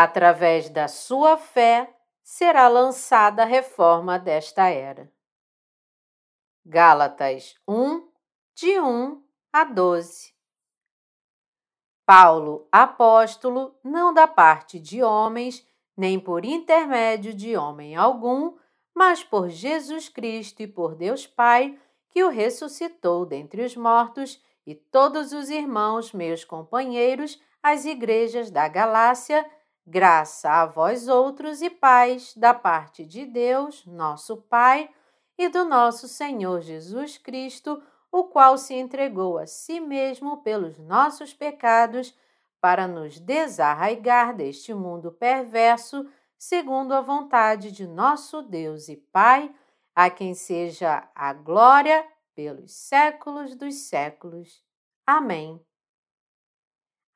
Através da sua fé será lançada a reforma desta era. Gálatas 1, de 1 a 12. Paulo, apóstolo, não da parte de homens, nem por intermédio de homem algum, mas por Jesus Cristo e por Deus Pai, que o ressuscitou dentre os mortos, e todos os irmãos, meus companheiros, as igrejas da Galácia, graça a vós outros e paz da parte de Deus, nosso Pai, e do nosso Senhor Jesus Cristo, o qual se entregou a si mesmo pelos nossos pecados, para nos desarraigar deste mundo perverso, segundo a vontade de nosso Deus e Pai, a quem seja a glória pelos séculos dos séculos. Amém.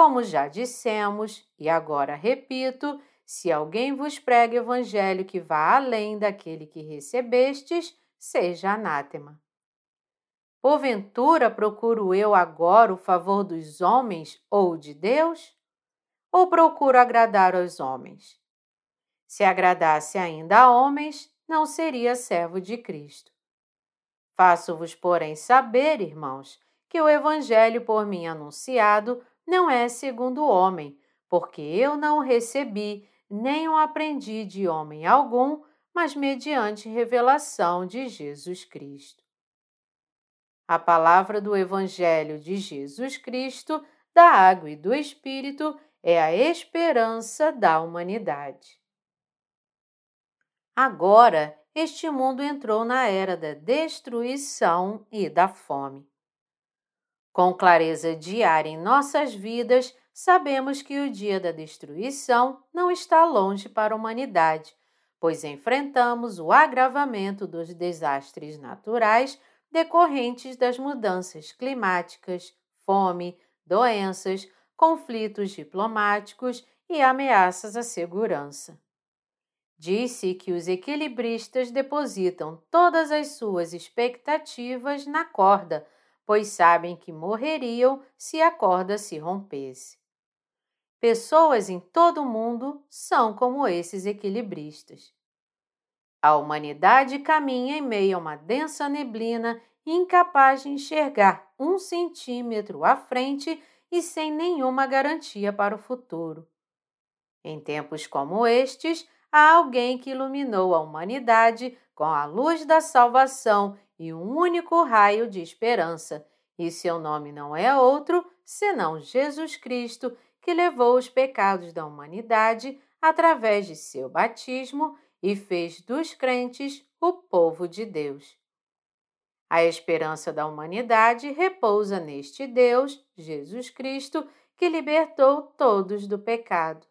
como já dissemos, e agora repito, se alguém vos prega evangelho que vá além daquele que recebestes, seja anátema. Porventura procuro eu agora o favor dos homens ou de Deus? Ou procuro agradar aos homens? Se agradasse ainda a homens, não seria servo de Cristo. Faço-vos, porém, saber, irmãos, que o Evangelho por mim anunciado não é segundo o homem, porque eu não recebi nem o aprendi de homem algum, mas mediante revelação de Jesus Cristo. A palavra do Evangelho de Jesus Cristo, da água e do Espírito, é a esperança da humanidade. Agora, este mundo entrou na era da destruição e da fome. Com clareza diária em nossas vidas, sabemos que o dia da destruição não está longe para a humanidade, pois enfrentamos o agravamento dos desastres naturais decorrentes das mudanças climáticas, fome, doenças, conflitos diplomáticos e ameaças à segurança. Disse que os equilibristas depositam todas as suas expectativas na corda, pois sabem que morreriam se a corda se rompesse. Pessoas em todo o mundo são como esses equilibristas. A humanidade caminha em meio a uma densa neblina, incapaz de enxergar um centímetro à frente e sem nenhuma garantia para o futuro. Em tempos como estes, há alguém que iluminou a humanidade com a luz da salvação e um único raio de esperança, e seu nome não é outro senão Jesus Cristo, que levou os pecados da humanidade através de seu batismo e fez dos crentes o povo de Deus. A esperança da humanidade repousa neste Deus, Jesus Cristo, que libertou todos do pecado.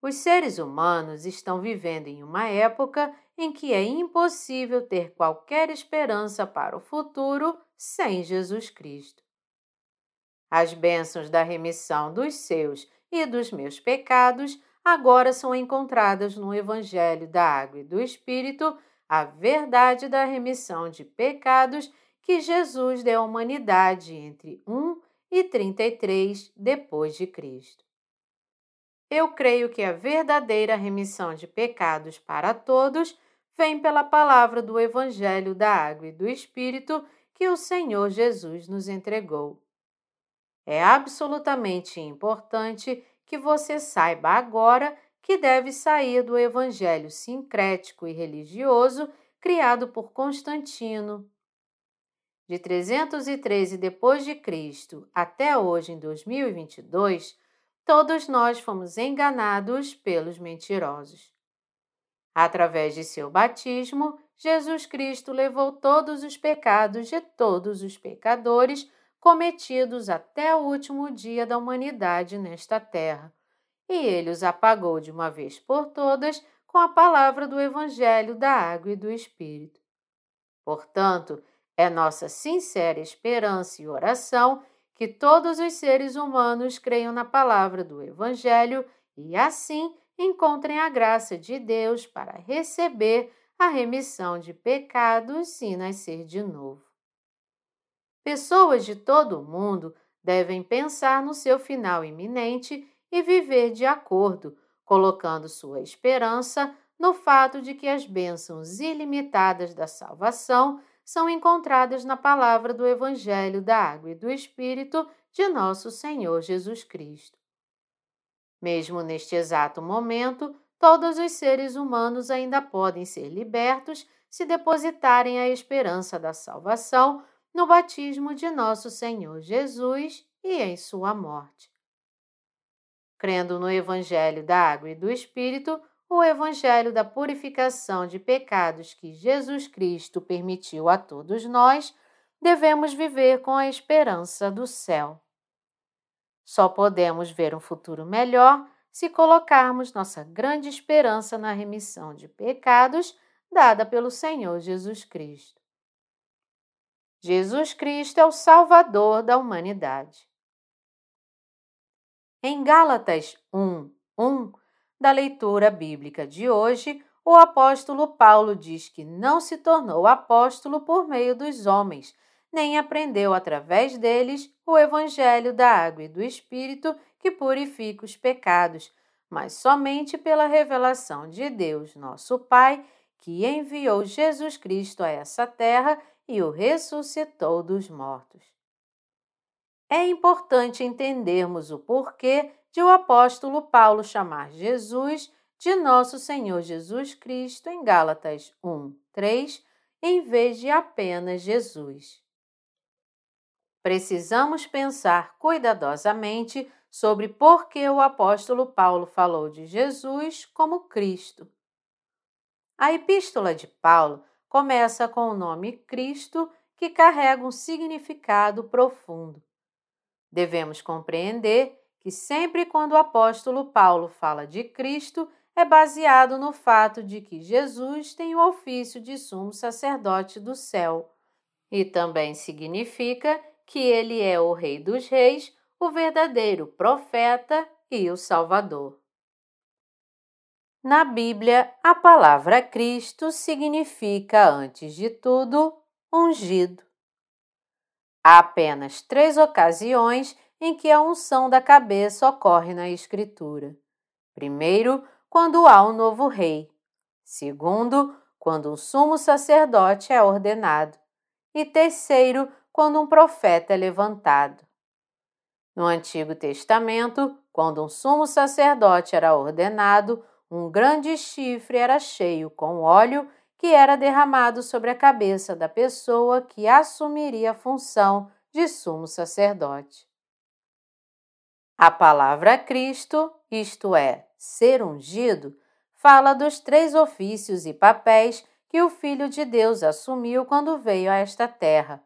Os seres humanos estão vivendo em uma época em que é impossível ter qualquer esperança para o futuro sem Jesus Cristo. As bênçãos da remissão dos seus e dos meus pecados agora são encontradas no Evangelho da Água e do Espírito, a verdade da remissão de pecados que Jesus deu à humanidade entre 1 e 33 depois de Cristo. Eu creio que a verdadeira remissão de pecados para todos vem pela palavra do Evangelho da Água e do Espírito que o Senhor Jesus nos entregou. É absolutamente importante que você saiba agora que deve sair do evangelho sincrético e religioso criado por Constantino. De 313 depois de Cristo até hoje em 2022, todos nós fomos enganados pelos mentirosos. Através de seu batismo, Jesus Cristo levou todos os pecados de todos os pecadores cometidos até o último dia da humanidade nesta terra, e ele os apagou de uma vez por todas com a palavra do Evangelho da Água e do Espírito. Portanto, é nossa sincera esperança e oração que todos os seres humanos creiam na palavra do Evangelho e, assim, encontrem a graça de Deus para receber a remissão de pecados e nascer de novo. Pessoas de todo o mundo devem pensar no seu final iminente e viver de acordo, colocando sua esperança no fato de que as bênçãos ilimitadas da salvação são encontradas na palavra do Evangelho da Água e do Espírito de nosso Senhor Jesus Cristo. Mesmo neste exato momento, todos os seres humanos ainda podem ser libertos se depositarem a esperança da salvação no batismo de nosso Senhor Jesus e em sua morte. Crendo no Evangelho da Água e do Espírito, o Evangelho da purificação de pecados que Jesus Cristo permitiu a todos nós, devemos viver com a esperança do céu. Só podemos ver um futuro melhor se colocarmos nossa grande esperança na remissão de pecados dada pelo Senhor Jesus Cristo. Jesus Cristo é o Salvador da humanidade. Em Gálatas 1, 1, da leitura bíblica de hoje, o apóstolo Paulo diz que não se tornou apóstolo por meio dos homens, nem aprendeu através deles o Evangelho da água e do Espírito que purifica os pecados, mas somente pela revelação de Deus, nosso Pai, que enviou Jesus Cristo a essa terra e o ressuscitou dos mortos. É importante entendermos o porquê de o apóstolo Paulo chamar Jesus de nosso Senhor Jesus Cristo em Gálatas 1, 3, em vez de apenas Jesus precisamos pensar cuidadosamente sobre por que o apóstolo Paulo falou de Jesus como Cristo. A epístola de Paulo começa com o nome Cristo, que carrega um significado profundo. Devemos compreender que sempre quando o apóstolo Paulo fala de Cristo, é baseado no fato de que Jesus tem o ofício de sumo sacerdote do céu, e também significa que ele é o Rei dos Reis, o verdadeiro profeta e o Salvador. Na Bíblia, a palavra Cristo significa, antes de tudo, ungido. Há apenas três ocasiões em que a unção da cabeça ocorre na Escritura. Primeiro, quando há um novo rei. Segundo, quando um sumo sacerdote é ordenado. E terceiro, quando um profeta é levantado. No Antigo Testamento, quando um sumo sacerdote era ordenado, um grande chifre era cheio com óleo que era derramado sobre a cabeça da pessoa que assumiria a função de sumo sacerdote. A palavra Cristo, isto é, ser ungido, fala dos três ofícios e papéis que o Filho de Deus assumiu quando veio a esta terra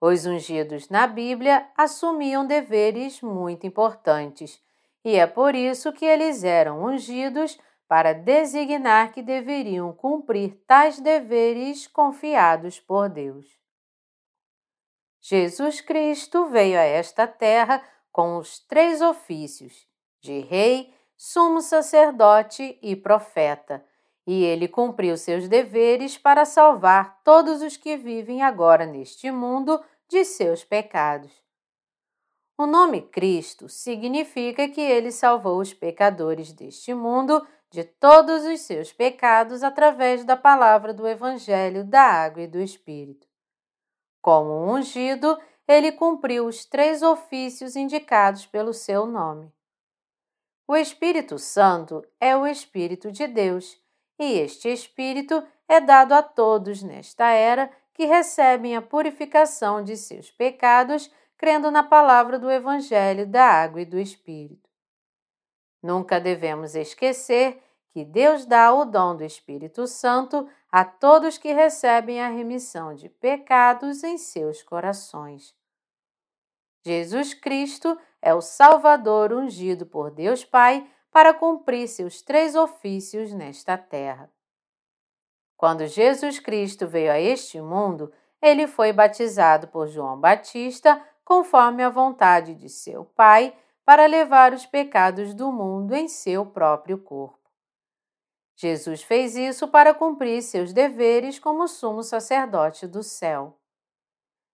os ungidos na Bíblia assumiam deveres muito importantes, e é por isso que eles eram ungidos para designar que deveriam cumprir tais deveres confiados por Deus. Jesus Cristo veio a esta terra com os três ofícios de rei, sumo sacerdote e profeta, e ele cumpriu seus deveres para salvar todos os que vivem agora neste mundo de seus pecados. O nome Cristo significa que ele salvou os pecadores deste mundo de todos os seus pecados através da palavra do Evangelho da Água e do Espírito. Como ungido, ele cumpriu os três ofícios indicados pelo seu nome. O Espírito Santo é o Espírito de Deus, e este Espírito é dado a todos nesta era que recebem a purificação de seus pecados crendo na palavra do Evangelho da Água e do Espírito. Nunca devemos esquecer que Deus dá o dom do Espírito Santo a todos que recebem a remissão de pecados em seus corações. Jesus Cristo é o Salvador ungido por Deus Pai para cumprir seus três ofícios nesta terra. Quando Jesus Cristo veio a este mundo, ele foi batizado por João Batista, conforme a vontade de seu Pai, para levar os pecados do mundo em seu próprio corpo. Jesus fez isso para cumprir seus deveres como sumo sacerdote do céu.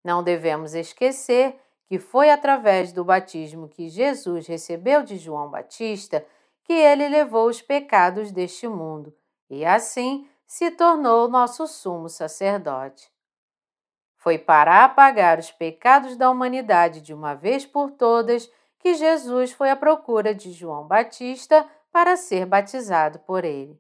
Não devemos esquecer que foi através do batismo que Jesus recebeu de João Batista que ele levou os pecados deste mundo e assim se tornou nosso sumo sacerdote. Foi para apagar os pecados da humanidade de uma vez por todas que Jesus foi à procura de João Batista para ser batizado por ele.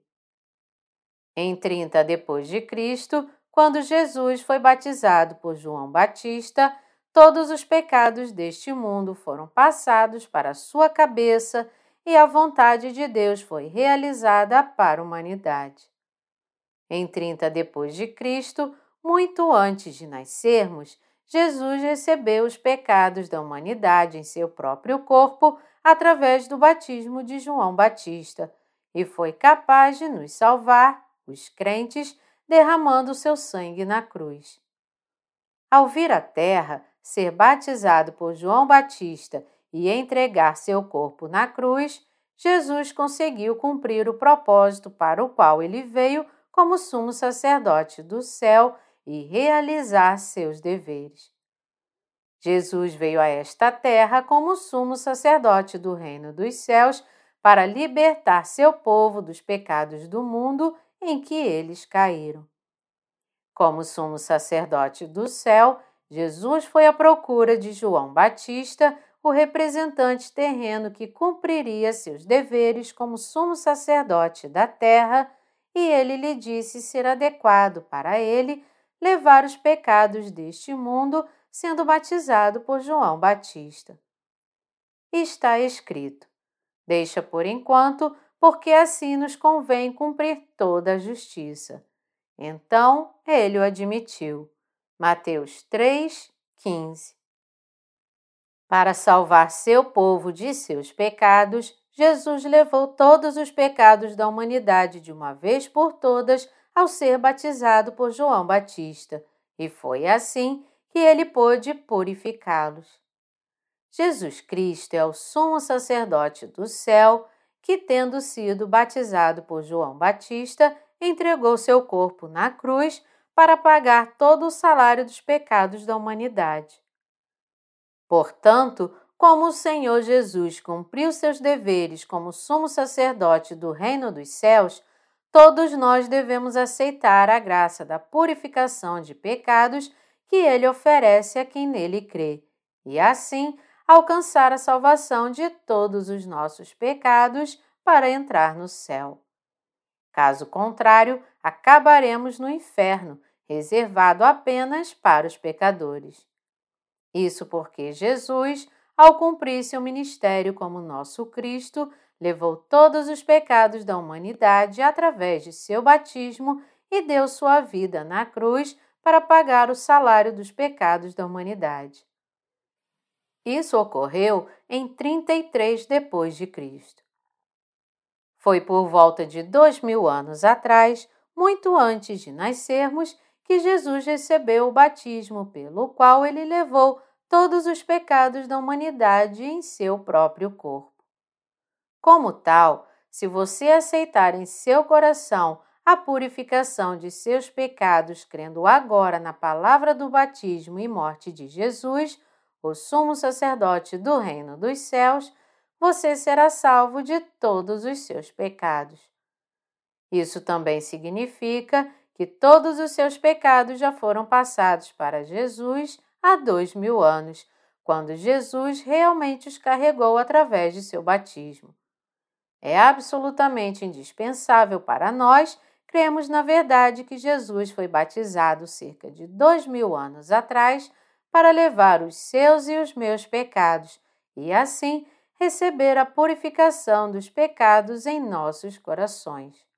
Em 30 depois de Cristo, quando Jesus foi batizado por João Batista, todos os pecados deste mundo foram passados para a sua cabeça e a vontade de Deus foi realizada para a humanidade. Em 30 depois de Cristo, muito antes de nascermos, Jesus recebeu os pecados da humanidade em seu próprio corpo através do batismo de João Batista e foi capaz de nos salvar, os crentes, derramando seu sangue na cruz. Ao vir à terra, ser batizado por João Batista e entregar seu corpo na cruz, Jesus conseguiu cumprir o propósito para o qual ele veio como sumo sacerdote do céu e realizar seus deveres. Jesus veio a esta terra como sumo sacerdote do reino dos céus para libertar seu povo dos pecados do mundo em que eles caíram. Como sumo sacerdote do céu, Jesus foi à procura de João Batista o representante terreno que cumpriria seus deveres como sumo sacerdote da terra, e ele lhe disse ser adequado para ele levar os pecados deste mundo, sendo batizado por João Batista. Está escrito: Deixa por enquanto, porque assim nos convém cumprir toda a justiça. Então ele o admitiu. Mateus 3, 15. Para salvar seu povo de seus pecados, Jesus levou todos os pecados da humanidade de uma vez por todas ao ser batizado por João Batista, e foi assim que ele pôde purificá-los. Jesus Cristo é o sumo sacerdote do céu que, tendo sido batizado por João Batista, entregou seu corpo na cruz para pagar todo o salário dos pecados da humanidade. Portanto, como o Senhor Jesus cumpriu seus deveres como sumo sacerdote do reino dos céus, todos nós devemos aceitar a graça da purificação de pecados que ele oferece a quem nele crê, e assim alcançar a salvação de todos os nossos pecados para entrar no céu. Caso contrário, acabaremos no inferno, reservado apenas para os pecadores. Isso porque Jesus, ao cumprir seu ministério como nosso Cristo, levou todos os pecados da humanidade através de seu batismo e deu sua vida na cruz para pagar o salário dos pecados da humanidade. Isso ocorreu em 33 depois de Cristo. Foi por volta de dois mil anos atrás, muito antes de nascermos, que Jesus recebeu o batismo pelo qual ele levou todos os pecados da humanidade em seu próprio corpo. Como tal, se você aceitar em seu coração a purificação de seus pecados, crendo agora na palavra do batismo e morte de Jesus, o sumo sacerdote do reino dos céus, você será salvo de todos os seus pecados. Isso também significa que todos os seus pecados já foram passados para Jesus há dois mil anos, quando Jesus realmente os carregou através de seu batismo. É absolutamente indispensável para nós cremos na verdade que Jesus foi batizado cerca de dois mil anos atrás para levar os seus e os meus pecados e, assim, receber a purificação dos pecados em nossos corações.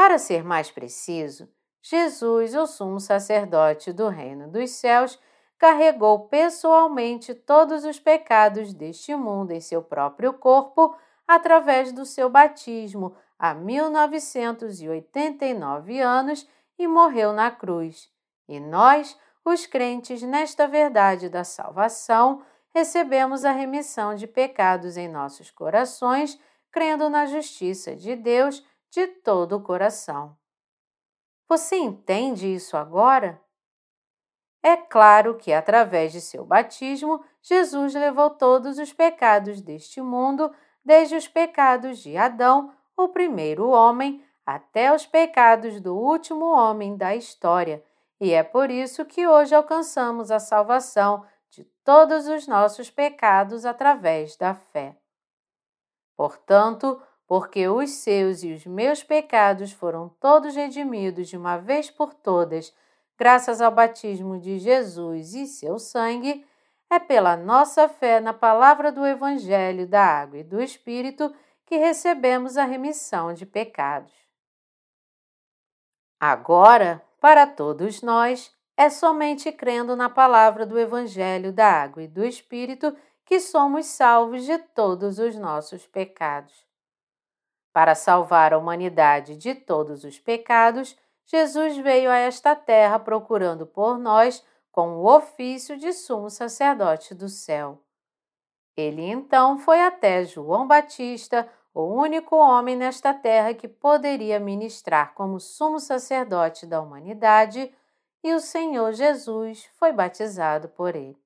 Para ser mais preciso, Jesus, o sumo sacerdote do reino dos céus, carregou pessoalmente todos os pecados deste mundo em seu próprio corpo através do seu batismo há 1989 anos e morreu na cruz. E nós, os crentes nesta verdade da salvação, recebemos a remissão de pecados em nossos corações, crendo na justiça de Deus de todo o coração. Você entende isso agora? É claro que, através de seu batismo, Jesus levou todos os pecados deste mundo, desde os pecados de Adão, o primeiro homem, até os pecados do último homem da história, e é por isso que hoje alcançamos a salvação de todos os nossos pecados através da fé. Portanto, porque os seus e os meus pecados foram todos redimidos de uma vez por todas, graças ao batismo de Jesus e seu sangue, é pela nossa fé na palavra do Evangelho da Água e do Espírito que recebemos a remissão de pecados. Agora, para todos nós, é somente crendo na palavra do Evangelho da Água e do Espírito que somos salvos de todos os nossos pecados. Para salvar a humanidade de todos os pecados, Jesus veio a esta terra procurando por nós com o ofício de sumo sacerdote do céu. Ele então foi até João Batista, o único homem nesta terra que poderia ministrar como sumo sacerdote da humanidade, e o Senhor Jesus foi batizado por ele.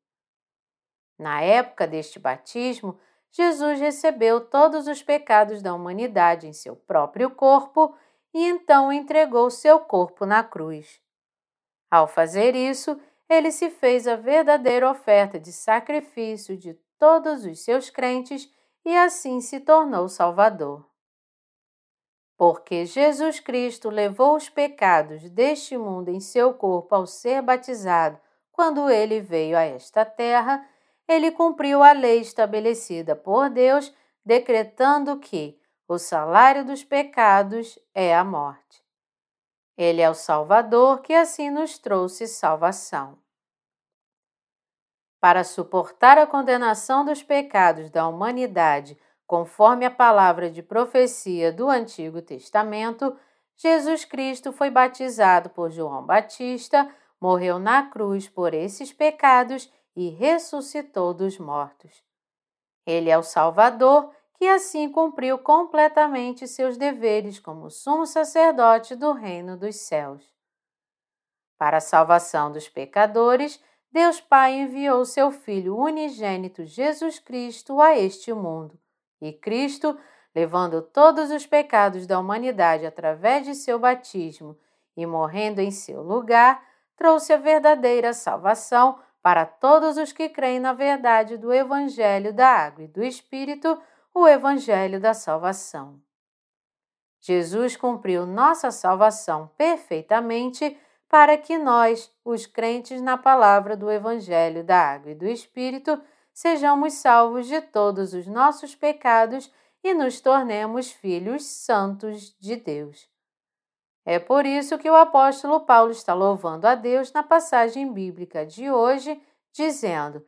Na época deste batismo, Jesus recebeu todos os pecados da humanidade em seu próprio corpo e então entregou seu corpo na cruz. Ao fazer isso, ele se fez a verdadeira oferta de sacrifício de todos os seus crentes e assim se tornou Salvador. Porque Jesus Cristo levou os pecados deste mundo em seu corpo ao ser batizado quando ele veio a esta terra, ele cumpriu a lei estabelecida por Deus, decretando que o salário dos pecados é a morte. Ele é o Salvador que assim nos trouxe salvação. Para suportar a condenação dos pecados da humanidade Conforme a palavra de profecia do Antigo Testamento, Jesus Cristo foi batizado por João Batista, morreu na cruz por esses pecados e ressuscitou dos mortos. Ele é o Salvador que assim cumpriu completamente seus deveres como sumo sacerdote do reino dos céus. Para a salvação dos pecadores, Deus Pai enviou seu Filho unigênito Jesus Cristo a este mundo e Cristo, levando todos os pecados da humanidade através de seu batismo e morrendo em seu lugar, trouxe a verdadeira salvação para todos os que creem na verdade do Evangelho da Água e do Espírito, o Evangelho da Salvação. Jesus cumpriu nossa salvação perfeitamente para que nós, os crentes na palavra do Evangelho da Água e do Espírito, sejamos salvos de todos os nossos pecados e nos tornemos filhos santos de Deus. É por isso que o apóstolo Paulo está louvando a Deus na passagem bíblica de hoje, dizendo: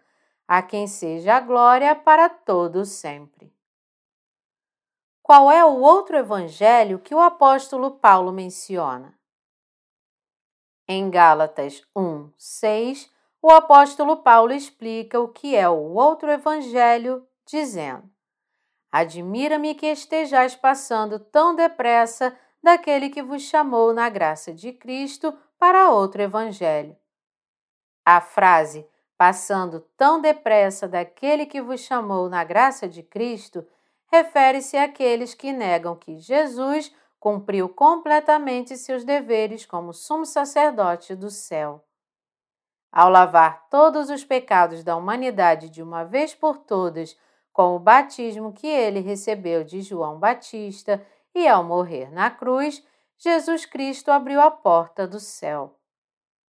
A quem seja a glória para todo sempre. Qual é o outro evangelho que o apóstolo Paulo menciona? Em Gálatas 1, 6, o apóstolo Paulo explica o que é o outro evangelho, dizendo: Admira-me que estejais passando tão depressa daquele que vos chamou na graça de Cristo para outro evangelho. A frase passando tão depressa daquele que vos chamou na graça de Cristo refere-se àqueles que negam que Jesus cumpriu completamente seus deveres como sumo sacerdote do céu. Ao lavar todos os pecados da humanidade de uma vez por todas com o batismo que ele recebeu de João Batista e ao morrer na cruz, Jesus Cristo abriu a porta do céu.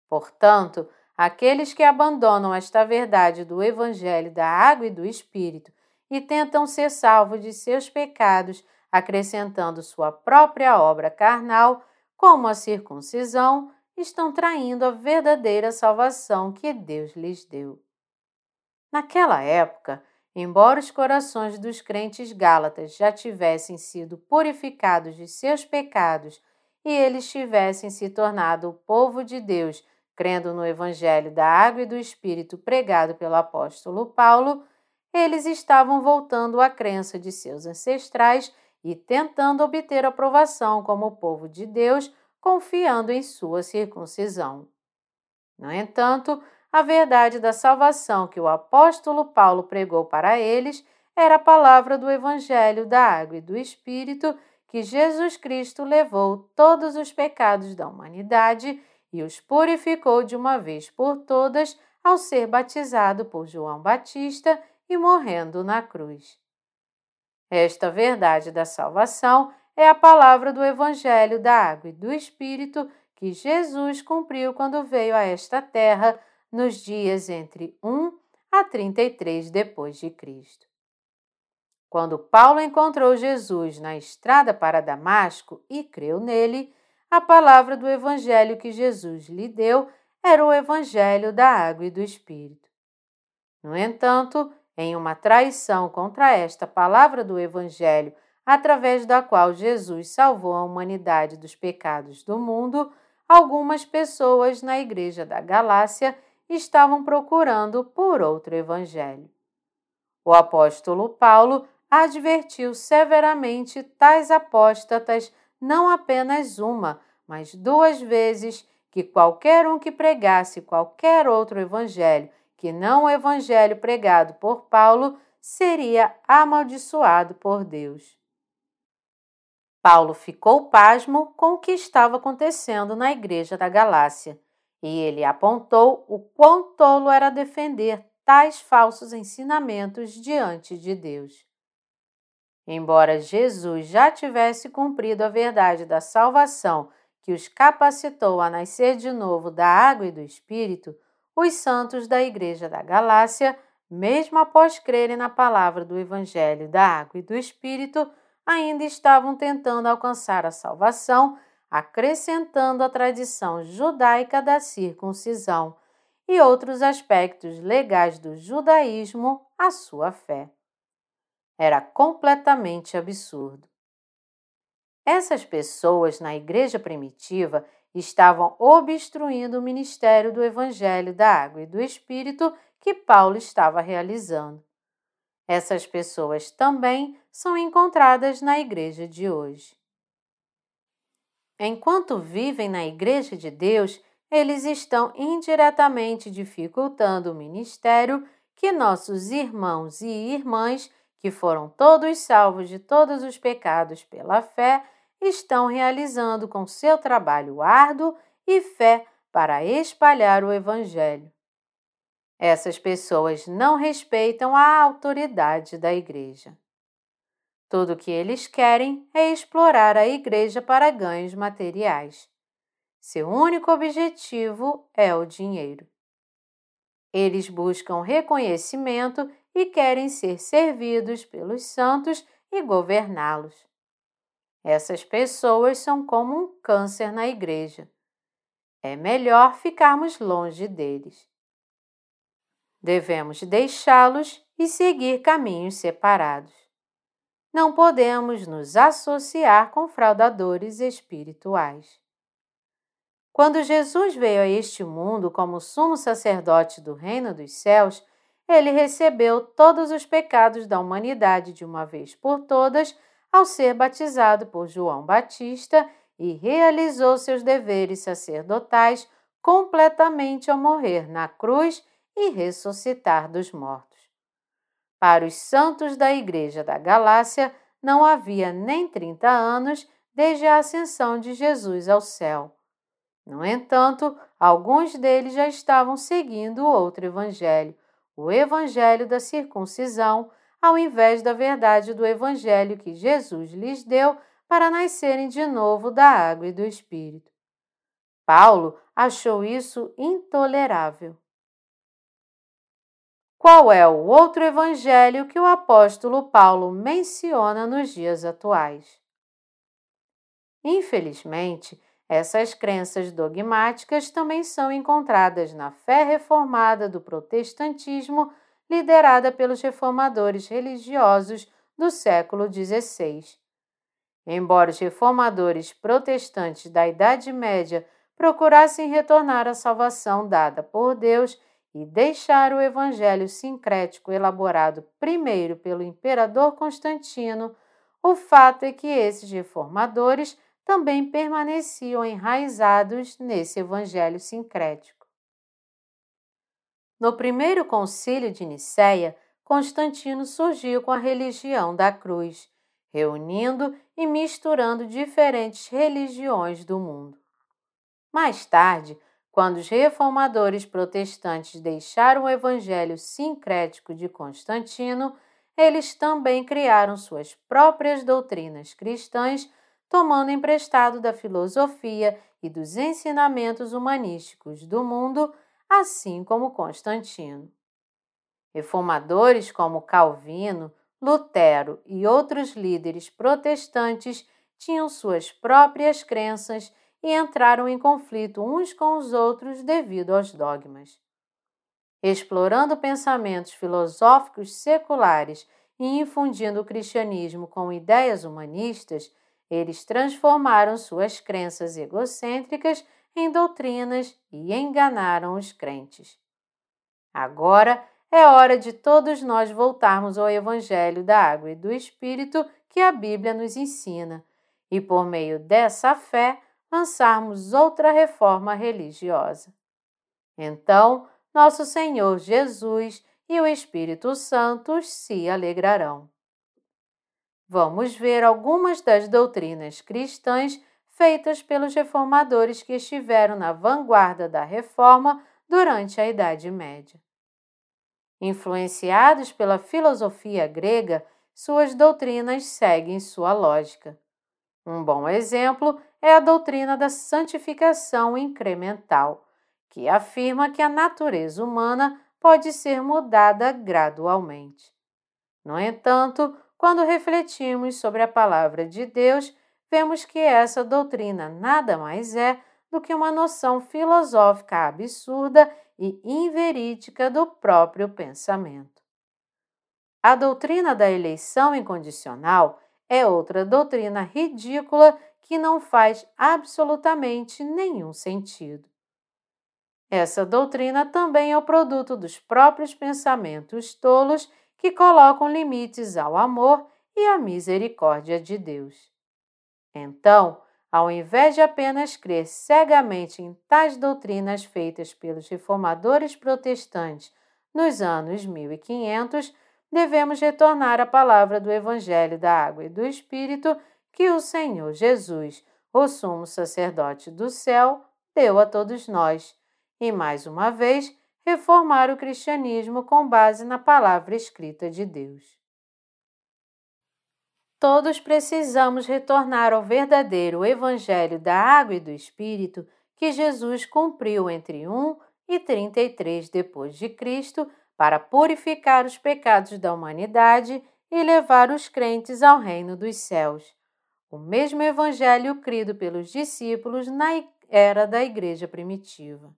Portanto, aqueles que abandonam esta verdade do Evangelho da Água e do Espírito e tentam ser salvos de seus pecados, acrescentando sua própria obra carnal, como a circuncisão, estão traindo a verdadeira salvação que Deus lhes deu. Naquela época, embora os corações dos crentes gálatas já tivessem sido purificados de seus pecados e eles tivessem se tornado o povo de Deus, crendo no Evangelho da Água e do Espírito pregado pelo apóstolo Paulo, eles estavam voltando à crença de seus ancestrais e tentando obter aprovação como povo de Deus, confiando em sua circuncisão. No entanto, a verdade da salvação que o apóstolo Paulo pregou para eles era a palavra do Evangelho da Água e do Espírito, que Jesus Cristo levou todos os pecados da humanidade e os purificou de uma vez por todas ao ser batizado por João Batista e morrendo na cruz. Esta verdade da salvação é a palavra do Evangelho da Água e do Espírito que Jesus cumpriu quando veio a esta terra nos dias entre 1 a 33 depois de Cristo. Quando Paulo encontrou Jesus na estrada para Damasco e creu nele, a palavra do evangelho que Jesus lhe deu era o evangelho da água e do Espírito. No entanto, em uma traição contra esta palavra do evangelho, através da qual Jesus salvou a humanidade dos pecados do mundo, algumas pessoas na igreja da Galácia estavam procurando por outro evangelho. O apóstolo Paulo advertiu severamente tais apóstatas não apenas uma, mas duas vezes que qualquer um que pregasse qualquer outro evangelho que não o evangelho pregado por Paulo seria amaldiçoado por Deus. Paulo ficou pasmo com o que estava acontecendo na igreja da Galácia, e ele apontou o quão tolo era defender tais falsos ensinamentos diante de Deus. Embora Jesus já tivesse cumprido a verdade da salvação que os capacitou a nascer de novo da água e do Espírito, os santos da Igreja da Galácia, mesmo após crerem na palavra do Evangelho da água e do Espírito, ainda estavam tentando alcançar a salvação, acrescentando a tradição judaica da circuncisão e outros aspectos legais do judaísmo à sua fé. Era completamente absurdo. Essas pessoas na igreja primitiva estavam obstruindo o ministério do Evangelho da Água e do Espírito que Paulo estava realizando. Essas pessoas também são encontradas na igreja de hoje. Enquanto vivem na igreja de Deus, eles estão indiretamente dificultando o ministério que nossos irmãos e irmãs que foram todos salvos de todos os pecados pela fé, estão realizando com seu trabalho árduo e fé para espalhar o Evangelho. Essas pessoas não respeitam a autoridade da Igreja. Tudo o que eles querem é explorar a Igreja para ganhos materiais. Seu único objetivo é o dinheiro. Eles buscam reconhecimento e querem ser servidos pelos santos e governá-los. Essas pessoas são como um câncer na igreja. É melhor ficarmos longe deles. Devemos deixá-los e seguir caminhos separados. Não podemos nos associar com fraudadores espirituais. Quando Jesus veio a este mundo como sumo sacerdote do reino dos céus, ele recebeu todos os pecados da humanidade de uma vez por todas ao ser batizado por João Batista e realizou seus deveres sacerdotais completamente ao morrer na cruz e ressuscitar dos mortos. Para os santos da Igreja da Galácia, não havia nem 30 anos desde a ascensão de Jesus ao céu. No entanto, alguns deles já estavam seguindo outro evangelho, o evangelho da circuncisão, ao invés da verdade do evangelho que Jesus lhes deu para nascerem de novo da água e do Espírito. Paulo achou isso intolerável. Qual é o outro evangelho que o apóstolo Paulo menciona nos dias atuais? Infelizmente, essas crenças dogmáticas também são encontradas na fé reformada do protestantismo, liderada pelos reformadores religiosos do século XVI. Embora os reformadores protestantes da Idade Média procurassem retornar à salvação dada por Deus e deixar o evangelho sincrético elaborado primeiro pelo imperador Constantino, o fato é que esses reformadores também permaneciam enraizados nesse evangelho sincrético. No primeiro concílio de Nicéia, Constantino surgiu com a religião da cruz, reunindo e misturando diferentes religiões do mundo. Mais tarde, quando os reformadores protestantes deixaram o evangelho sincrético de Constantino, eles também criaram suas próprias doutrinas cristãs, tomando emprestado da filosofia e dos ensinamentos humanísticos do mundo, assim como Constantino. Reformadores como Calvino, Lutero e outros líderes protestantes tinham suas próprias crenças e entraram em conflito uns com os outros devido aos dogmas. Explorando pensamentos filosóficos seculares e infundindo o cristianismo com ideias humanistas, eles transformaram suas crenças egocêntricas em doutrinas e enganaram os crentes. Agora é hora de todos nós voltarmos ao Evangelho da Água e do Espírito que a Bíblia nos ensina, e por meio dessa fé lançarmos outra reforma religiosa. Então, nosso Senhor Jesus e o Espírito Santo se alegrarão. Vamos ver algumas das doutrinas cristãs feitas pelos reformadores que estiveram na vanguarda da reforma durante a Idade Média. Influenciados pela filosofia grega, suas doutrinas seguem sua lógica. Um bom exemplo é a doutrina da santificação incremental, que afirma que a natureza humana pode ser mudada gradualmente. No entanto, quando refletimos sobre a palavra de Deus, vemos que essa doutrina nada mais é do que uma noção filosófica absurda e inverídica do próprio pensamento. A doutrina da eleição incondicional é outra doutrina ridícula que não faz absolutamente nenhum sentido. Essa doutrina também é o produto dos próprios pensamentos tolos que colocam limites ao amor e à misericórdia de Deus. Então, ao invés de apenas crer cegamente em tais doutrinas feitas pelos reformadores protestantes nos anos 1500, devemos retornar à palavra do Evangelho da Água e do Espírito que o Senhor Jesus, o sumo sacerdote do céu, deu a todos nós, e mais uma vez reformar o cristianismo com base na palavra escrita de Deus. Todos precisamos retornar ao verdadeiro Evangelho da Água e do Espírito que Jesus cumpriu entre 1 e 33 depois de Cristo para purificar os pecados da humanidade e levar os crentes ao reino dos céus. O mesmo evangelho crido pelos discípulos na era da igreja primitiva.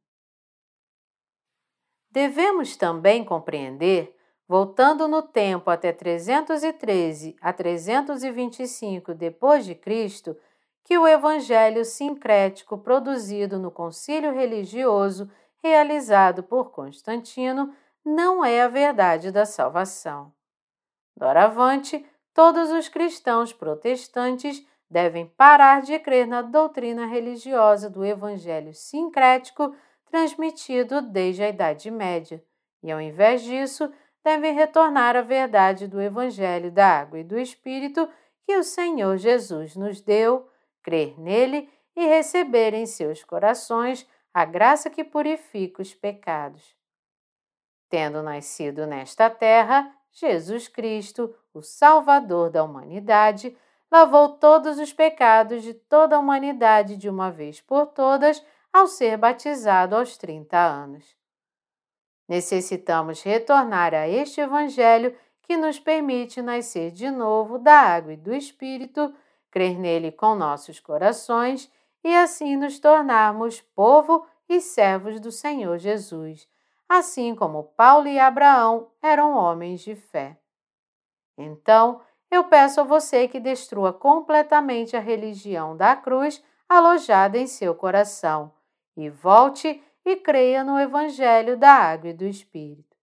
Devemos também compreender, voltando no tempo até 313 a 325 depois de Cristo, que o evangelho sincrético produzido no concílio religioso realizado por Constantino não é a verdade da salvação. Doravante, todos os cristãos protestantes devem parar de crer na doutrina religiosa do evangelho sincrético transmitido desde a Idade Média, e ao invés disso, devem retornar à verdade do evangelho da água e do espírito que o Senhor Jesus nos deu, crer nele e receber em seus corações a graça que purifica os pecados. Tendo nascido nesta terra, Jesus Cristo, o Salvador da humanidade, lavou todos os pecados de toda a humanidade de uma vez por todas ao ser batizado aos 30 anos. Necessitamos retornar a este Evangelho que nos permite nascer de novo da água e do Espírito, crer nele com nossos corações e assim nos tornarmos povo e servos do Senhor Jesus, assim como Paulo e Abraão eram homens de fé. Então, eu peço a você que destrua completamente a religião da cruz alojada em seu coração e volte e creia no Evangelho da Água e do Espírito.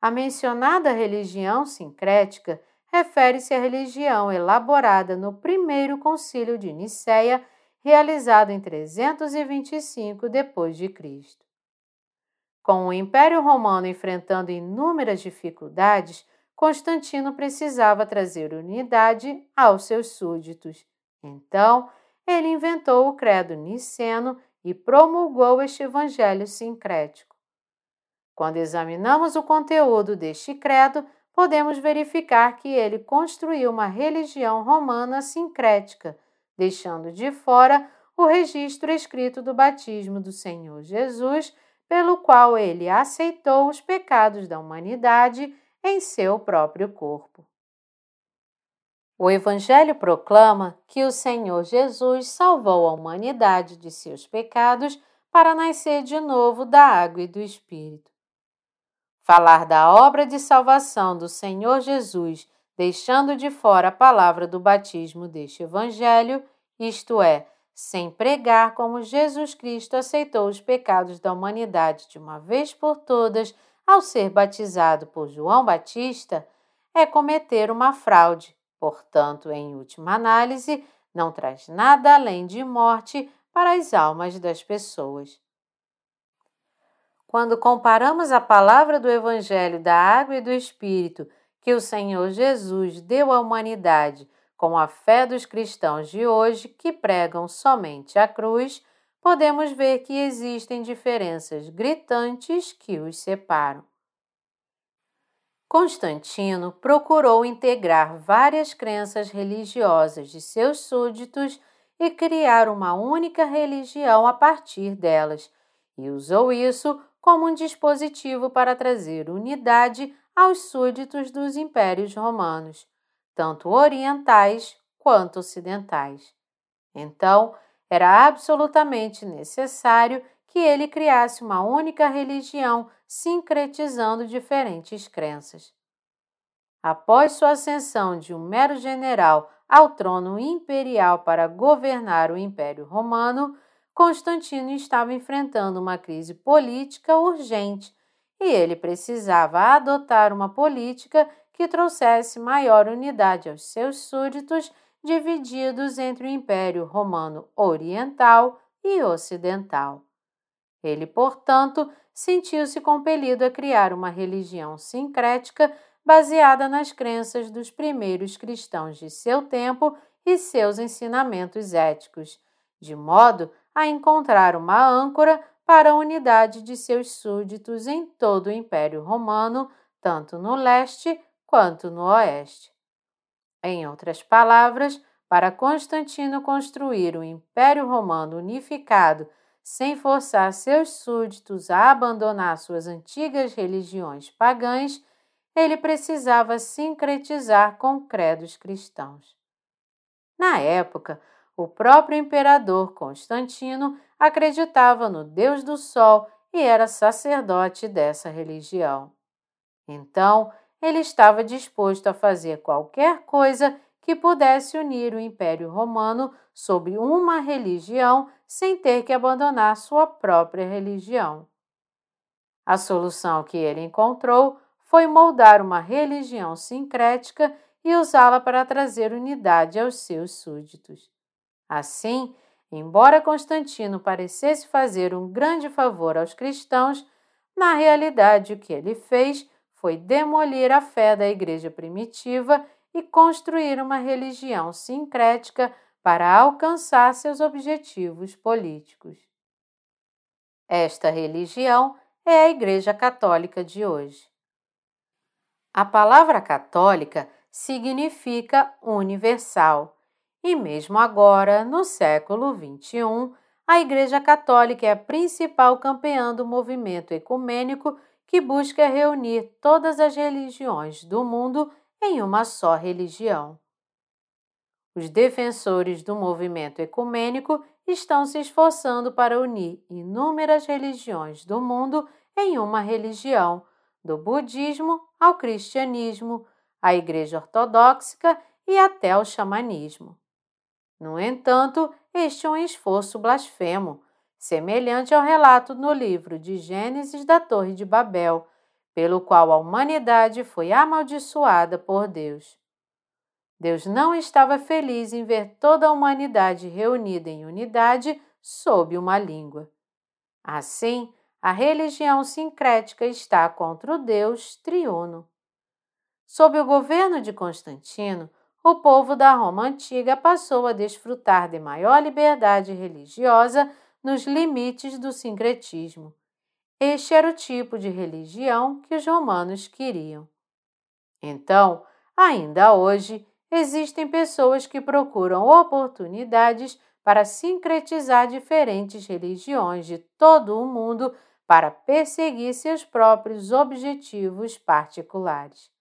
A mencionada religião sincrética refere-se à religião elaborada no primeiro concílio de Nicéia, realizado em 325 depois de Cristo. Com o Império Romano enfrentando inúmeras dificuldades, Constantino precisava trazer unidade aos seus súditos. Então, ele inventou o credo niceno e promulgou este evangelho sincrético. Quando examinamos o conteúdo deste credo, podemos verificar que ele construiu uma religião romana sincrética, deixando de fora o registro escrito do batismo do Senhor Jesus, pelo qual ele aceitou os pecados da humanidade em seu próprio corpo. O Evangelho proclama que o Senhor Jesus salvou a humanidade de seus pecados para nascer de novo da água e do Espírito. Falar da obra de salvação do Senhor Jesus, deixando de fora a palavra do batismo deste Evangelho, isto é, sem pregar como Jesus Cristo aceitou os pecados da humanidade de uma vez por todas ao ser batizado por João Batista, é cometer uma fraude Portanto, em última análise, não traz nada além de morte para as almas das pessoas. Quando comparamos a palavra do Evangelho da Água e do Espírito que o Senhor Jesus deu à humanidade com a fé dos cristãos de hoje que pregam somente a cruz, podemos ver que existem diferenças gritantes que os separam. Constantino procurou integrar várias crenças religiosas de seus súditos e criar uma única religião a partir delas, e usou isso como um dispositivo para trazer unidade aos súditos dos impérios romanos, tanto orientais quanto ocidentais. Então, era absolutamente necessário que ele criasse uma única religião, sincretizando diferentes crenças. Após sua ascensão de um mero general ao trono imperial para governar o Império Romano, Constantino estava enfrentando uma crise política urgente e ele precisava adotar uma política que trouxesse maior unidade aos seus súditos, divididos entre o Império Romano Oriental e Ocidental. Ele, portanto, sentiu-se compelido a criar uma religião sincrética baseada nas crenças dos primeiros cristãos de seu tempo e seus ensinamentos éticos, de modo a encontrar uma âncora para a unidade de seus súditos em todo o Império Romano, tanto no leste quanto no oeste. Em outras palavras, para Constantino construir o Império Romano unificado sem forçar seus súditos a abandonar suas antigas religiões pagãs, ele precisava sincretizar com credos cristãos. Na época, o próprio imperador Constantino acreditava no Deus do Sol e era sacerdote dessa religião. Então, ele estava disposto a fazer qualquer coisa que pudesse unir o Império Romano sob uma religião sem ter que abandonar sua própria religião. A solução que ele encontrou foi moldar uma religião sincrética e usá-la para trazer unidade aos seus súditos. Assim, embora Constantino parecesse fazer um grande favor aos cristãos, na realidade o que ele fez foi demolir a fé da igreja primitiva e construir uma religião sincrética para alcançar seus objetivos políticos. Esta religião é a Igreja Católica de hoje. A palavra católica significa universal, e mesmo agora, no século XXI, a Igreja Católica é a principal campeã do movimento ecumênico que busca reunir todas as religiões do mundo em uma só religião. Os defensores do movimento ecumênico estão se esforçando para unir inúmeras religiões do mundo em uma religião, do budismo ao cristianismo, à Igreja Ortodoxa e até ao xamanismo. No entanto, este é um esforço blasfemo, semelhante ao relato no livro de Gênesis da Torre de Babel, pelo qual a humanidade foi amaldiçoada por Deus. Deus não estava feliz em ver toda a humanidade reunida em unidade sob uma língua. Assim, a religião sincrética está contra o Deus triuno. Sob o governo de Constantino, o povo da Roma antiga passou a desfrutar de maior liberdade religiosa nos limites do sincretismo. Este era o tipo de religião que os romanos queriam. Então, ainda hoje, existem pessoas que procuram oportunidades para sincretizar diferentes religiões de todo o mundo para perseguir seus próprios objetivos particulares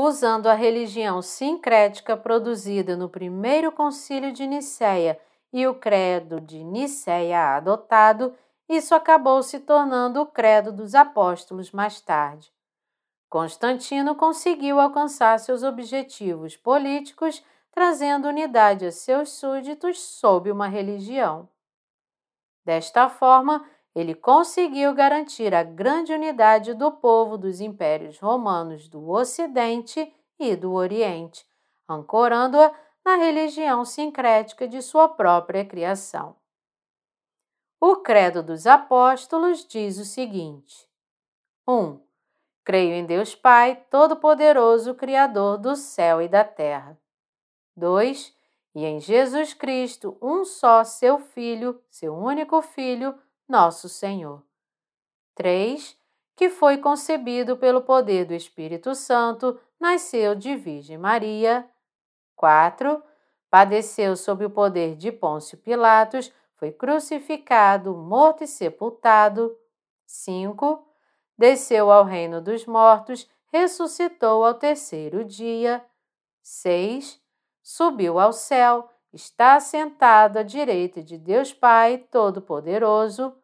usando a religião sincrética produzida no primeiro concílio de Nicéia e o credo de Nicéia adotado, isso acabou se tornando o credo dos apóstolos mais tarde. Constantino conseguiu alcançar seus objetivos políticos, trazendo unidade a seus súditos sob uma religião. Desta forma, ele conseguiu garantir a grande unidade do povo dos impérios romanos do Ocidente e do Oriente, ancorando-a na religião sincrética de sua própria criação. O Credo dos Apóstolos diz o seguinte: 1. Um, creio em Deus Pai, Todo-Poderoso, Criador do céu e da terra. 2. E em Jesus Cristo, um só, seu Filho, seu único Filho, nosso Senhor. 3. Que foi concebido pelo poder do Espírito Santo, nasceu de Virgem Maria. 4. Padeceu sob o poder de Pôncio Pilatos, foi crucificado, morto e sepultado. 5. Desceu ao reino dos mortos, ressuscitou ao terceiro dia. 6. Subiu ao céu, está assentado à direita de Deus Pai Todo-Poderoso.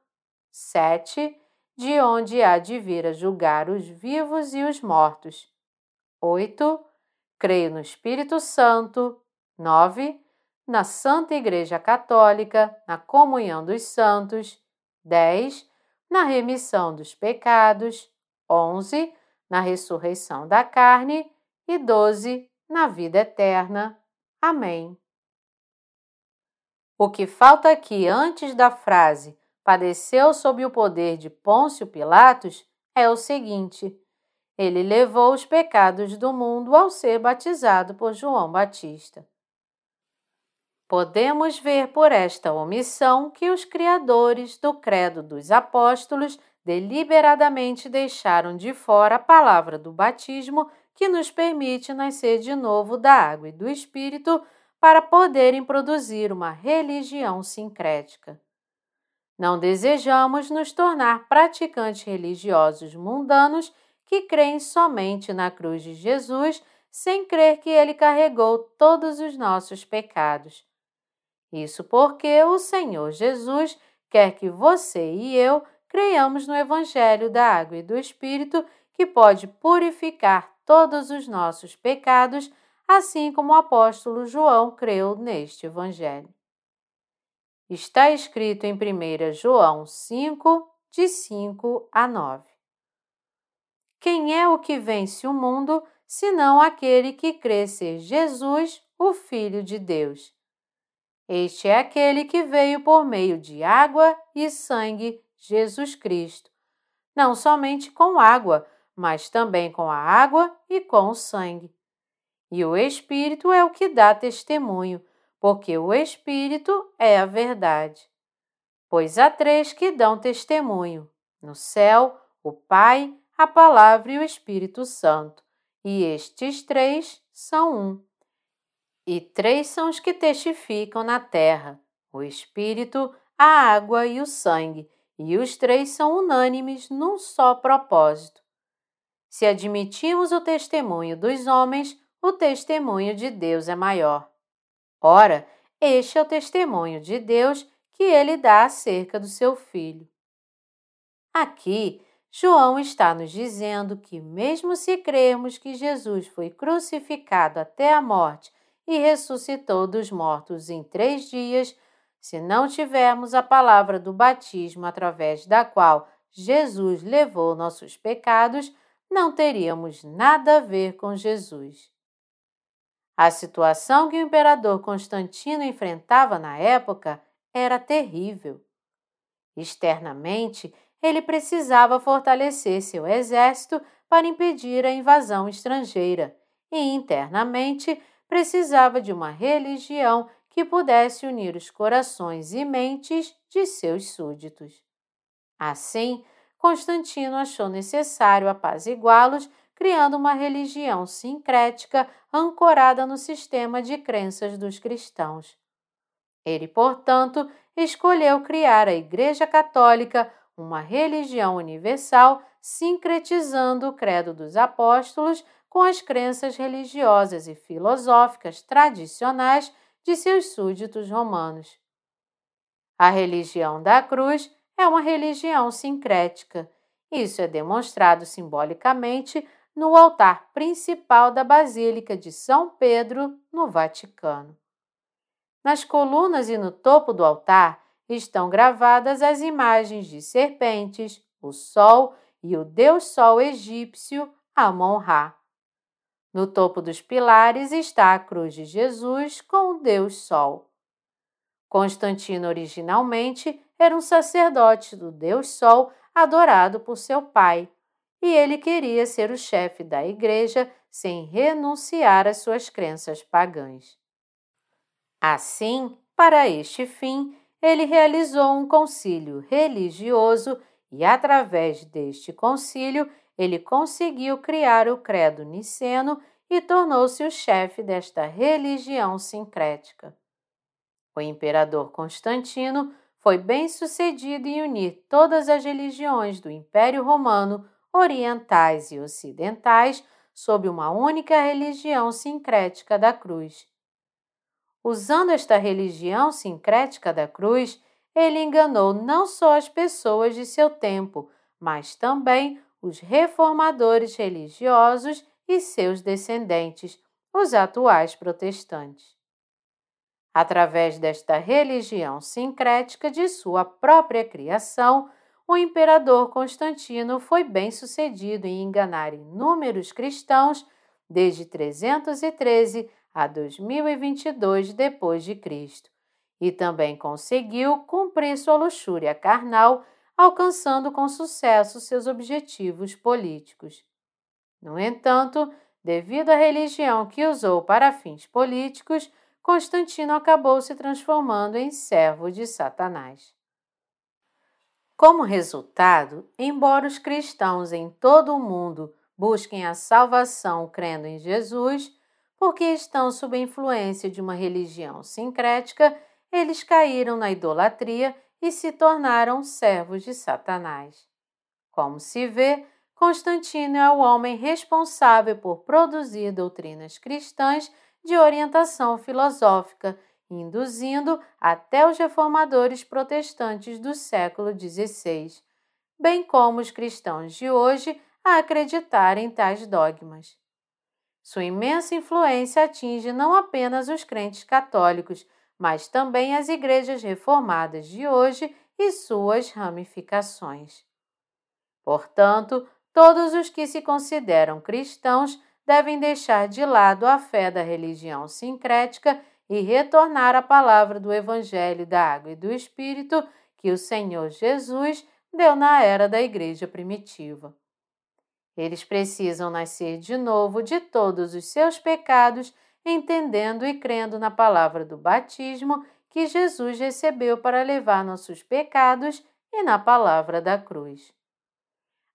7. De onde há de vir a julgar os vivos e os mortos. 8. Creio no Espírito Santo. 9. Na Santa Igreja Católica, na comunhão dos santos. 10. Na remissão dos pecados. 11. Na ressurreição da carne. E 12. Na vida eterna. Amém. O que falta aqui antes da frase padeceu sob o poder de Pôncio Pilatos é o seguinte: ele levou os pecados do mundo ao ser batizado por João Batista. Podemos ver por esta omissão que os criadores do Credo dos Apóstolos deliberadamente deixaram de fora a palavra do batismo que nos permite nascer de novo da água e do Espírito para poderem produzir uma religião sincrética. Não desejamos nos tornar praticantes religiosos mundanos que creem somente na cruz de Jesus sem crer que ele carregou todos os nossos pecados. Isso porque o Senhor Jesus quer que você e eu creiamos no Evangelho da Água e do Espírito que pode purificar todos os nossos pecados assim como o apóstolo João creu neste Evangelho. Está escrito em 1 João 5, de 5 a 9. Quem é o que vence o mundo, senão aquele que crê ser Jesus, o Filho de Deus? Este é aquele que veio por meio de água e sangue, Jesus Cristo. Não somente com água, mas também com a água e com o sangue. E o Espírito é o que dá testemunho, porque o Espírito é a verdade. Pois há três que dão testemunho: no céu, o Pai, a Palavra e o Espírito Santo. E estes três são um. E três são os que testificam na terra: o Espírito, a água e o sangue, e os três são unânimes num só propósito. Se admitimos o testemunho dos homens, o testemunho de Deus é maior. Ora, Este é o testemunho de Deus que ele dá acerca do seu filho. Aqui, João está nos dizendo que, mesmo se crermos que Jesus foi crucificado até a morte e ressuscitou dos mortos em três dias, se não tivermos a palavra do batismo através da qual Jesus levou nossos pecados, não teríamos nada a ver com Jesus. A situação que o imperador Constantino enfrentava na época era terrível. Externamente, ele precisava fortalecer seu exército para impedir a invasão estrangeira, e internamente precisava de uma religião que pudesse unir os corações e mentes de seus súditos. Assim, Constantino achou necessário apaziguá-los, criando uma religião sincrética ancorada no sistema de crenças dos cristãos. Ele, portanto, escolheu criar a Igreja Católica, uma religião universal, sincretizando o credo dos apóstolos com as crenças religiosas e filosóficas tradicionais de seus súditos romanos. A religião da cruz é uma religião sincrética. Isso é demonstrado simbolicamente no altar principal da Basílica de São Pedro, no Vaticano. Nas colunas e no topo do altar estão gravadas as imagens de serpentes, o sol e o deus sol egípcio Amon-Ra. No topo dos pilares está a cruz de Jesus com o Deus Sol. Constantino originalmente era um sacerdote do Deus Sol adorado por seu pai, e ele queria ser o chefe da igreja sem renunciar às suas crenças pagãs. Assim, para este fim, ele realizou um concílio religioso e, através deste concílio, ele conseguiu criar o credo niceno e tornou-se o chefe desta religião sincrética. O imperador Constantino foi bem sucedido em unir todas as religiões do Império Romano, orientais e ocidentais, sob uma única religião sincrética da cruz. Usando esta religião sincrética da cruz, ele enganou não só as pessoas de seu tempo, mas também os reformadores religiosos e seus descendentes, os atuais protestantes. Através desta religião sincrética de sua própria criação, o imperador Constantino foi bem sucedido em enganar inúmeros cristãos desde 313 a 2022 depois de Cristo, e também conseguiu cumprir sua luxúria carnal alcançando com sucesso seus objetivos políticos. No entanto, devido à religião que usou para fins políticos, Constantino acabou se transformando em servo de Satanás. Como resultado, embora os cristãos em todo o mundo busquem a salvação crendo em Jesus, porque estão sob a influência de uma religião sincrética, eles caíram na idolatria e se tornaram servos de Satanás. Como se vê, Constantino é o homem responsável por produzir doutrinas cristãs de orientação filosófica, induzindo até os reformadores protestantes do século XVI, bem como os cristãos de hoje a acreditarem em tais dogmas. Sua imensa influência atinge não apenas os crentes católicos, mas também as igrejas reformadas de hoje e suas ramificações. Portanto, todos os que se consideram cristãos devem deixar de lado a fé da religião sincrética e retornar à palavra do Evangelho da Água e do Espírito que o Senhor Jesus deu na era da Igreja primitiva. Eles precisam nascer de novo de todos os seus pecados entendendo e crendo na palavra do batismo que Jesus recebeu para levar nossos pecados e na palavra da cruz.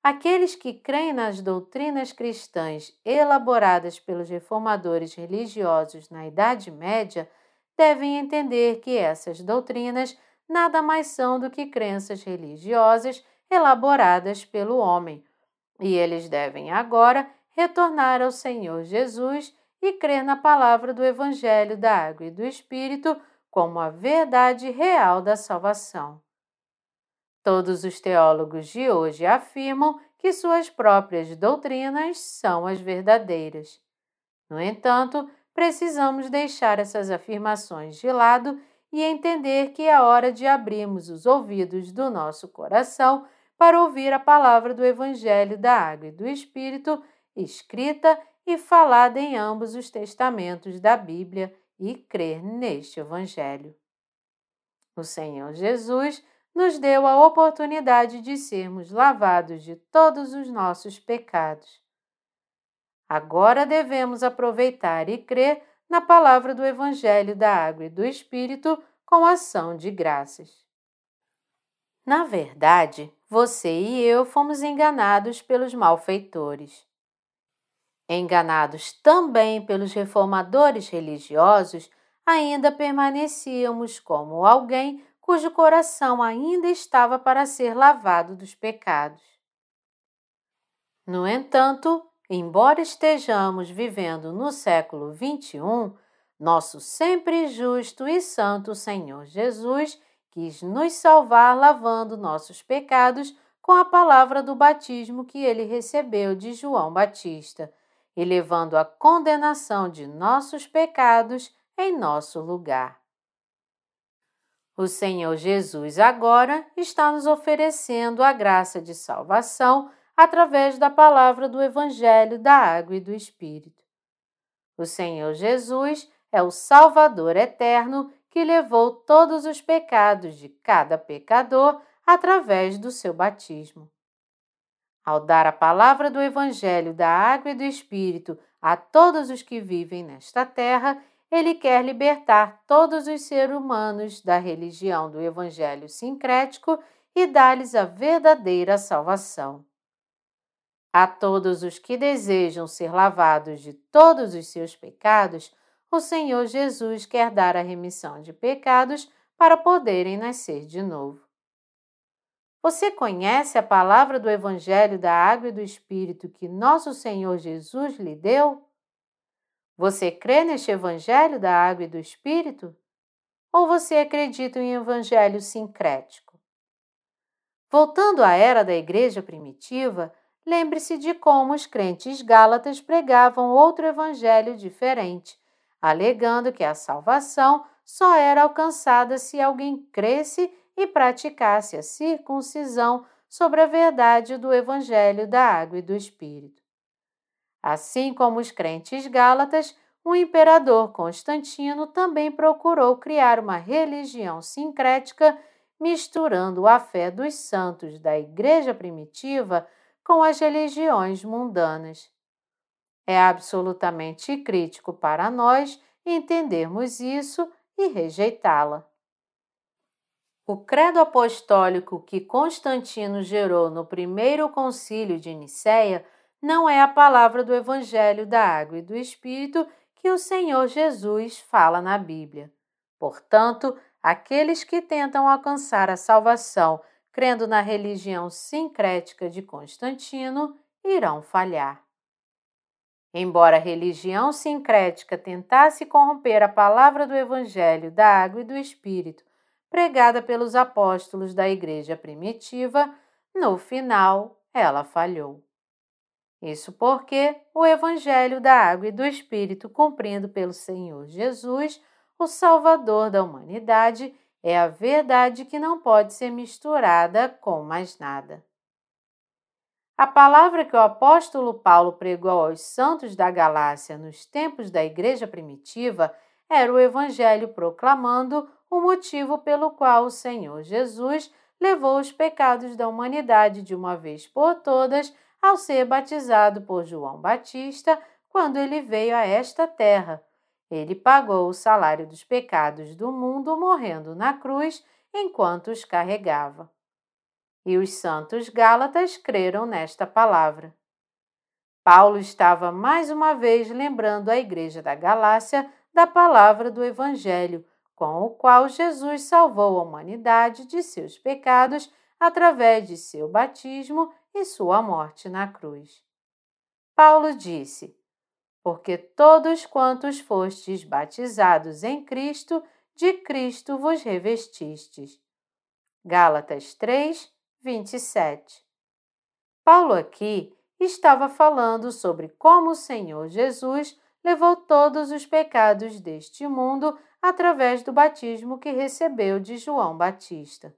Aqueles que creem nas doutrinas cristãs elaboradas pelos reformadores religiosos na Idade Média devem entender que essas doutrinas nada mais são do que crenças religiosas elaboradas pelo homem, e eles devem agora retornar ao Senhor Jesus e crer na palavra do Evangelho da Água e do Espírito como a verdade real da salvação. Todos os teólogos de hoje afirmam que suas próprias doutrinas são as verdadeiras. No entanto, precisamos deixar essas afirmações de lado e entender que é hora de abrirmos os ouvidos do nosso coração para ouvir a palavra do Evangelho da Água e do Espírito, escrita e falada em ambos os testamentos da Bíblia, e crer neste Evangelho. O Senhor Jesus nos deu a oportunidade de sermos lavados de todos os nossos pecados. Agora devemos aproveitar e crer na palavra do Evangelho da Água e do Espírito com ação de graças. Na verdade, você e eu fomos enganados pelos malfeitores. Enganados também pelos reformadores religiosos, ainda permanecíamos como alguém cujo coração ainda estava para ser lavado dos pecados. No entanto, embora estejamos vivendo no século XXI, nosso sempre justo e santo Senhor Jesus quis nos salvar lavando nossos pecados com a palavra do batismo que ele recebeu de João Batista e levando a condenação de nossos pecados em nosso lugar. O Senhor Jesus agora está nos oferecendo a graça de salvação através da palavra do Evangelho da Água e do Espírito. O Senhor Jesus é o Salvador eterno que levou todos os pecados de cada pecador através do seu batismo. Ao dar a palavra do Evangelho da Água e do Espírito a todos os que vivem nesta terra, ele quer libertar todos os seres humanos da religião do Evangelho sincrético e dar-lhes a verdadeira salvação. A todos os que desejam ser lavados de todos os seus pecados, o Senhor Jesus quer dar a remissão de pecados para poderem nascer de novo. Você conhece a palavra do Evangelho da Água e do Espírito que nosso Senhor Jesus lhe deu? Você crê neste Evangelho da Água e do Espírito? Ou você acredita em Evangelho sincrético? Voltando à era da Igreja primitiva, lembre-se de como os crentes gálatas pregavam outro evangelho diferente, alegando que a salvação só era alcançada se alguém cresce e praticasse a circuncisão sobre a verdade do Evangelho da Água e do Espírito. Assim como os crentes gálatas, o imperador Constantino também procurou criar uma religião sincrética, misturando a fé dos santos da Igreja primitiva com as religiões mundanas. É absolutamente crítico para nós entendermos isso e rejeitá-la. O credo apostólico que Constantino gerou no primeiro concílio de Nicéia não é a palavra do Evangelho da Água e do Espírito que o Senhor Jesus fala na Bíblia. Portanto, aqueles que tentam alcançar a salvação crendo na religião sincrética de Constantino irão falhar. Embora a religião sincrética tentasse corromper a palavra do Evangelho da Água e do Espírito pregada pelos apóstolos da igreja primitiva, no final ela falhou. Isso porque o Evangelho da Água e do Espírito, cumprido pelo Senhor Jesus, o Salvador da humanidade, é a verdade que não pode ser misturada com mais nada. A palavra que o apóstolo Paulo pregou aos santos da Galácia nos tempos da igreja primitiva era o Evangelho proclamando o motivo pelo qual o Senhor Jesus levou os pecados da humanidade de uma vez por todas ao ser batizado por João Batista quando ele veio a esta terra. Ele pagou o salário dos pecados do mundo morrendo na cruz enquanto os carregava. E os santos Gálatas creram nesta palavra. Paulo estava mais uma vez lembrando a igreja da Galácia da palavra do Evangelho, com o qual Jesus salvou a humanidade de seus pecados através de seu batismo e sua morte na cruz. Paulo disse: Porque todos quantos fostes batizados em Cristo, de Cristo vos revestistes. Gálatas 3, 27. Paulo aqui estava falando sobre como o Senhor Jesus levou todos os pecados deste mundo através do batismo que recebeu de João Batista.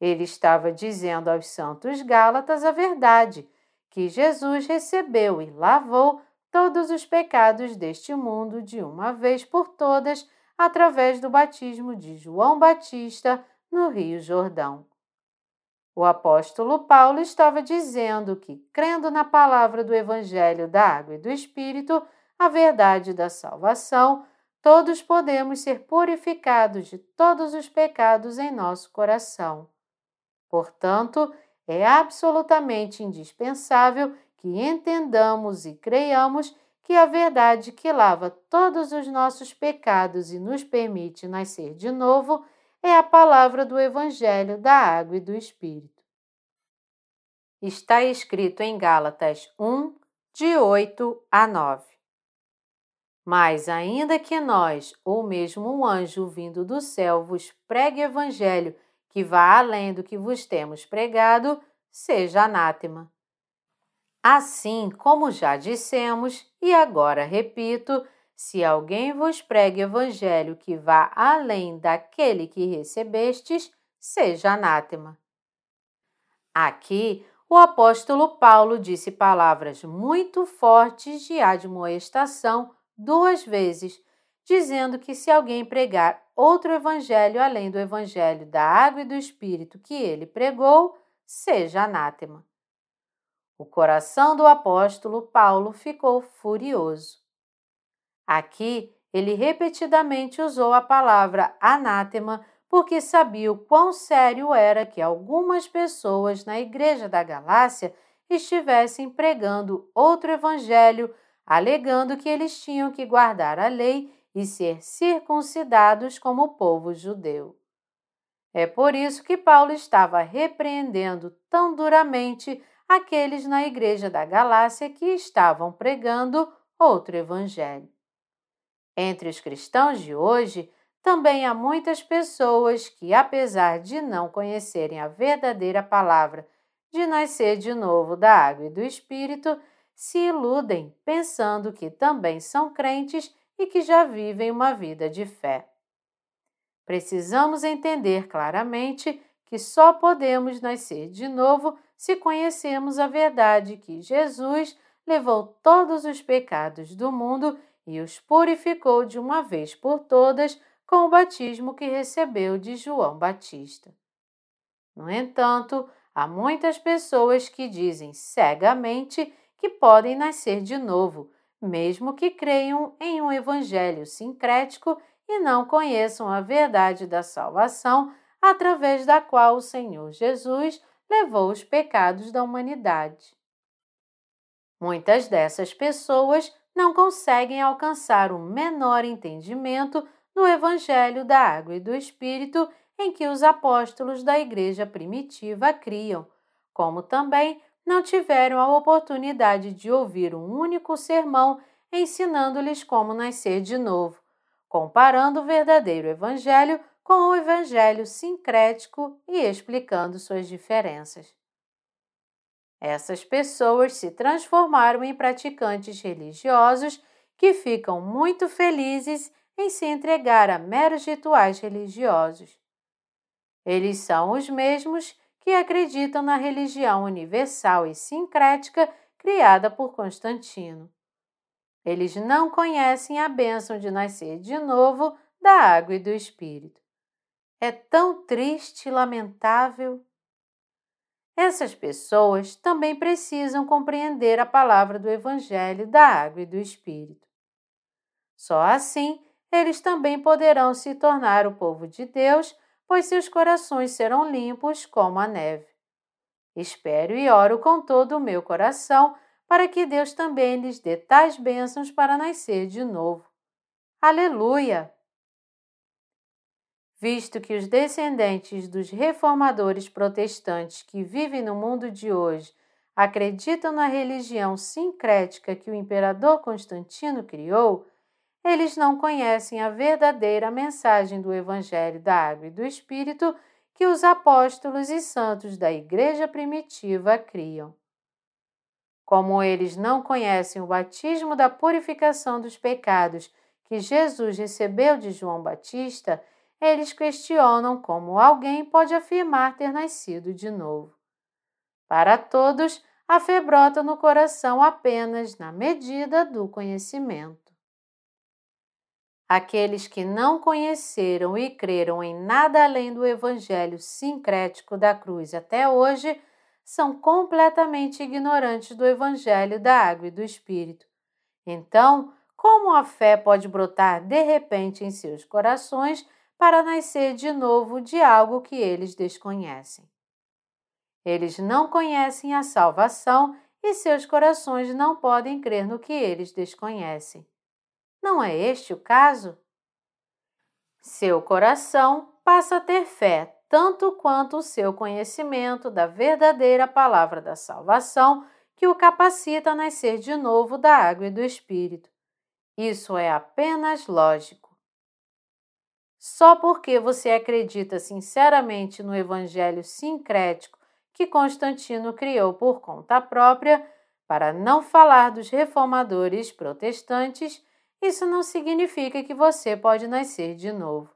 Ele estava dizendo aos santos Gálatas a verdade, que Jesus recebeu e lavou todos os pecados deste mundo de uma vez por todas através do batismo de João Batista no Rio Jordão. O apóstolo Paulo estava dizendo que, crendo na palavra do Evangelho da Água e do Espírito, a verdade da salvação, todos podemos ser purificados de todos os pecados em nosso coração. Portanto, é absolutamente indispensável que entendamos e creiamos que a verdade que lava todos os nossos pecados e nos permite nascer de novo é a palavra do Evangelho da Água e do Espírito. Está escrito em Gálatas 1, de 8 a 9. Mas, ainda que nós, ou mesmo um anjo vindo do céu, vos pregue evangelho que vá além do que vos temos pregado, seja anátema. Assim como já dissemos, e agora repito, se alguém vos pregue evangelho que vá além daquele que recebestes, seja anátema. Aqui, o apóstolo Paulo disse palavras muito fortes de admoestação duas vezes, dizendo que se alguém pregar outro evangelho além do evangelho da água e do espírito que ele pregou, seja anátema. O coração do apóstolo Paulo ficou furioso. Aqui, ele repetidamente usou a palavra anátema porque sabia o quão sério era que algumas pessoas na igreja da Galácia estivessem pregando outro evangelho, alegando que eles tinham que guardar a lei e ser circuncidados como o povo judeu. É por isso que Paulo estava repreendendo tão duramente aqueles na igreja da Galácia que estavam pregando outro evangelho. Entre os cristãos de hoje, também há muitas pessoas que, apesar de não conhecerem a verdadeira palavra de nascer de novo da água e do Espírito, se iludem pensando que também são crentes e que já vivem uma vida de fé. Precisamos entender claramente que só podemos nascer de novo se conhecemos a verdade que Jesus levou todos os pecados do mundo e os purificou de uma vez por todas com o batismo que recebeu de João Batista. No entanto, há muitas pessoas que dizem cegamente que podem nascer de novo, mesmo que creiam em um evangelho sincrético e não conheçam a verdade da salvação através da qual o Senhor Jesus levou os pecados da humanidade. Muitas dessas pessoas não conseguem alcançar o menor entendimento do Evangelho da Água e do Espírito em que os apóstolos da Igreja primitiva criam, como também não tiveram a oportunidade de ouvir um único sermão ensinando-lhes como nascer de novo, comparando o verdadeiro Evangelho com o evangelho sincrético e explicando suas diferenças. Essas pessoas se transformaram em praticantes religiosos que ficam muito felizes em se entregar a meros rituais religiosos. Eles são os mesmos que acreditam na religião universal e sincrética criada por Constantino. Eles não conhecem a bênção de nascer de novo da água e do Espírito é tão triste e lamentável. Essas pessoas também precisam compreender a palavra do Evangelho da Água e do Espírito. Só assim eles também poderão se tornar o povo de Deus, pois seus corações serão limpos como a neve. Espero e oro com todo o meu coração para que Deus também lhes dê tais bênçãos para nascer de novo. Aleluia! Visto que os descendentes dos reformadores protestantes que vivem no mundo de hoje acreditam na religião sincrética que o imperador Constantino criou, eles não conhecem a verdadeira mensagem do Evangelho da Água e do Espírito que os apóstolos e santos da Igreja primitiva criam. Como eles não conhecem o batismo da purificação dos pecados que Jesus recebeu de João Batista, eles questionam como alguém pode afirmar ter nascido de novo. Para todos, a fé brota no coração apenas na medida do conhecimento. Aqueles que não conheceram e creram em nada além do evangelho sincrético da cruz até hoje são completamente ignorantes do evangelho da água e do espírito. Então, como a fé pode brotar de repente em seus corações para nascer de novo de algo que eles desconhecem? Eles não conhecem a salvação e seus corações não podem crer no que eles desconhecem. Não é este o caso? Seu coração passa a ter fé tanto quanto o seu conhecimento da verdadeira palavra da salvação que o capacita a nascer de novo da água e do Espírito. Isso é apenas lógico. Só porque você acredita sinceramente no Evangelho sincrético que Constantino criou por conta própria, para não falar dos reformadores protestantes, isso não significa que você pode nascer de novo.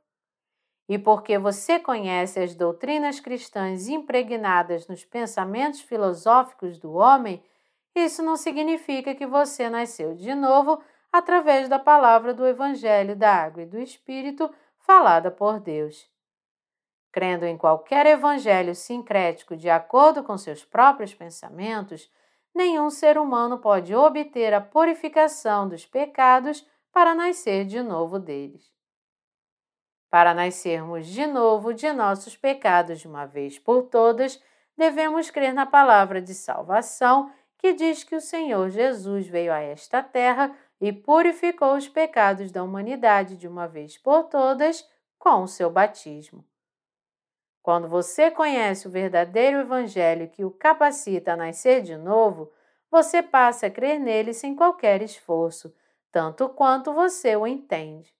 E porque você conhece as doutrinas cristãs impregnadas nos pensamentos filosóficos do homem, isso não significa que você nasceu de novo através da palavra do Evangelho da Água e do Espírito falada por Deus. Crendo em qualquer evangelho sincrético de acordo com seus próprios pensamentos, nenhum ser humano pode obter a purificação dos pecados para nascer de novo deles. Para nascermos de novo de nossos pecados de uma vez por todas, devemos crer na palavra de salvação que diz que o Senhor Jesus veio a esta terra e purificou os pecados da humanidade de uma vez por todas com o seu batismo. Quando você conhece o verdadeiro Evangelho que o capacita a nascer de novo, você passa a crer nele sem qualquer esforço, tanto quanto você o entende.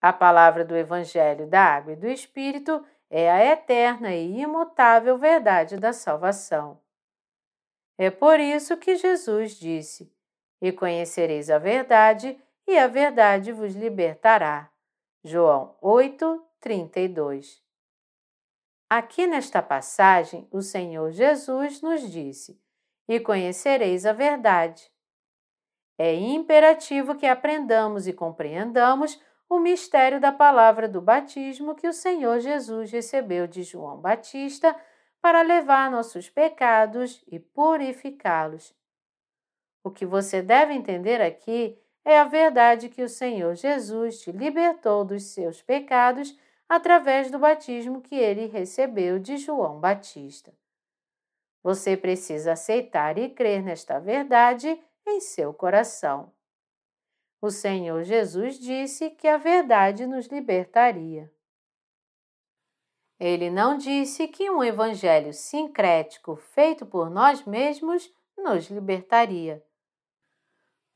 A palavra do Evangelho da Água e do Espírito é a eterna e imutável verdade da salvação. É por isso que Jesus disse: E conhecereis a verdade, e a verdade vos libertará. João 8, 32. Aqui nesta passagem, o Senhor Jesus nos disse: E conhecereis a verdade. É imperativo que aprendamos e compreendamos o mistério da palavra do batismo que o Senhor Jesus recebeu de João Batista para levar nossos pecados e purificá-los. O que você deve entender aqui é a verdade que o Senhor Jesus te libertou dos seus pecados através do batismo que ele recebeu de João Batista. Você precisa aceitar e crer nesta verdade em seu coração. O Senhor Jesus disse que a verdade nos libertaria. Ele não disse que um evangelho sincrético feito por nós mesmos nos libertaria.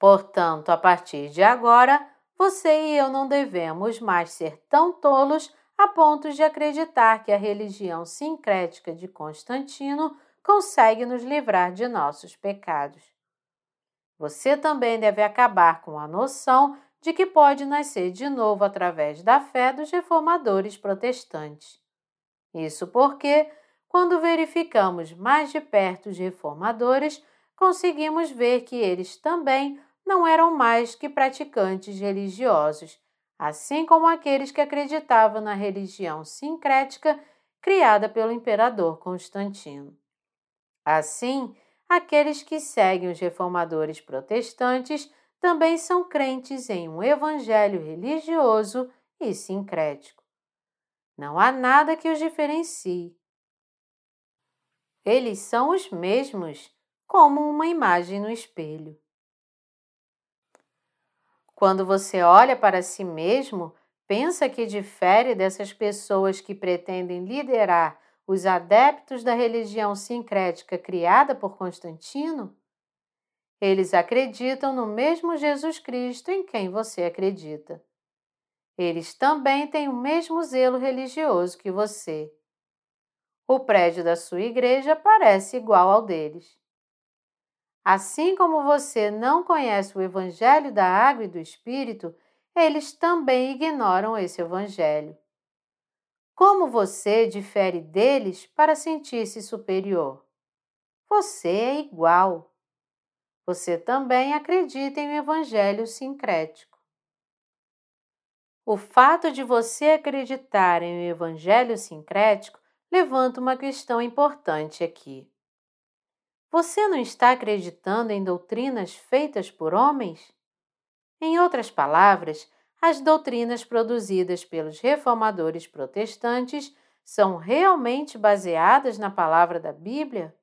Portanto, a partir de agora, você e eu não devemos mais ser tão tolos a ponto de acreditar que a religião sincrética de Constantino consegue nos livrar de nossos pecados. Você também deve acabar com a noção de que pode nascer de novo através da fé dos reformadores protestantes. Isso porque, quando verificamos mais de perto os reformadores, conseguimos ver que eles também não eram mais que praticantes religiosos assim como aqueles que acreditavam na religião sincrética criada pelo imperador Constantino. Assim, aqueles que seguem os reformadores protestantes também são crentes em um evangelho religioso e sincrético. Não há nada que os diferencie. Eles são os mesmos, como uma imagem no espelho. Quando você olha para si mesmo, pensa que difere dessas pessoas que pretendem liderar os adeptos da religião sincrética criada por Constantino? Eles acreditam no mesmo Jesus Cristo em quem você acredita. Eles também têm o mesmo zelo religioso que você. O prédio da sua igreja parece igual ao deles. Assim como você não conhece o Evangelho da Água e do Espírito, eles também ignoram esse Evangelho. Como você difere deles para sentir-se superior? Você é igual. Você também acredita em um Evangelho sincrético. O fato de você acreditar em um Evangelho sincrético levanta uma questão importante aqui. Você não está acreditando em doutrinas feitas por homens? Em outras palavras, as doutrinas produzidas pelos reformadores protestantes são realmente baseadas na palavra da Bíblia?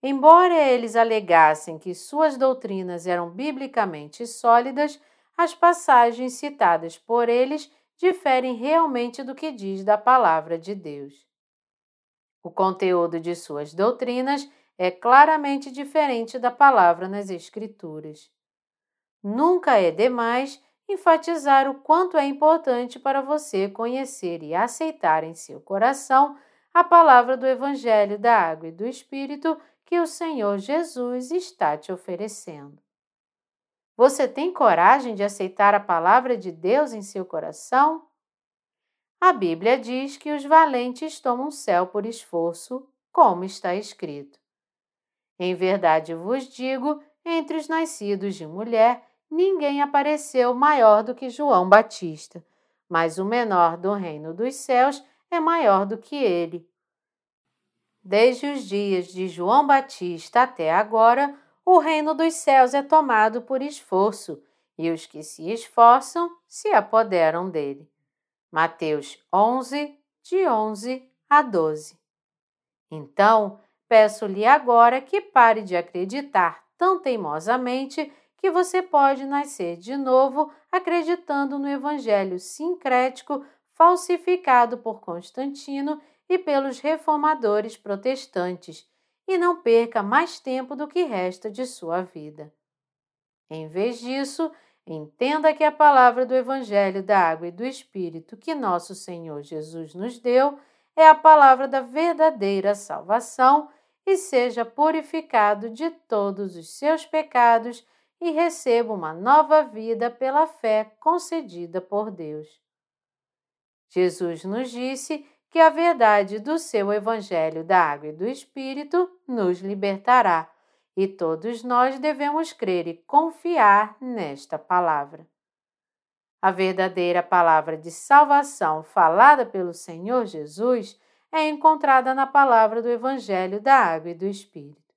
Embora eles alegassem que suas doutrinas eram biblicamente sólidas, as passagens citadas por eles diferem realmente do que diz da palavra de Deus. O conteúdo de suas doutrinas é claramente diferente da palavra nas Escrituras. Nunca é demais enfatizar o quanto é importante para você conhecer e aceitar em seu coração a palavra do Evangelho da Água e do Espírito que o Senhor Jesus está te oferecendo. Você tem coragem de aceitar a palavra de Deus em seu coração? A Bíblia diz que os valentes tomam o céu por esforço, como está escrito. Em verdade vos digo: entre os nascidos de mulher, ninguém apareceu maior do que João Batista, mas o menor do reino dos céus é maior do que ele. Desde os dias de João Batista até agora, o reino dos céus é tomado por esforço, e os que se esforçam se apoderam dele. Mateus 11, de 11 a 12. Então, Peço-lhe agora que pare de acreditar tão teimosamente que você pode nascer de novo acreditando no evangelho sincrético falsificado por Constantino e pelos reformadores protestantes e não perca mais tempo do que resta de sua vida. Em vez disso, entenda que a palavra do Evangelho da Água e do Espírito que nosso Senhor Jesus nos deu é a palavra da verdadeira salvação e seja purificado de todos os seus pecados e receba uma nova vida pela fé concedida por Deus. Jesus nos disse que a verdade do seu Evangelho da Água e do Espírito nos libertará, e todos nós devemos crer e confiar nesta palavra. A verdadeira palavra de salvação falada pelo Senhor Jesus é encontrada na palavra do Evangelho da Água e do Espírito.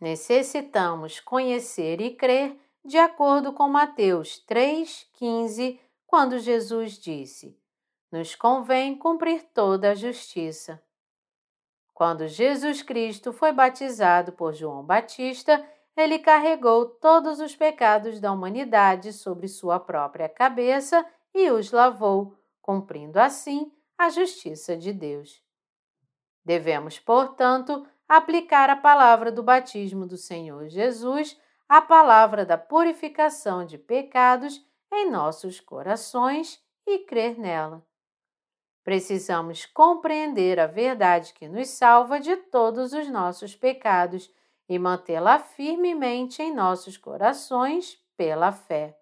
Necessitamos conhecer e crer de acordo com Mateus 3,15, quando Jesus disse: Nos convém cumprir toda a justiça. Quando Jesus Cristo foi batizado por João Batista, ele carregou todos os pecados da humanidade sobre sua própria cabeça e os lavou, cumprindo assim a justiça de Deus. Devemos, portanto, aplicar a palavra do batismo do Senhor Jesus à palavra da purificação de pecados em nossos corações e crer nela. Precisamos compreender a verdade que nos salva de todos os nossos pecados e mantê-la firmemente em nossos corações pela fé.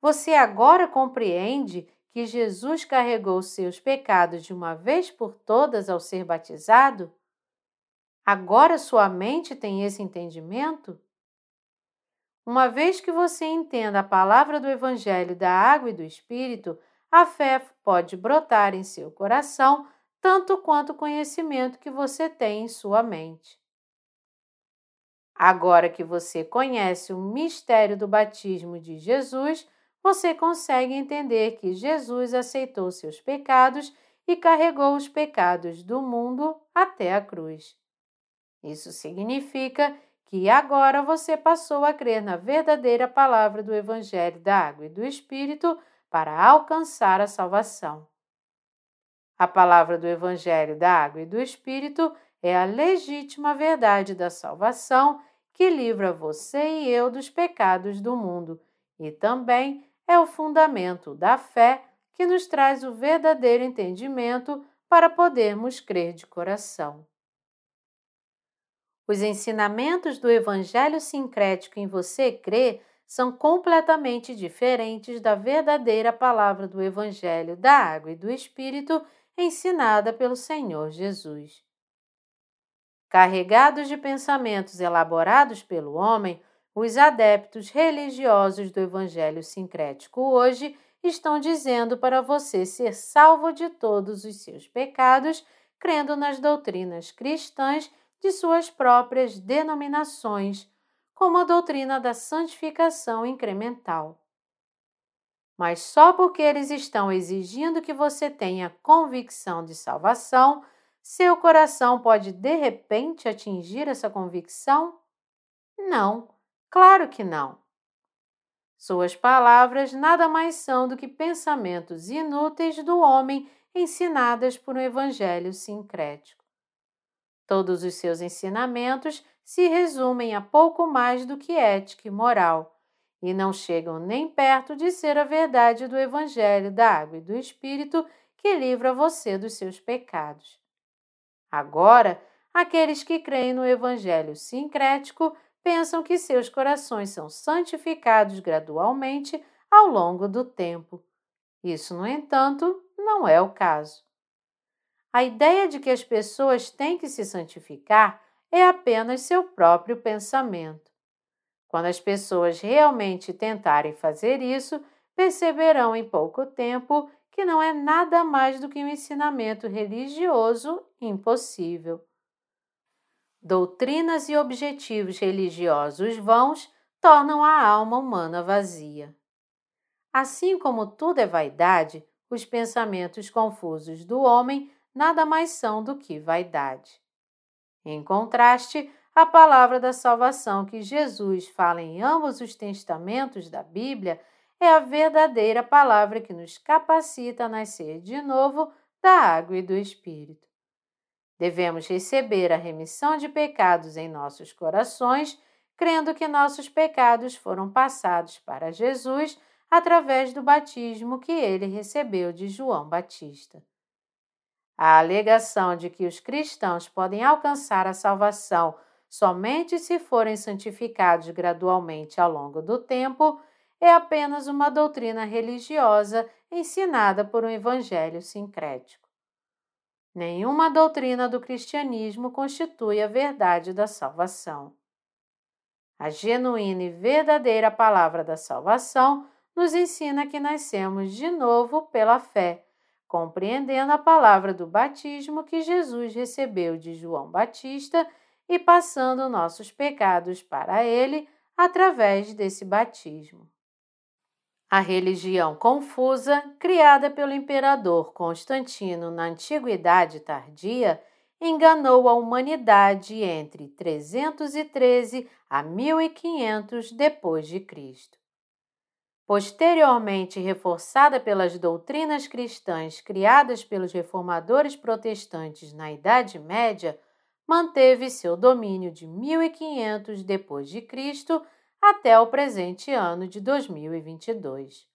Você agora compreende que Jesus carregou seus pecados de uma vez por todas ao ser batizado? Agora sua mente tem esse entendimento? Uma vez que você entenda a palavra do Evangelho da Água e do Espírito, a fé pode brotar em seu coração tanto quanto o conhecimento que você tem em sua mente. Agora que você conhece o mistério do batismo de Jesus, você consegue entender que Jesus aceitou seus pecados e carregou os pecados do mundo até a cruz. Isso significa que agora você passou a crer na verdadeira palavra do Evangelho da Água e do Espírito para alcançar a salvação. A palavra do Evangelho da Água e do Espírito é a legítima verdade da salvação que livra você e eu dos pecados do mundo e também é o fundamento da fé que nos traz o verdadeiro entendimento para podermos crer de coração. Os ensinamentos do Evangelho sincrético em você crê são completamente diferentes da verdadeira palavra do Evangelho da Água e do Espírito ensinada pelo Senhor Jesus. Carregados de pensamentos elaborados pelo homem, os adeptos religiosos do Evangelho sincrético hoje estão dizendo para você ser salvo de todos os seus pecados, crendo nas doutrinas cristãs de suas próprias denominações, como a doutrina da santificação incremental. Mas só porque eles estão exigindo que você tenha convicção de salvação, seu coração pode de repente atingir essa convicção? Não, claro que não. Suas palavras nada mais são do que pensamentos inúteis do homem ensinadas por um evangelho sincrético. Todos os seus ensinamentos se resumem a pouco mais do que ética e moral, e não chegam nem perto de ser a verdade do Evangelho da Água e do Espírito que livra você dos seus pecados. Agora, aqueles que creem no Evangelho sincrético pensam que seus corações são santificados gradualmente ao longo do tempo. Isso, no entanto, não é o caso. A ideia de que as pessoas têm que se santificar é apenas seu próprio pensamento. Quando as pessoas realmente tentarem fazer isso, perceberão em pouco tempo que não é nada mais do que um ensinamento religioso impossível. Doutrinas e objetivos religiosos vãos tornam a alma humana vazia. Assim como tudo é vaidade, os pensamentos confusos do homem nada mais são do que vaidade. Em contraste, a palavra da salvação que Jesus fala em ambos os testamentos da Bíblia é a verdadeira palavra que nos capacita a nascer de novo da água e do Espírito. Devemos receber a remissão de pecados em nossos corações, crendo que nossos pecados foram passados para Jesus através do batismo que ele recebeu de João Batista. A alegação de que os cristãos podem alcançar a salvação somente se forem santificados gradualmente ao longo do tempo é apenas uma doutrina religiosa ensinada por um evangelho sincrético. Nenhuma doutrina do cristianismo constitui a verdade da salvação. A genuína e verdadeira palavra da salvação nos ensina que nascemos de novo pela fé, compreendendo a palavra do batismo que Jesus recebeu de João Batista e passando nossos pecados para ele através desse batismo. A religião confusa, criada pelo imperador Constantino na Antiguidade Tardia, enganou a humanidade entre 313 a 1500 depois de Cristo. Posteriormente reforçada pelas doutrinas cristãs criadas pelos reformadores protestantes na Idade Média, manteve seu domínio de 1500 depois de Cristo até o presente ano de 2022.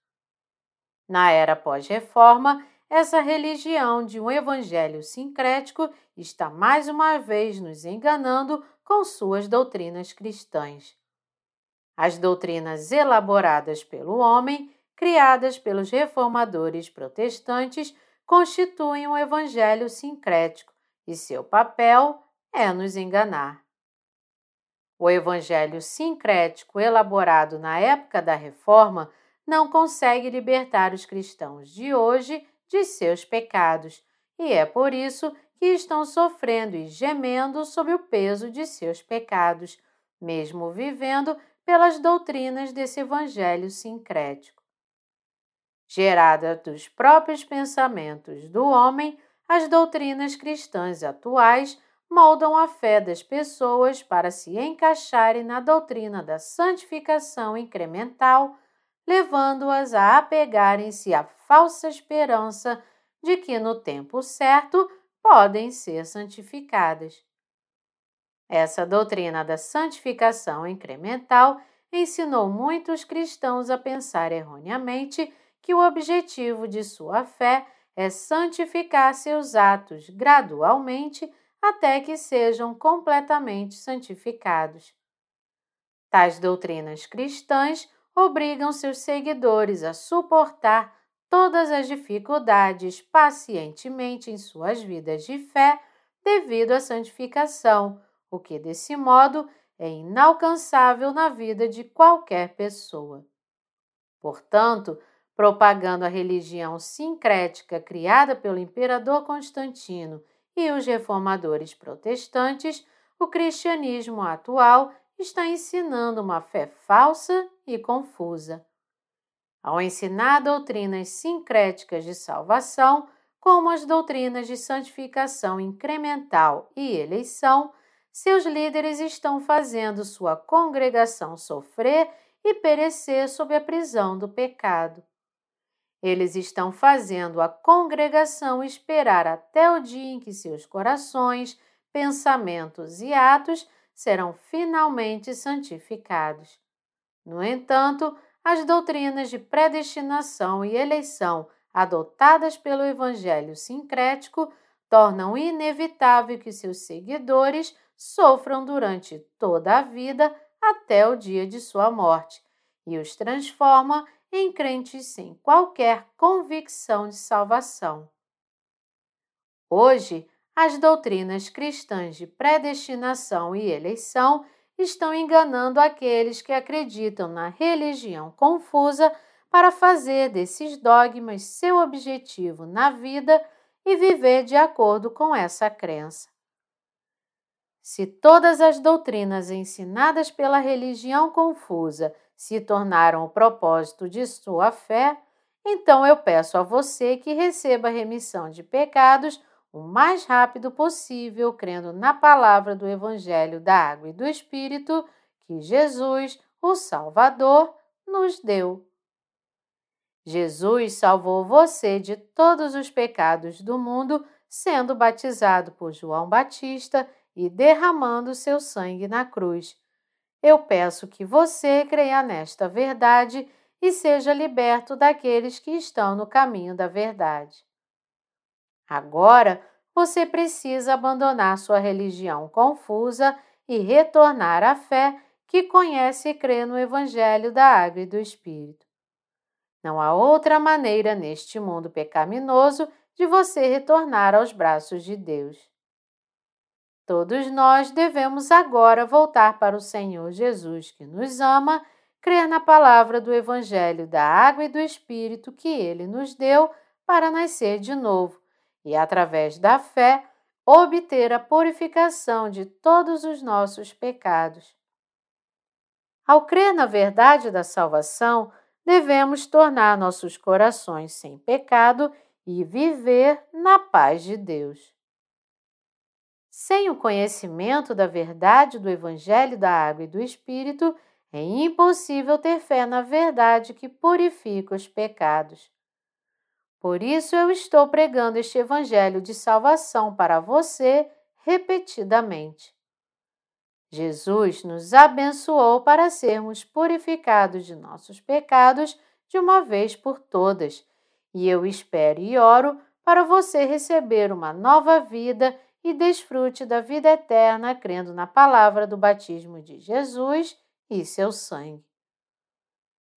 Na era pós-reforma, essa religião de um evangelho sincrético está mais uma vez nos enganando com suas doutrinas cristãs. As doutrinas elaboradas pelo homem, criadas pelos reformadores protestantes, constituem um evangelho sincrético e seu papel é nos enganar. O evangelho sincrético elaborado na época da Reforma não consegue libertar os cristãos de hoje de seus pecados, e é por isso que estão sofrendo e gemendo sob o peso de seus pecados, mesmo vivendo pelas doutrinas desse evangelho sincrético. Gerada dos próprios pensamentos do homem, as doutrinas cristãs atuais moldam a fé das pessoas para se encaixarem na doutrina da santificação incremental, levando-as a apegarem-se à falsa esperança de que no tempo certo podem ser santificadas. Essa doutrina da santificação incremental ensinou muitos cristãos a pensar erroneamente que o objetivo de sua fé é santificar seus atos gradualmente até que sejam completamente santificados. Tais doutrinas cristãs obrigam seus seguidores a suportar todas as dificuldades pacientemente em suas vidas de fé devido à santificação, o que desse modo é inalcançável na vida de qualquer pessoa. Portanto, propagando a religião sincrética criada pelo imperador Constantino e os reformadores protestantes, o cristianismo atual está ensinando uma fé falsa e confusa. Ao ensinar doutrinas sincréticas de salvação, como as doutrinas de santificação incremental e eleição, seus líderes estão fazendo sua congregação sofrer e perecer sob a prisão do pecado. Eles estão fazendo a congregação esperar até o dia em que seus corações, pensamentos e atos serão finalmente santificados. No entanto, as doutrinas de predestinação e eleição adotadas pelo Evangelho sincrético tornam inevitável que seus seguidores sofram durante toda a vida até o dia de sua morte e os transforma em crentes sem qualquer convicção de salvação. Hoje, as doutrinas cristãs de predestinação e eleição estão enganando aqueles que acreditam na religião confusa para fazer desses dogmas seu objetivo na vida e viver de acordo com essa crença. Se todas as doutrinas ensinadas pela religião confusa se tornaram o propósito de sua fé, então eu peço a você que receba a remissão de pecados o mais rápido possível, crendo na palavra do Evangelho da Água e do Espírito que Jesus, o Salvador, nos deu. Jesus salvou você de todos os pecados do mundo, sendo batizado por João Batista e derramando seu sangue na cruz. Eu peço que você creia nesta verdade e seja liberto daqueles que estão no caminho da verdade. Agora você precisa abandonar sua religião confusa e retornar à fé que conhece e crê no Evangelho da Água e do Espírito. Não há outra maneira neste mundo pecaminoso de você retornar aos braços de Deus. Todos nós devemos agora voltar para o Senhor Jesus, que nos ama, crer na palavra do Evangelho da Água e do Espírito que ele nos deu para nascer de novo e, através da fé, obter a purificação de todos os nossos pecados. Ao crer na verdade da salvação, devemos tornar nossos corações sem pecado e viver na paz de Deus. Sem o conhecimento da verdade do Evangelho da Água e do Espírito, é impossível ter fé na verdade que purifica os pecados. Por isso eu estou pregando este Evangelho de salvação para você repetidamente. Jesus nos abençoou para sermos purificados de nossos pecados de uma vez por todas, e eu espero e oro para você receber uma nova vida e desfrute da vida eterna crendo na palavra do batismo de Jesus e seu sangue.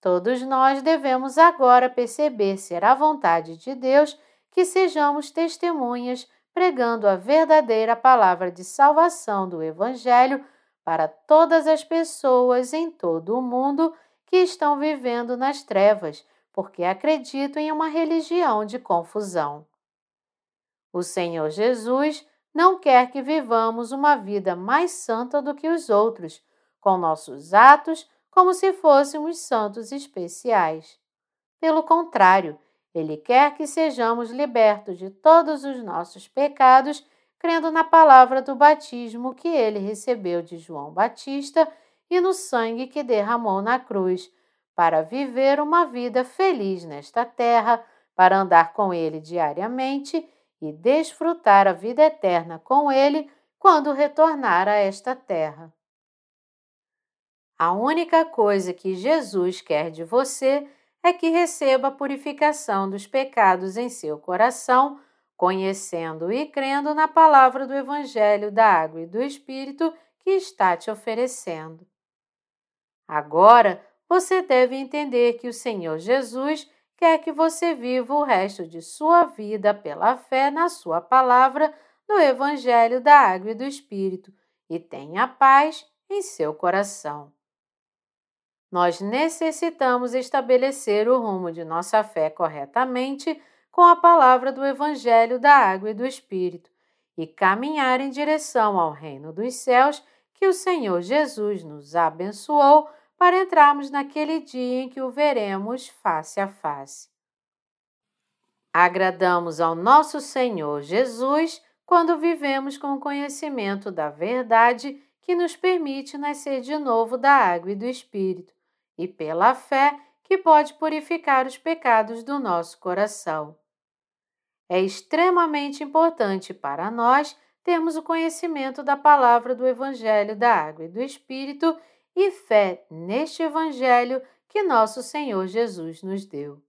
Todos nós devemos agora perceber ser a vontade de Deus que sejamos testemunhas pregando a verdadeira palavra de salvação do Evangelho para todas as pessoas em todo o mundo que estão vivendo nas trevas, porque acreditam em uma religião de confusão. O Senhor Jesus não quer que vivamos uma vida mais santa do que os outros, com nossos atos como se fôssemos santos especiais. Pelo contrário, ele quer que sejamos libertos de todos os nossos pecados, crendo na palavra do batismo que ele recebeu de João Batista e no sangue que derramou na cruz, para viver uma vida feliz nesta terra, para andar com ele diariamente e desfrutar a vida eterna com ele quando retornar a esta terra. A única coisa que Jesus quer de você é que receba a purificação dos pecados em seu coração, conhecendo e crendo na palavra do Evangelho da Água e do Espírito que está te oferecendo. Agora você deve entender que o Senhor Jesus quer que você viva o resto de sua vida pela fé na Sua palavra do Evangelho da Água e do Espírito e tenha paz em seu coração. Nós necessitamos estabelecer o rumo de nossa fé corretamente com a palavra do Evangelho da Água e do Espírito e caminhar em direção ao reino dos céus que o Senhor Jesus nos abençoou para entrarmos naquele dia em que o veremos face a face. Agradamos ao nosso Senhor Jesus quando vivemos com o conhecimento da verdade que nos permite nascer de novo da água e do Espírito e pela fé que pode purificar os pecados do nosso coração. É extremamente importante para nós termos o conhecimento da palavra do Evangelho da Água e do Espírito e fé neste Evangelho que nosso Senhor Jesus nos deu.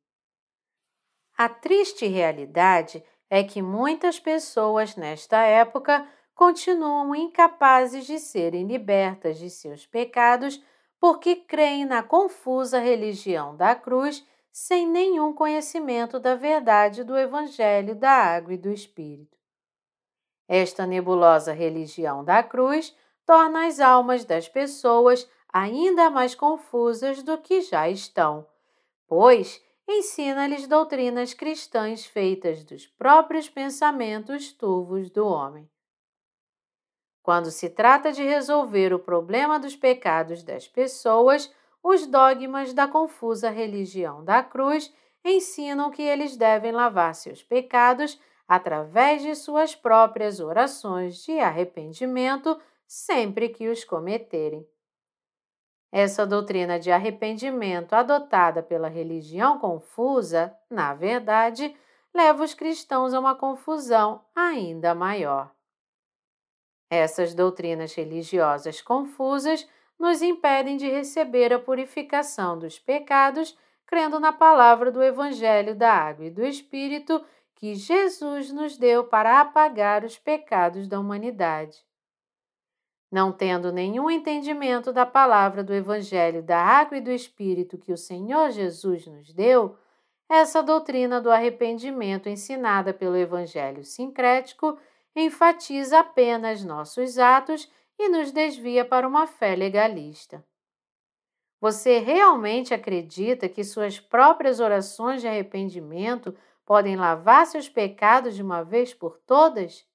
A triste realidade é que muitas pessoas nesta época continuam incapazes de serem libertas de seus pecados porque creem na confusa religião da cruz sem nenhum conhecimento da verdade do Evangelho da Água e do Espírito. Esta nebulosa religião da cruz torna as almas das pessoas ainda mais confusas do que já estão, pois ensina-lhes doutrinas cristãs feitas dos próprios pensamentos turvos do homem. Quando se trata de resolver o problema dos pecados das pessoas, os dogmas da confusa religião da cruz ensinam que eles devem lavar seus pecados através de suas próprias orações de arrependimento sempre que os cometerem. Essa doutrina de arrependimento adotada pela religião confusa, na verdade, leva os cristãos a uma confusão ainda maior. Essas doutrinas religiosas confusas nos impedem de receber a purificação dos pecados, crendo na palavra do Evangelho da Água e do Espírito que Jesus nos deu para apagar os pecados da humanidade. Não tendo nenhum entendimento da palavra do Evangelho da Água e do Espírito que o Senhor Jesus nos deu, essa doutrina do arrependimento ensinada pelo Evangelho sincrético enfatiza apenas nossos atos e nos desvia para uma fé legalista. Você realmente acredita que suas próprias orações de arrependimento podem lavar seus pecados de uma vez por todas?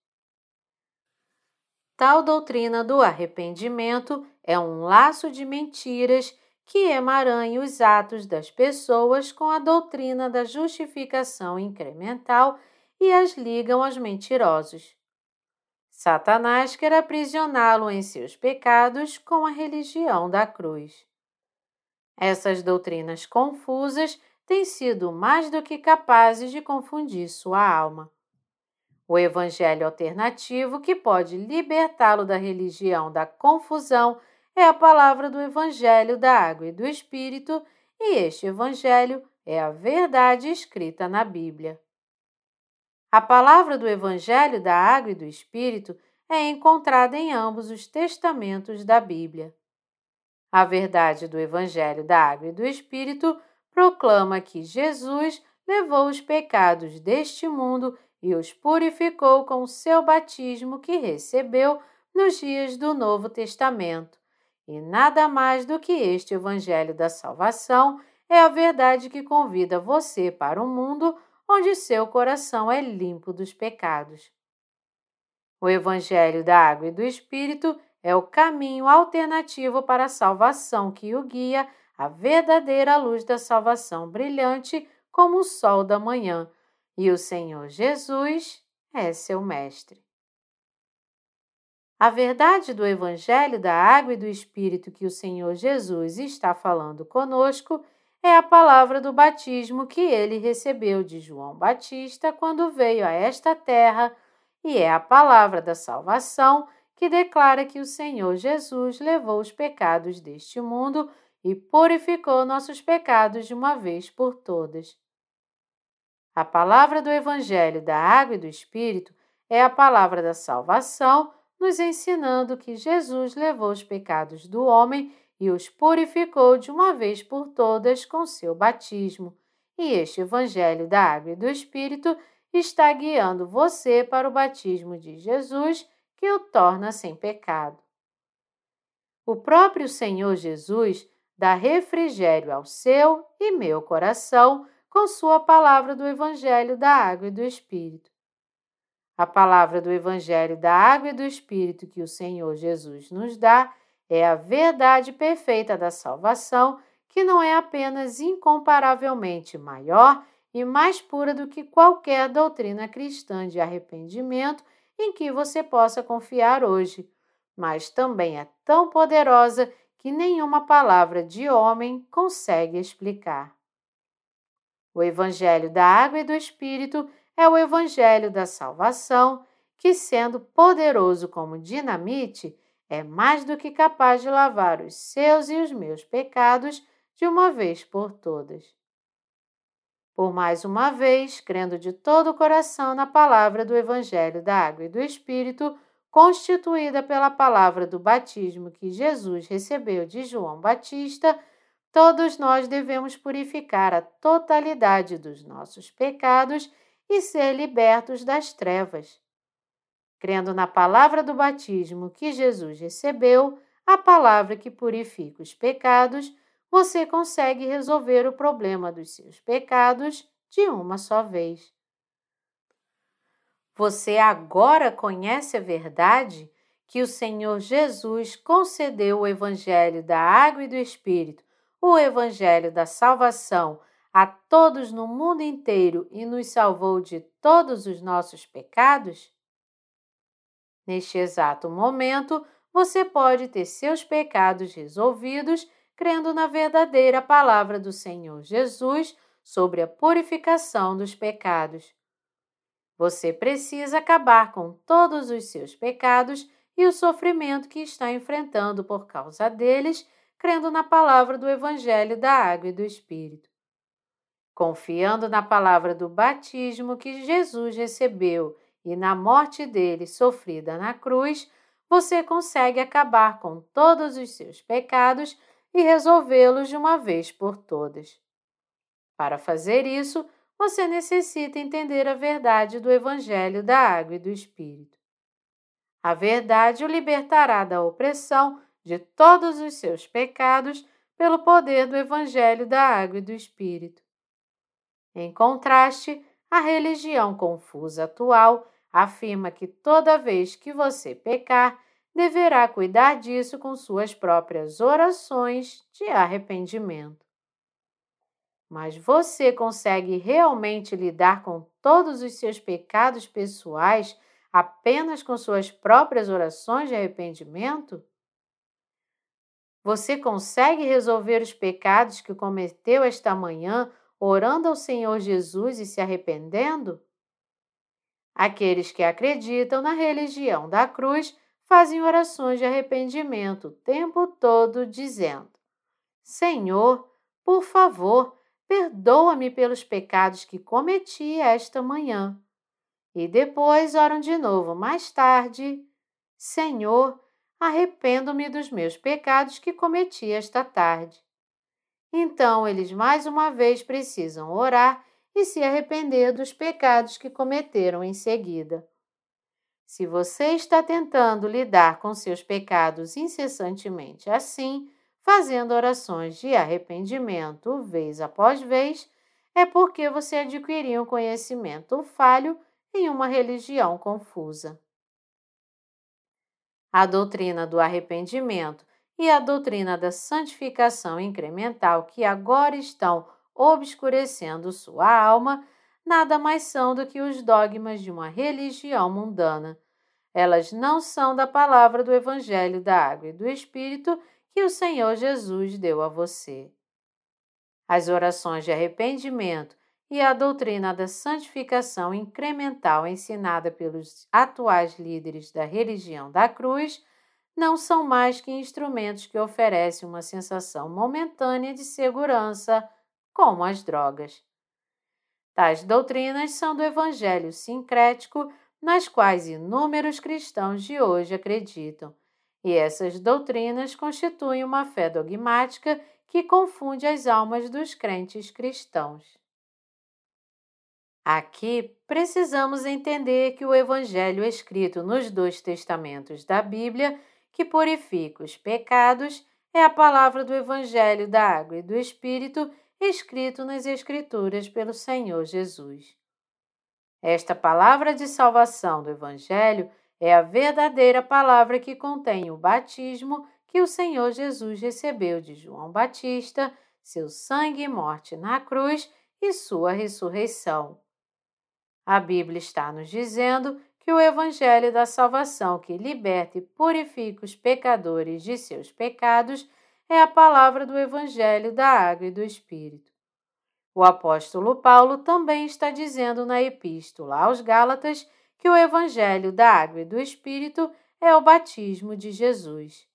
Tal doutrina do arrependimento é um laço de mentiras que emaranha os atos das pessoas com a doutrina da justificação incremental e as ligam aos mentirosos. Satanás quer aprisioná-lo em seus pecados com a religião da cruz. Essas doutrinas confusas têm sido mais do que capazes de confundir sua alma. O Evangelho alternativo que pode libertá-lo da religião da confusão é a palavra do Evangelho da Água e do Espírito, e este Evangelho é a verdade escrita na Bíblia. A palavra do Evangelho da Água e do Espírito é encontrada em ambos os testamentos da Bíblia. A verdade do Evangelho da Água e do Espírito proclama que Jesus levou os pecados deste mundo e os purificou com o seu batismo que recebeu nos dias do Novo Testamento. E nada mais do que este Evangelho da Salvação é a verdade que convida você para o mundo onde seu coração é limpo dos pecados. O Evangelho da Água e do Espírito é o caminho alternativo para a salvação que o guia à verdadeira luz da salvação brilhante como o sol da manhã, e o Senhor Jesus é seu Mestre. A verdade do Evangelho da Água e do Espírito que o Senhor Jesus está falando conosco é a palavra do batismo que ele recebeu de João Batista quando veio a esta terra, e é a palavra da salvação que declara que o Senhor Jesus levou os pecados deste mundo e purificou nossos pecados de uma vez por todas. A palavra do Evangelho da Água e do Espírito é a palavra da salvação, nos ensinando que Jesus levou os pecados do homem e os purificou de uma vez por todas com seu batismo. E este Evangelho da Água e do Espírito está guiando você para o batismo de Jesus, que o torna sem pecado. O próprio Senhor Jesus dá refrigério ao seu e meu coração com sua palavra do Evangelho da Água e do Espírito. A palavra do Evangelho da Água e do Espírito que o Senhor Jesus nos dá é a verdade perfeita da salvação, que não é apenas incomparavelmente maior e mais pura do que qualquer doutrina cristã de arrependimento em que você possa confiar hoje, mas também é tão poderosa que nenhuma palavra de homem consegue explicar. O Evangelho da Água e do Espírito é o Evangelho da salvação, que, sendo poderoso como dinamite, é mais do que capaz de lavar os seus e os meus pecados de uma vez por todas. Por mais uma vez, crendo de todo o coração na palavra do Evangelho da Água e do Espírito, constituída pela palavra do batismo que Jesus recebeu de João Batista, todos nós devemos purificar a totalidade dos nossos pecados e ser libertos das trevas. Crendo na palavra do batismo que Jesus recebeu, a palavra que purifica os pecados, você consegue resolver o problema dos seus pecados de uma só vez. Você agora conhece a verdade que o Senhor Jesus concedeu o Evangelho da Água e do Espírito, o Evangelho da Salvação, a todos no mundo inteiro e nos salvou de todos os nossos pecados? Neste exato momento, você pode ter seus pecados resolvidos crendo na verdadeira palavra do Senhor Jesus sobre a purificação dos pecados. Você precisa acabar com todos os seus pecados e o sofrimento que está enfrentando por causa deles, crendo na palavra do Evangelho da Água e do Espírito. Confiando na palavra do batismo que Jesus recebeu e na morte dele sofrida na cruz, você consegue acabar com todos os seus pecados e resolvê-los de uma vez por todas. Para fazer isso, você necessita entender a verdade do Evangelho da Água e do Espírito. A verdade o libertará da opressão de todos os seus pecados pelo poder do Evangelho da Água e do Espírito. Em contraste, a religião confusa atual afirma que toda vez que você pecar, deverá cuidar disso com suas próprias orações de arrependimento. Mas você consegue realmente lidar com todos os seus pecados pessoais apenas com suas próprias orações de arrependimento? Você consegue resolver os pecados que cometeu esta manhã orando ao Senhor Jesus e se arrependendo? Aqueles que acreditam na religião da cruz fazem orações de arrependimento o tempo todo, dizendo: Senhor, por favor, perdoa-me pelos pecados que cometi esta manhã. E depois oram de novo mais tarde: Senhor, arrependo-me dos meus pecados que cometi esta tarde. Então eles mais uma vez precisam orar e se arrepender dos pecados que cometeram em seguida. Se você está tentando lidar com seus pecados incessantemente assim, fazendo orações de arrependimento vez após vez, é porque você adquiriu um conhecimento falho em uma religião confusa. A doutrina do arrependimento e a doutrina da santificação incremental que agora estão obscurecendo sua alma nada mais são do que os dogmas de uma religião mundana. Elas não são da palavra do Evangelho da Água e do Espírito que o Senhor Jesus deu a você. As orações de arrependimento e a doutrina da santificação incremental ensinada pelos atuais líderes da religião da cruz não são mais que instrumentos que oferecem uma sensação momentânea de segurança, como as drogas. Tais doutrinas são do evangelho sincrético, nas quais inúmeros cristãos de hoje acreditam, e essas doutrinas constituem uma fé dogmática que confunde as almas dos crentes cristãos. Aqui precisamos entender que o Evangelho escrito nos dois testamentos da Bíblia, que purifica os pecados, é a palavra do Evangelho da Água e do Espírito escrito nas Escrituras pelo Senhor Jesus. Esta palavra de salvação do Evangelho é a verdadeira palavra que contém o batismo que o Senhor Jesus recebeu de João Batista, seu sangue e morte na cruz e sua ressurreição. A Bíblia está nos dizendo que o Evangelho da salvação que liberta e purifica os pecadores de seus pecados é a palavra do Evangelho da Água e do Espírito. O apóstolo Paulo também está dizendo na Epístola aos Gálatas que o Evangelho da Água e do Espírito é o batismo de Jesus.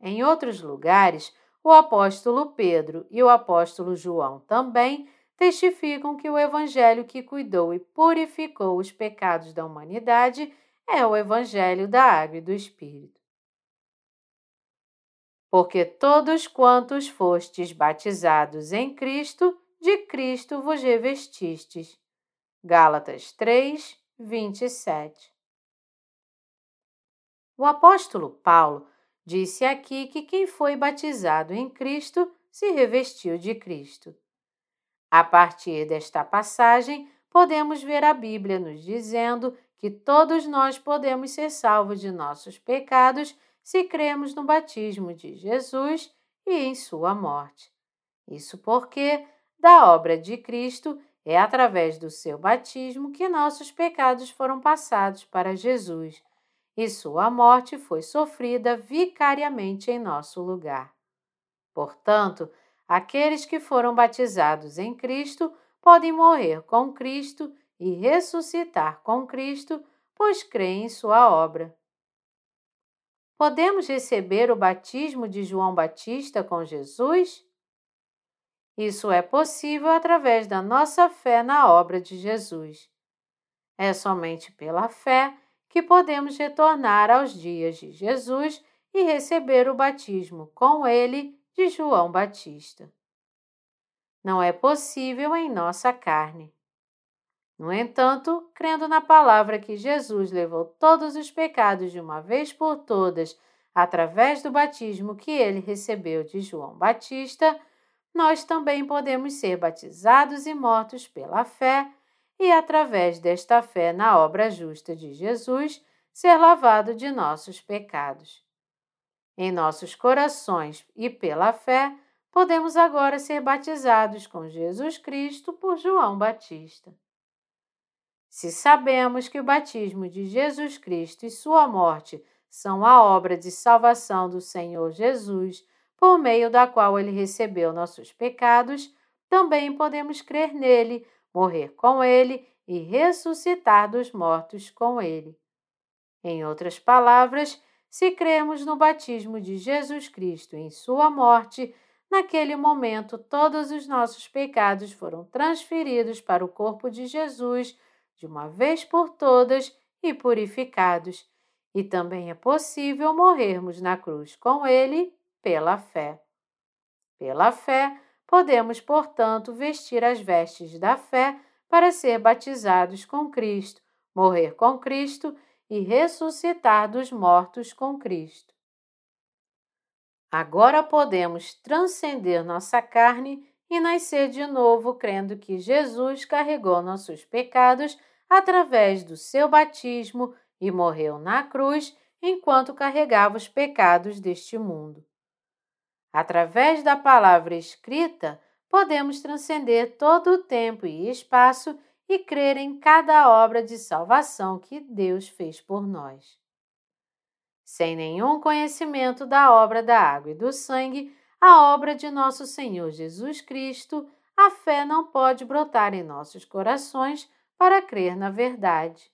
Em outros lugares, o apóstolo Pedro e o apóstolo João também testificam que o Evangelho que cuidou e purificou os pecados da humanidade é o Evangelho da Água e do Espírito. Porque todos quantos fostes batizados em Cristo, de Cristo vos revestistes. Gálatas 3, 27. O apóstolo Paulo disse aqui que quem foi batizado em Cristo se revestiu de Cristo. A partir desta passagem, podemos ver a Bíblia nos dizendo que todos nós podemos ser salvos de nossos pecados se cremos no batismo de Jesus e em sua morte. Isso porque, da obra de Cristo, é através do seu batismo que nossos pecados foram passados para Jesus e sua morte foi sofrida vicariamente em nosso lugar. Portanto, Aqueles que foram batizados em Cristo podem morrer com Cristo e ressuscitar com Cristo, pois creem em sua obra. Podemos receber o batismo de João Batista com Jesus? Isso é possível através da nossa fé na obra de Jesus. É somente pela fé que podemos retornar aos dias de Jesus e receber o batismo com ele de João Batista. Não é possível em nossa carne. No entanto, crendo na palavra que Jesus levou todos os pecados de uma vez por todas através do batismo que ele recebeu de João Batista, nós também podemos ser batizados e mortos pela fé e, através desta fé na obra justa de Jesus, ser lavado de nossos pecados. Em nossos corações e pela fé, podemos agora ser batizados com Jesus Cristo por João Batista. Se sabemos que o batismo de Jesus Cristo e sua morte são a obra de salvação do Senhor Jesus, por meio da qual ele recebeu nossos pecados, também podemos crer nele, morrer com ele e ressuscitar dos mortos com ele. Em outras palavras, se cremos no batismo de Jesus Cristo em sua morte, naquele momento todos os nossos pecados foram transferidos para o corpo de Jesus de uma vez por todas e purificados. E também é possível morrermos na cruz com ele pela fé. Pela fé, podemos, portanto, vestir as vestes da fé para ser batizados com Cristo, morrer com Cristo e ressuscitar dos mortos com Cristo. Agora podemos transcender nossa carne e nascer de novo crendo que Jesus carregou nossos pecados através do seu batismo e morreu na cruz enquanto carregava os pecados deste mundo. Através da palavra escrita, podemos transcender todo o tempo e espaço e crer em cada obra de salvação que Deus fez por nós. Sem nenhum conhecimento da obra da água e do sangue, a obra de nosso Senhor Jesus Cristo, a fé não pode brotar em nossos corações para crer na verdade.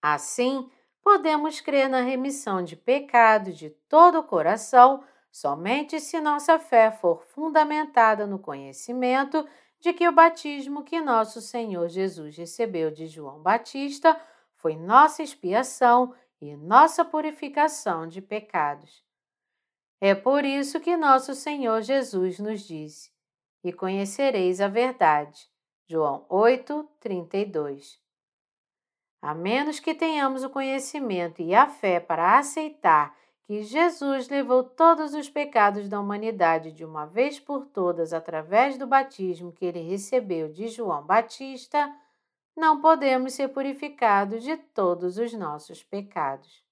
Assim, podemos crer na remissão de pecados de todo o coração somente se nossa fé for fundamentada no conhecimento de que o batismo que nosso Senhor Jesus recebeu de João Batista foi nossa expiação e nossa purificação de pecados. É por isso que nosso Senhor Jesus nos disse: E conhecereis a verdade. João 8, 32. A menos que tenhamos o conhecimento e a fé para aceitar que Jesus levou todos os pecados da humanidade de uma vez por todas através do batismo que ele recebeu de João Batista, não podemos ser purificados de todos os nossos pecados.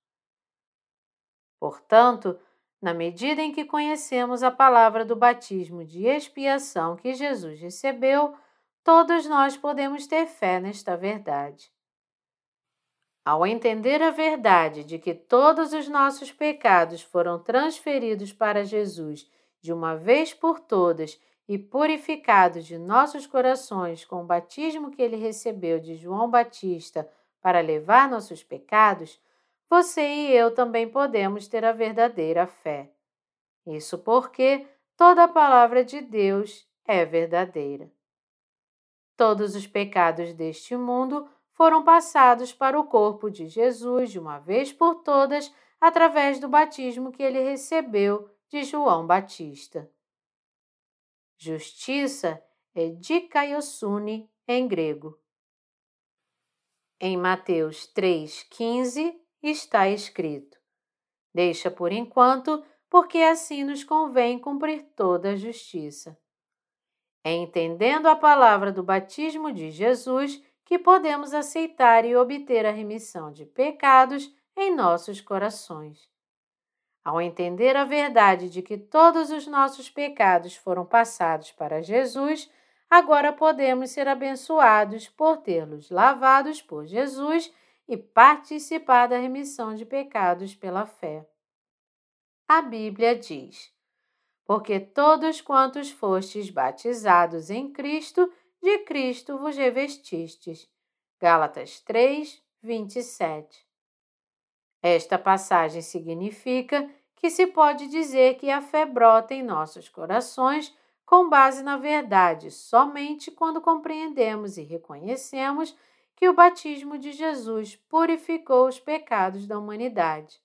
Portanto, na medida em que conhecemos a palavra do batismo de expiação que Jesus recebeu, todos nós podemos ter fé nesta verdade. Ao entender a verdade de que todos os nossos pecados foram transferidos para Jesus de uma vez por todas e purificados de nossos corações com o batismo que ele recebeu de João Batista para levar nossos pecados, você e eu também podemos ter a verdadeira fé. Isso porque toda a palavra de Deus é verdadeira. Todos os pecados deste mundo foram passados para o corpo de Jesus de uma vez por todas através do batismo que ele recebeu de João Batista. Justiça é dikaiosune em grego. Em Mateus 3,15 está escrito: Deixa por enquanto, porque assim nos convém cumprir toda a justiça. É entendendo a palavra do batismo de Jesus que podemos aceitar e obter a remissão de pecados em nossos corações. Ao entender a verdade de que todos os nossos pecados foram passados para Jesus, agora podemos ser abençoados por tê-los lavados por Jesus e participar da remissão de pecados pela fé. A Bíblia diz: Porque todos quantos fostes batizados em Cristo, de Cristo vos revestistes. Gálatas 3, 27. Esta passagem significa que se pode dizer que a fé brota em nossos corações com base na verdade somente quando compreendemos e reconhecemos que o batismo de Jesus purificou os pecados da humanidade.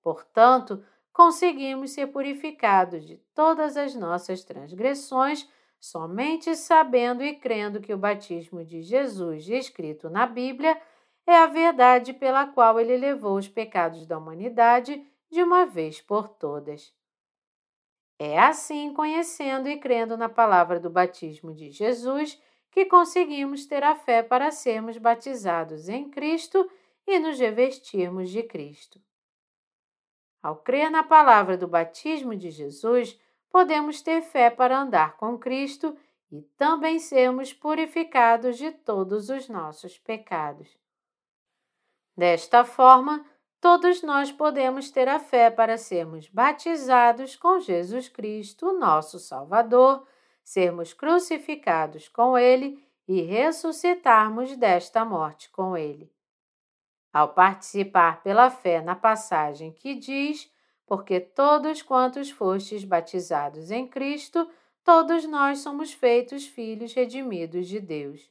Portanto, conseguimos ser purificados de todas as nossas transgressões somente sabendo e crendo que o batismo de Jesus, escrito na Bíblia, é a verdade pela qual ele levou os pecados da humanidade de uma vez por todas. É assim, conhecendo e crendo na palavra do batismo de Jesus, que conseguimos ter a fé para sermos batizados em Cristo e nos revestirmos de Cristo. Ao crer na palavra do batismo de Jesus, podemos ter fé para andar com Cristo e também sermos purificados de todos os nossos pecados. Desta forma, todos nós podemos ter a fé para sermos batizados com Jesus Cristo, nosso Salvador, sermos crucificados com Ele e ressuscitarmos desta morte com Ele. Ao participar pela fé na passagem que diz porque todos quantos fostes batizados em Cristo, todos nós somos feitos filhos redimidos de Deus.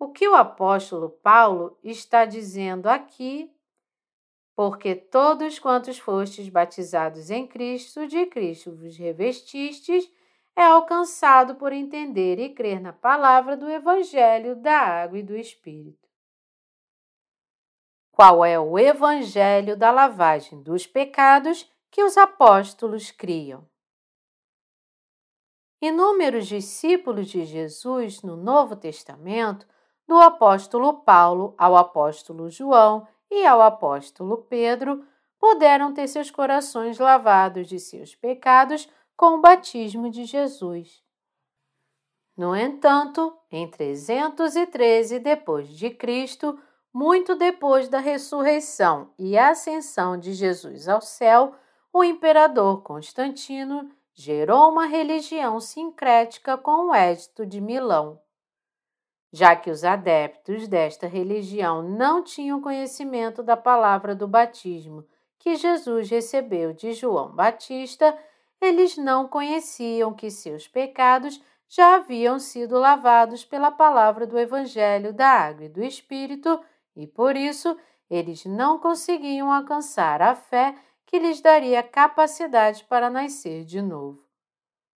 O que o apóstolo Paulo está dizendo aqui? Porque todos quantos fostes batizados em Cristo, de Cristo vos revestistes, é alcançado por entender e crer na palavra do Evangelho da água e do Espírito qual é o evangelho da lavagem dos pecados que os apóstolos criam. Inúmeros discípulos de Jesus no Novo Testamento, do apóstolo Paulo ao apóstolo João e ao apóstolo Pedro, puderam ter seus corações lavados de seus pecados com o batismo de Jesus. No entanto, em 313 depois de Cristo, muito depois da ressurreição e ascensão de Jesus ao céu, o imperador Constantino gerou uma religião sincrética com o Édito de Milão. Já que os adeptos desta religião não tinham conhecimento da palavra do batismo que Jesus recebeu de João Batista, eles não conheciam que seus pecados já haviam sido lavados pela palavra do Evangelho da Água e do Espírito e por isso eles não conseguiam alcançar a fé que lhes daria capacidade para nascer de novo.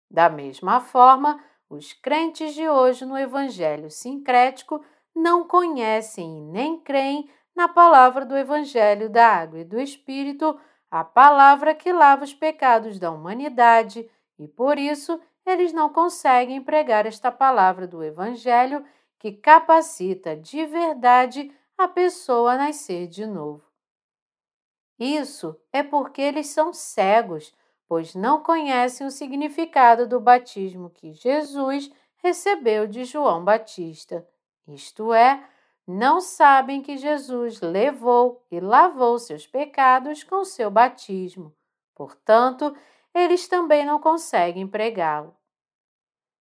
Da mesma forma, os crentes de hoje no Evangelho sincrético não conhecem e nem creem na palavra do Evangelho da Água e do Espírito, a palavra que lava os pecados da humanidade, e por isso eles não conseguem pregar esta palavra do Evangelho que capacita de verdade a pessoa nascer de novo. Isso é porque eles são cegos, pois não conhecem o significado do batismo que Jesus recebeu de João Batista, isto é, não sabem que Jesus levou e lavou seus pecados com seu batismo. Portanto, eles também não conseguem pregá-lo.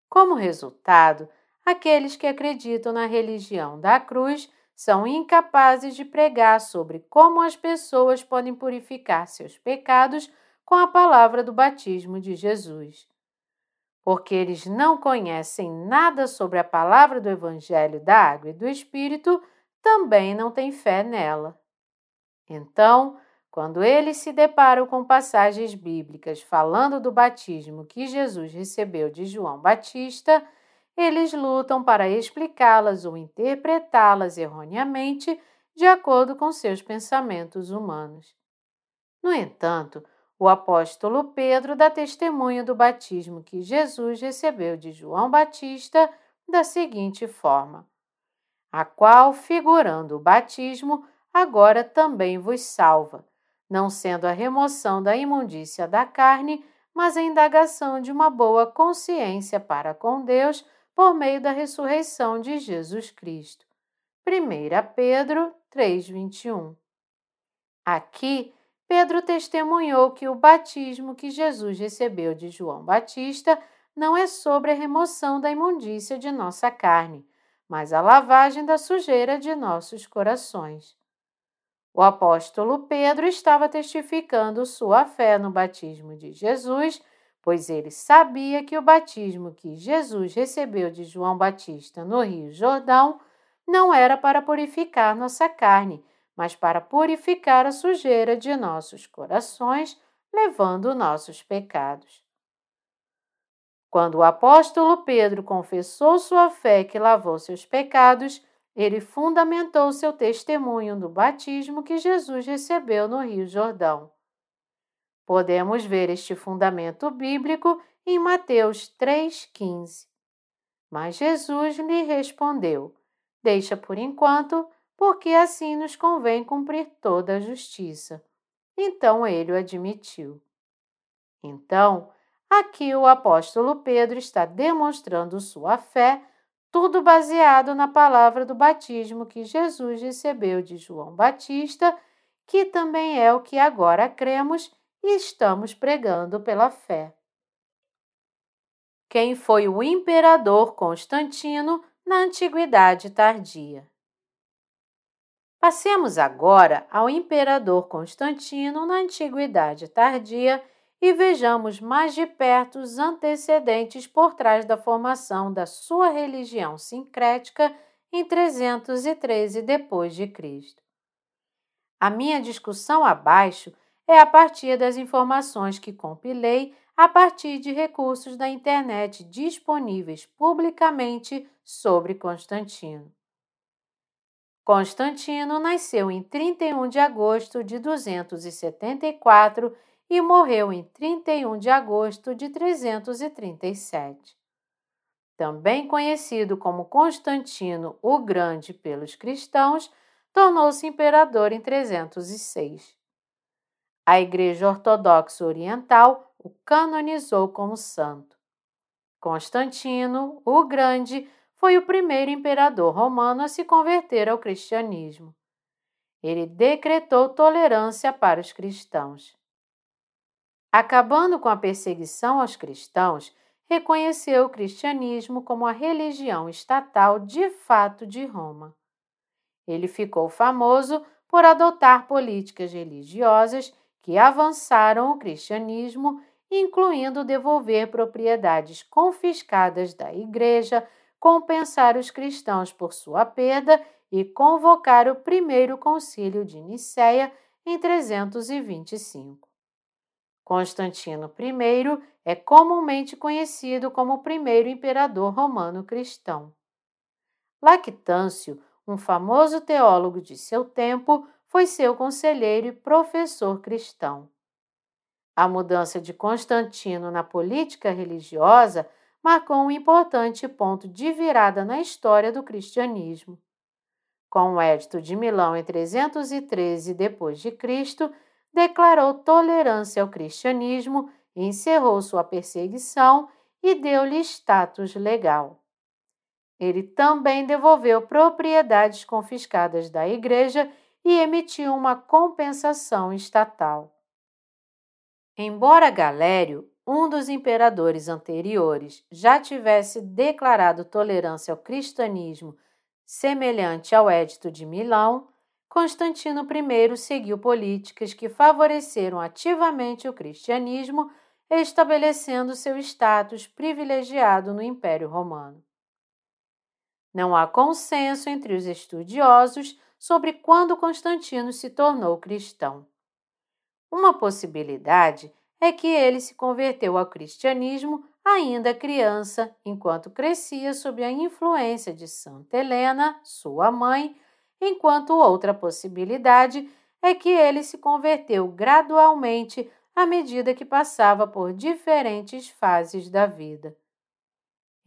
Como resultado, aqueles que acreditam na religião da cruz são incapazes de pregar sobre como as pessoas podem purificar seus pecados com a palavra do batismo de Jesus. Porque eles não conhecem nada sobre a palavra do Evangelho da Água e do Espírito, também não têm fé nela. Então, quando eles se deparam com passagens bíblicas falando do batismo que Jesus recebeu de João Batista, eles lutam para explicá-las ou interpretá-las erroneamente de acordo com seus pensamentos humanos. No entanto, o apóstolo Pedro dá testemunho do batismo que Jesus recebeu de João Batista da seguinte forma: A qual, figurando o batismo, agora também vos salva, não sendo a remoção da imundícia da carne, mas a indagação de uma boa consciência para com Deus por meio da ressurreição de Jesus Cristo. 1 Pedro 3:21. Aqui, Pedro testemunhou que o batismo que Jesus recebeu de João Batista não é sobre a remoção da imundícia de nossa carne, mas a lavagem da sujeira de nossos corações. O apóstolo Pedro estava testificando sua fé no batismo de Jesus pois ele sabia que o batismo que Jesus recebeu de João Batista no Rio Jordão não era para purificar nossa carne, mas para purificar a sujeira de nossos corações, levando nossos pecados. Quando o apóstolo Pedro confessou sua fé que lavou seus pecados, ele fundamentou seu testemunho do batismo que Jesus recebeu no Rio Jordão. Podemos ver este fundamento bíblico em Mateus 3,15. Mas Jesus lhe respondeu: Deixa por enquanto, porque assim nos convém cumprir toda a justiça. Então ele o admitiu. Então, aqui o apóstolo Pedro está demonstrando sua fé, tudo baseado na palavra do batismo que Jesus recebeu de João Batista, que também é o que agora cremos e estamos pregando pela fé. Quem foi o imperador Constantino na Antiguidade Tardia? Passemos agora ao imperador Constantino na Antiguidade Tardia e vejamos mais de perto os antecedentes por trás da formação da sua religião sincrética em 313 depois de Cristo. A minha discussão abaixo é a partir das informações que compilei a partir de recursos da internet disponíveis publicamente sobre Constantino. Constantino nasceu em 31 de agosto de 274 e morreu em 31 de agosto de 337. Também conhecido como Constantino o Grande pelos cristãos, tornou-se imperador em 306. A Igreja Ortodoxa Oriental o canonizou como santo. Constantino, o Grande, foi o primeiro imperador romano a se converter ao cristianismo. Ele decretou tolerância para os cristãos. Acabando com a perseguição aos cristãos, reconheceu o cristianismo como a religião estatal de fato de Roma. Ele ficou famoso por adotar políticas religiosas que avançaram o cristianismo, incluindo devolver propriedades confiscadas da igreja, compensar os cristãos por sua perda e convocar o primeiro concílio de Nicéia em 325. Constantino I é comumente conhecido como o primeiro imperador romano cristão. Lactâncio, um famoso teólogo de seu tempo, foi seu conselheiro e professor cristão. A mudança de Constantino na política religiosa marcou um importante ponto de virada na história do cristianismo. Com o Edito de Milão em 313 d.C., declarou tolerância ao cristianismo, encerrou sua perseguição e deu-lhe status legal. Ele também devolveu propriedades confiscadas da igreja e emitiu uma compensação estatal. Embora Galério, um dos imperadores anteriores, já tivesse declarado tolerância ao cristianismo semelhante ao Edito de Milão, Constantino I seguiu políticas que favoreceram ativamente o cristianismo, estabelecendo seu status privilegiado no Império Romano. Não há consenso entre os estudiosos sobre quando Constantino se tornou cristão. Uma possibilidade é que ele se converteu ao cristianismo ainda criança, enquanto crescia sob a influência de Santa Helena, sua mãe, enquanto outra possibilidade é que ele se converteu gradualmente à medida que passava por diferentes fases da vida.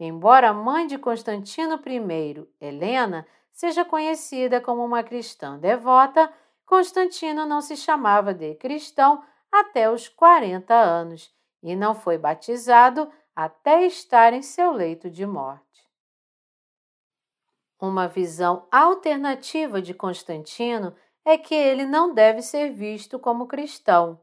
Embora a mãe de Constantino I, Helena, seja conhecida como uma cristã devota, Constantino não se chamava de cristão até os 40 anos e não foi batizado até estar em seu leito de morte. Uma visão alternativa de Constantino é que ele não deve ser visto como cristão,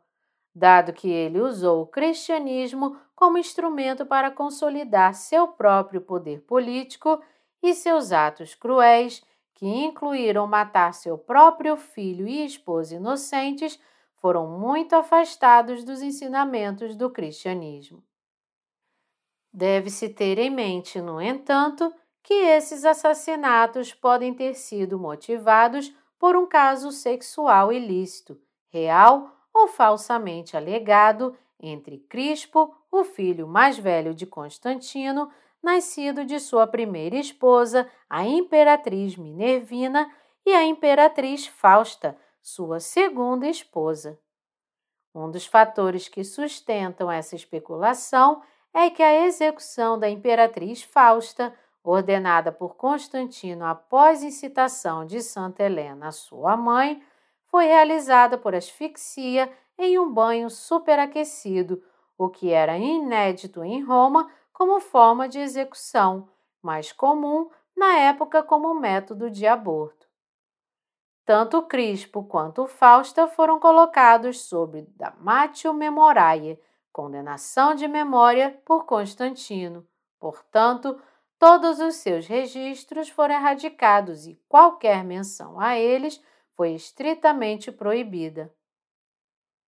dado que ele usou o cristianismo como instrumento para consolidar seu próprio poder político e seus atos cruéis, que incluíram matar seu próprio filho e esposa inocentes, foram muito afastados dos ensinamentos do cristianismo. Deve-se ter em mente, no entanto, que esses assassinatos podem ter sido motivados por um caso sexual ilícito, real ou falsamente alegado, entre Crispo, o filho mais velho de Constantino, nascido de sua primeira esposa, a imperatriz Minervina, e a imperatriz Fausta, sua segunda esposa. Um dos fatores que sustentam essa especulação é que a execução da imperatriz Fausta, ordenada por Constantino após incitação de Santa Helena, sua mãe, foi realizada por asfixia em um banho superaquecido, o que era inédito em Roma como forma de execução, mais comum na época como método de aborto. Tanto Crispo quanto Fausta foram colocados sob damatio memoriae, condenação de memória por Constantino. Portanto, todos os seus registros foram erradicados e qualquer menção a eles foi estritamente proibida.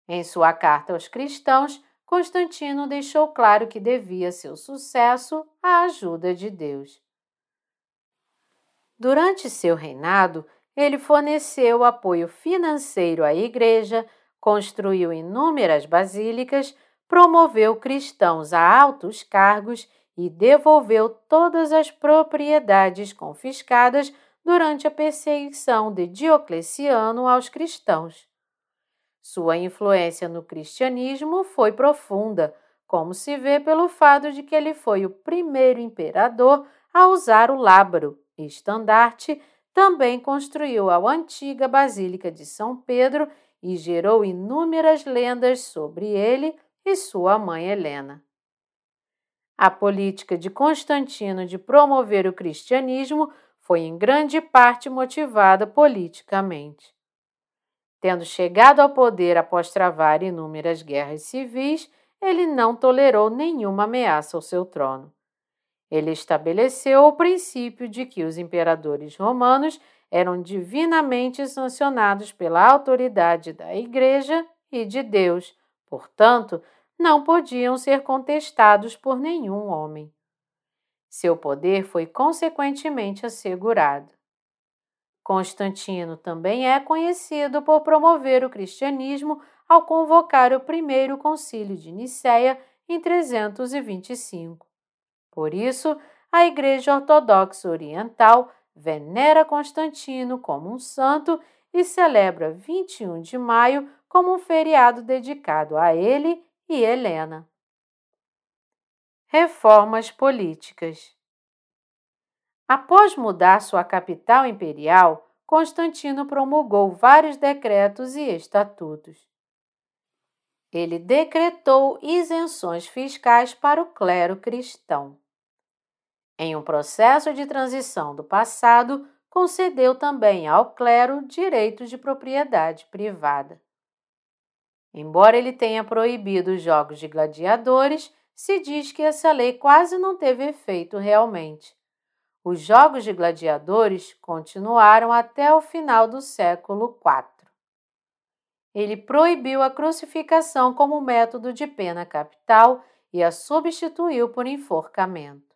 Em sua carta aos cristãos, Constantino deixou claro que devia seu sucesso à ajuda de Deus. Durante seu reinado, ele forneceu apoio financeiro à Igreja, construiu inúmeras basílicas, promoveu cristãos a altos cargos e devolveu todas as propriedades confiscadas durante a perseguição de Diocleciano aos cristãos. Sua influência no cristianismo foi profunda, como se vê pelo fato de que ele foi o primeiro imperador a usar o lábaro, estandarte, também construiu a antiga Basílica de São Pedro e gerou inúmeras lendas sobre ele e sua mãe Helena. A política de Constantino de promover o cristianismo foi em grande parte motivada politicamente. Tendo chegado ao poder após travar inúmeras guerras civis, ele não tolerou nenhuma ameaça ao seu trono. Ele estabeleceu o princípio de que os imperadores romanos eram divinamente sancionados pela autoridade da Igreja e de Deus, portanto, não podiam ser contestados por nenhum homem. Seu poder foi consequentemente assegurado. Constantino também é conhecido por promover o cristianismo ao convocar o primeiro concílio de Nicéia em 325. Por isso, a Igreja Ortodoxa Oriental venera Constantino como um santo e celebra 21 de maio como um feriado dedicado a ele e Helena. Reformas políticas. Após mudar sua capital imperial, Constantino promulgou vários decretos e estatutos. Ele decretou isenções fiscais para o clero cristão. Em um processo de transição do passado, concedeu também ao clero direitos de propriedade privada. Embora ele tenha proibido os jogos de gladiadores, se diz que essa lei quase não teve efeito realmente. Os jogos de gladiadores continuaram até o final do século IV. Ele proibiu a crucificação como método de pena capital e a substituiu por enforcamento.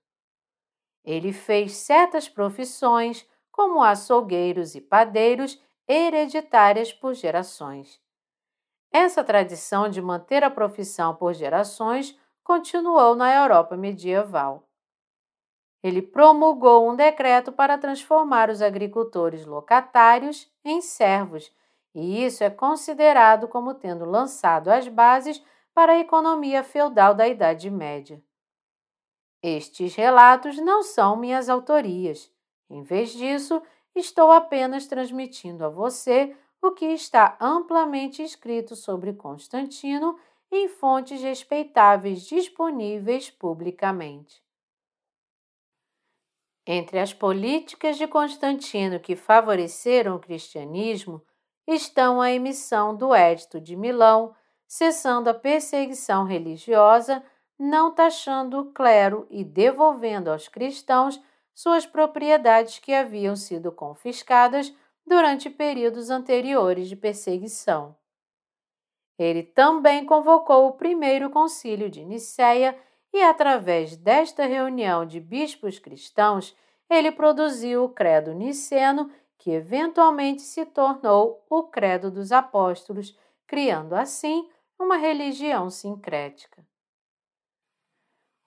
Ele fez certas profissões, como açougueiros e padeiros, hereditárias por gerações. Essa tradição de manter a profissão por gerações continuou na Europa medieval. Ele promulgou um decreto para transformar os agricultores locatários em servos, e isso é considerado como tendo lançado as bases para a economia feudal da Idade Média. Estes relatos não são minhas autorias. Em vez disso, estou apenas transmitindo a você o que está amplamente escrito sobre Constantino em fontes respeitáveis disponíveis publicamente. Entre as políticas de Constantino que favoreceram o cristianismo estão a emissão do Edito de Milão, cessando a perseguição religiosa, não taxando o clero e devolvendo aos cristãos suas propriedades que haviam sido confiscadas durante períodos anteriores de perseguição. Ele também convocou o primeiro concílio de Nicéia e, através desta reunião de bispos cristãos, ele produziu o Credo Niceno, que eventualmente se tornou o Credo dos Apóstolos, criando assim uma religião sincrética.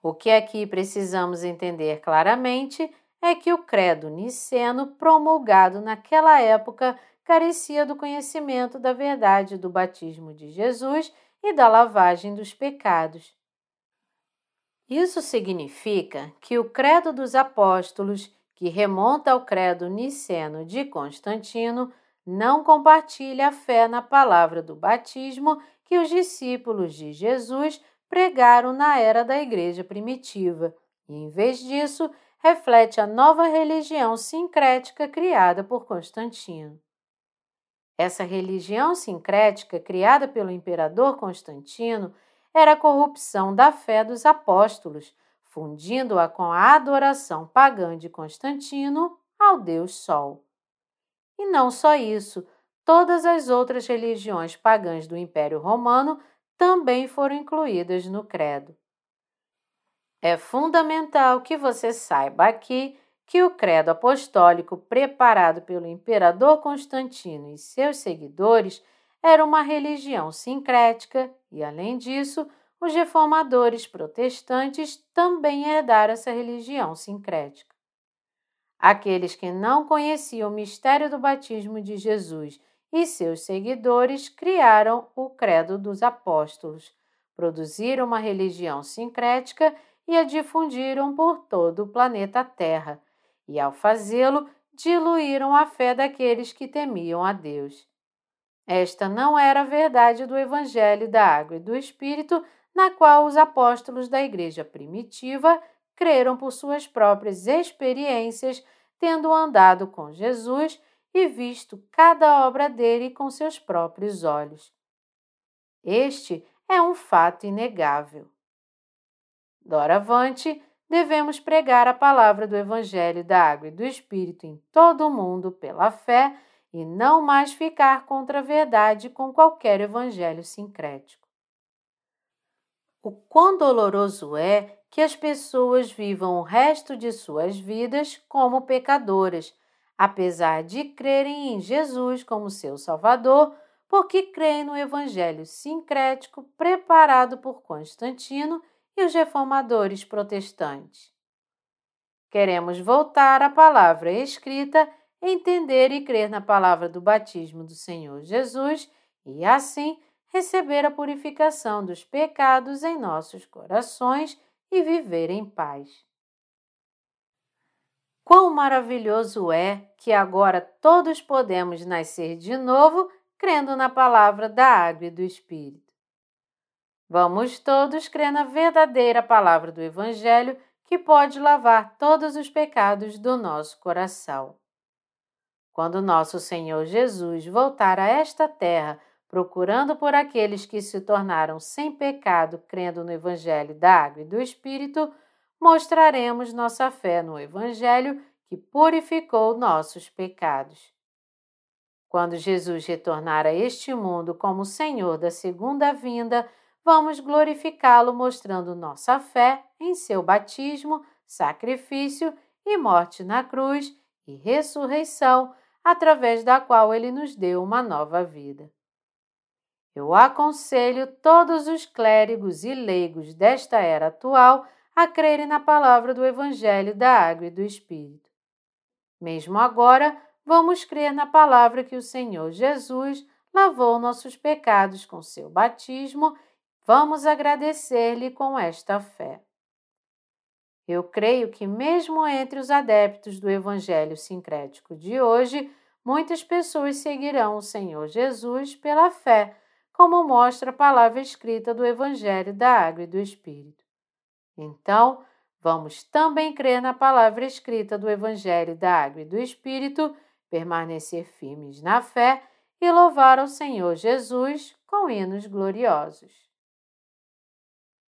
O que aqui precisamos entender claramente é que o credo niceno promulgado naquela época carecia do conhecimento da verdade do batismo de Jesus e da lavagem dos pecados. Isso significa que o credo dos apóstolos, que remonta ao credo niceno de Constantino, não compartilha a fé na palavra do batismo que os discípulos de Jesus pregaram na era da igreja primitiva, e em vez disso, reflete a nova religião sincrética criada por Constantino. Essa religião sincrética criada pelo imperador Constantino era a corrupção da fé dos apóstolos, fundindo-a com a adoração pagã de Constantino ao deus Sol. E não só isso, todas as outras religiões pagãs do Império Romano também foram incluídas no credo. É fundamental que você saiba aqui que o credo apostólico preparado pelo imperador Constantino e seus seguidores era uma religião sincrética e, além disso, os reformadores protestantes também herdaram essa religião sincrética. Aqueles que não conheciam o mistério do batismo de Jesus e seus seguidores criaram o Credo dos Apóstolos, produziram uma religião sincrética e a difundiram por todo o planeta Terra, e ao fazê-lo, diluíram a fé daqueles que temiam a Deus. Esta não era a verdade do Evangelho da Água e do Espírito, na qual os apóstolos da Igreja primitiva creram por suas próprias experiências, tendo andado com Jesus e visto cada obra dele com seus próprios olhos. Este é um fato inegável. Doravante, devemos pregar a palavra do Evangelho da Água e do Espírito em todo o mundo pela fé e não mais ficar contra a verdade com qualquer evangelho sincrético. O quão doloroso é que as pessoas vivam o resto de suas vidas como pecadoras, apesar de crerem em Jesus como seu Salvador, porque creem no evangelho sincrético preparado por Constantino e os reformadores protestantes. Queremos voltar à palavra escrita entender e crer na palavra do batismo do Senhor Jesus e, assim, receber a purificação dos pecados em nossos corações e viver em paz. Quão maravilhoso é que agora todos podemos nascer de novo crendo na palavra da água e do Espírito. Vamos todos crer na verdadeira palavra do Evangelho que pode lavar todos os pecados do nosso coração. Quando nosso Senhor Jesus voltar a esta terra, procurando por aqueles que se tornaram sem pecado, crendo no Evangelho da Água e do Espírito, mostraremos nossa fé no Evangelho que purificou nossos pecados. Quando Jesus retornar a este mundo como Senhor da segunda vinda, vamos glorificá-lo mostrando nossa fé em seu batismo, sacrifício e morte na cruz e ressurreição através da qual ele nos deu uma nova vida. Eu aconselho todos os clérigos e leigos desta era atual a crerem na palavra do Evangelho da Água e do Espírito. Mesmo agora, vamos crer na palavra que o Senhor Jesus lavou nossos pecados com seu batismo, vamos agradecer-lhe com esta fé. Eu creio que, mesmo entre os adeptos do Evangelho sincrético de hoje, muitas pessoas seguirão o Senhor Jesus pela fé, como mostra a palavra escrita do Evangelho da Água e do Espírito. Então, vamos também crer na palavra escrita do Evangelho da Água e do Espírito, permanecer firmes na fé e louvar ao Senhor Jesus com hinos gloriosos.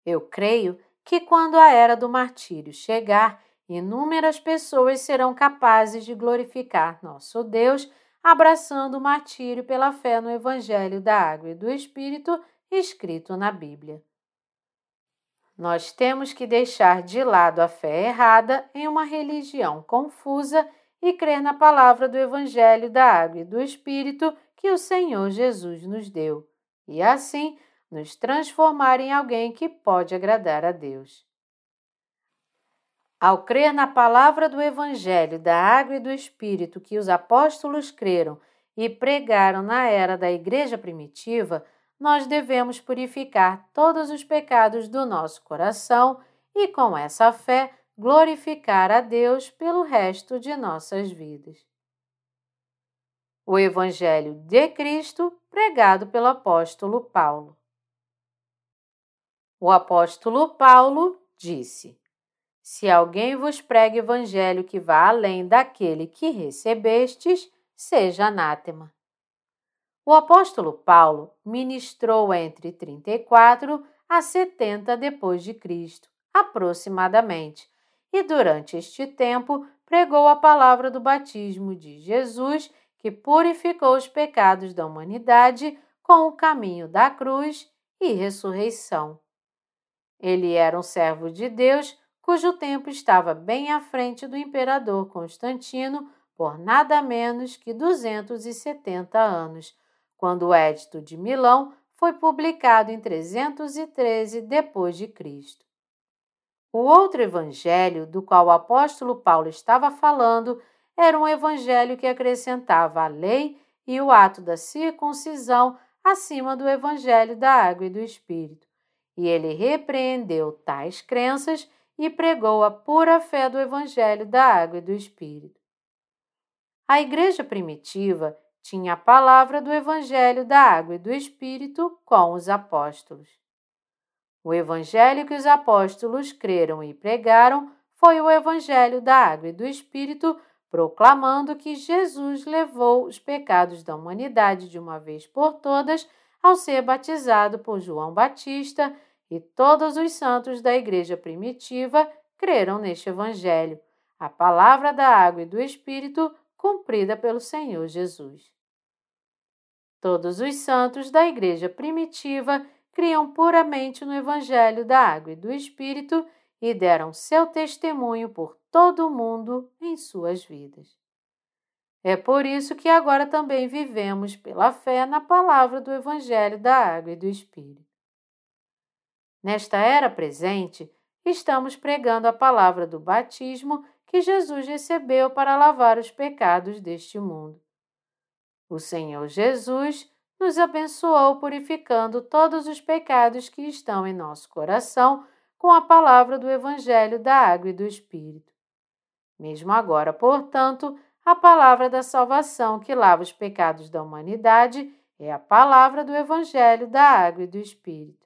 Eu creio que quando a era do martírio chegar, inúmeras pessoas serão capazes de glorificar nosso Deus, abraçando o martírio pela fé no Evangelho da Água e do Espírito escrito na Bíblia. Nós temos que deixar de lado a fé errada em uma religião confusa e crer na palavra do Evangelho da Água e do Espírito que o Senhor Jesus nos deu, e assim nos transformar em alguém que pode agradar a Deus. Ao crer na palavra do Evangelho da Água e do Espírito que os apóstolos creram e pregaram na era da Igreja primitiva, nós devemos purificar todos os pecados do nosso coração e, com essa fé, glorificar a Deus pelo resto de nossas vidas. O Evangelho de Cristo, pregado pelo apóstolo Paulo. O apóstolo Paulo disse: se alguém vos prega evangelho que vá além daquele que recebestes, seja anátema. O apóstolo Paulo ministrou entre 34 a 70 depois de Cristo, aproximadamente, e durante este tempo pregou a palavra do batismo de Jesus, que purificou os pecados da humanidade com o caminho da cruz e ressurreição. Ele era um servo de Deus cujo tempo estava bem à frente do imperador Constantino por nada menos que 270 anos, quando o Edito de Milão foi publicado em 313 depois de Cristo. O outro evangelho do qual o apóstolo Paulo estava falando era um evangelho que acrescentava a lei e o ato da circuncisão acima do evangelho da água e do espírito. E ele repreendeu tais crenças e pregou a pura fé do Evangelho da Água e do Espírito. A igreja primitiva tinha a palavra do Evangelho da Água e do Espírito com os apóstolos. O Evangelho que os apóstolos creram e pregaram foi o Evangelho da Água e do Espírito proclamando que Jesus levou os pecados da humanidade de uma vez por todas ao ser batizado por João Batista, e todos os santos da igreja primitiva creram neste Evangelho, a palavra da água e do Espírito cumprida pelo Senhor Jesus. Todos os santos da igreja primitiva criam puramente no Evangelho da água e do Espírito e deram seu testemunho por todo o mundo em suas vidas. É por isso que agora também vivemos pela fé na palavra do Evangelho da água e do Espírito. Nesta era presente, estamos pregando a palavra do batismo que Jesus recebeu para lavar os pecados deste mundo. O Senhor Jesus nos abençoou purificando todos os pecados que estão em nosso coração com a palavra do Evangelho da Água e do Espírito. Mesmo agora, portanto, a palavra da salvação que lava os pecados da humanidade é a palavra do Evangelho da Água e do Espírito.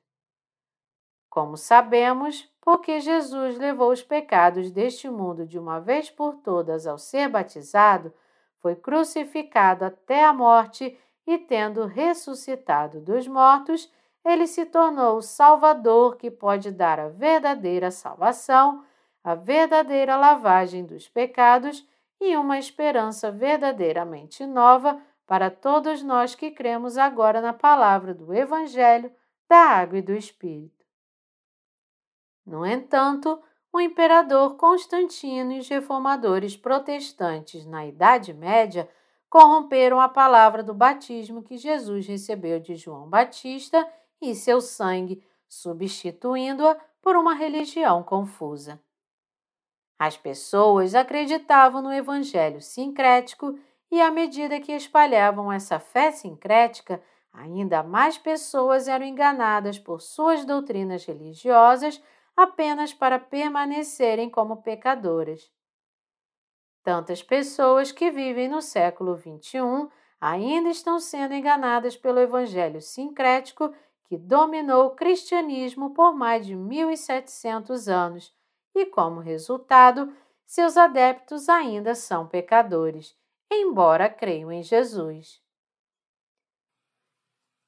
Como sabemos, porque Jesus levou os pecados deste mundo de uma vez por todas ao ser batizado, foi crucificado até a morte e, tendo ressuscitado dos mortos, ele se tornou o Salvador que pode dar a verdadeira salvação, a verdadeira lavagem dos pecados e uma esperança verdadeiramente nova para todos nós que cremos agora na palavra do Evangelho, da água e do Espírito. No entanto, o imperador Constantino e os reformadores protestantes na Idade Média corromperam a palavra do batismo que Jesus recebeu de João Batista e seu sangue, substituindo-a por uma religião confusa. As pessoas acreditavam no evangelho sincrético e, à medida que espalhavam essa fé sincrética, ainda mais pessoas eram enganadas por suas doutrinas religiosas apenas para permanecerem como pecadoras. Tantas pessoas que vivem no século XXI ainda estão sendo enganadas pelo evangelho sincrético que dominou o cristianismo por mais de 1700 anos e, como resultado, seus adeptos ainda são pecadores, embora creiam em Jesus.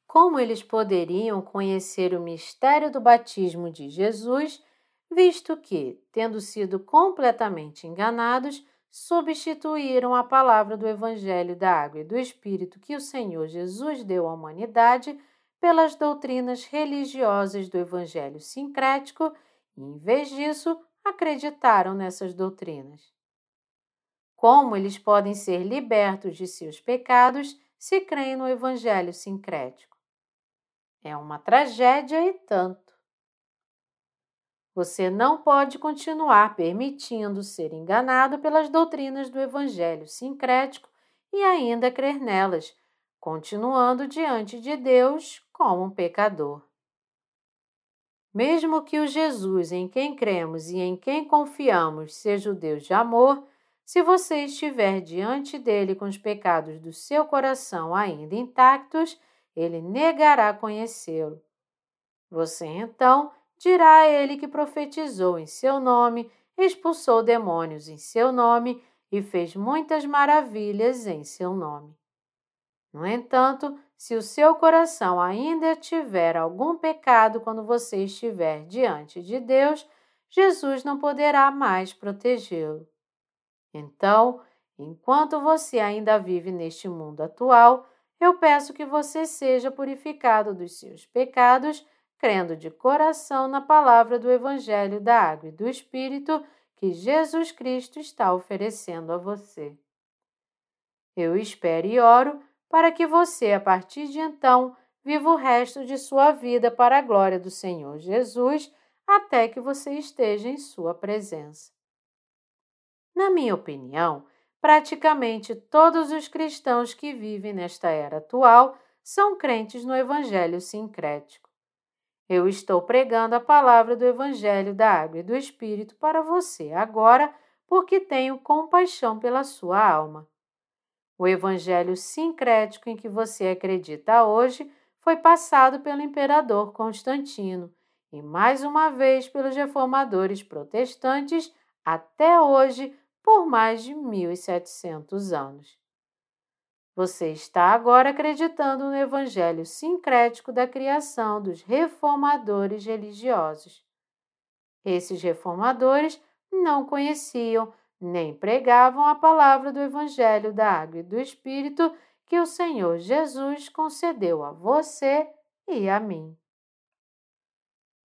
Como eles poderiam conhecer o mistério do batismo de Jesus, visto que, tendo sido completamente enganados, substituíram a palavra do Evangelho da Água e do Espírito que o Senhor Jesus deu à humanidade pelas doutrinas religiosas do Evangelho sincrético e, em vez disso, acreditaram nessas doutrinas. Como eles podem ser libertos de seus pecados se creem no Evangelho sincrético? É uma tragédia e tanto. Você não pode continuar permitindo ser enganado pelas doutrinas do Evangelho sincrético e ainda crer nelas, continuando diante de Deus como um pecador. Mesmo que o Jesus em quem cremos e em quem confiamos seja o Deus de amor, se você estiver diante dele com os pecados do seu coração ainda intactos, ele negará conhecê-lo. Você então dirá a ele que profetizou em seu nome, expulsou demônios em seu nome e fez muitas maravilhas em seu nome. No entanto, se o seu coração ainda tiver algum pecado quando você estiver diante de Deus, Jesus não poderá mais protegê-lo. Então, enquanto você ainda vive neste mundo atual, eu peço que você seja purificado dos seus pecados, crendo de coração na palavra do Evangelho da Água e do Espírito que Jesus Cristo está oferecendo a você. Eu espero e oro para que você, a partir de então, viva o resto de sua vida para a glória do Senhor Jesus, até que você esteja em sua presença. Na minha opinião, praticamente todos os cristãos que vivem nesta era atual são crentes no Evangelho sincrético. Eu estou pregando a palavra do Evangelho da Água e do Espírito para você agora, porque tenho compaixão pela sua alma. O evangelho sincrético em que você acredita hoje foi passado pelo imperador Constantino e mais uma vez pelos reformadores protestantes, até hoje por mais de 1700 anos. Você está agora acreditando no evangelho sincrético da criação dos reformadores religiosos. Esses reformadores não conheciam nem pregavam a palavra do evangelho da água e do espírito que o Senhor Jesus concedeu a você e a mim.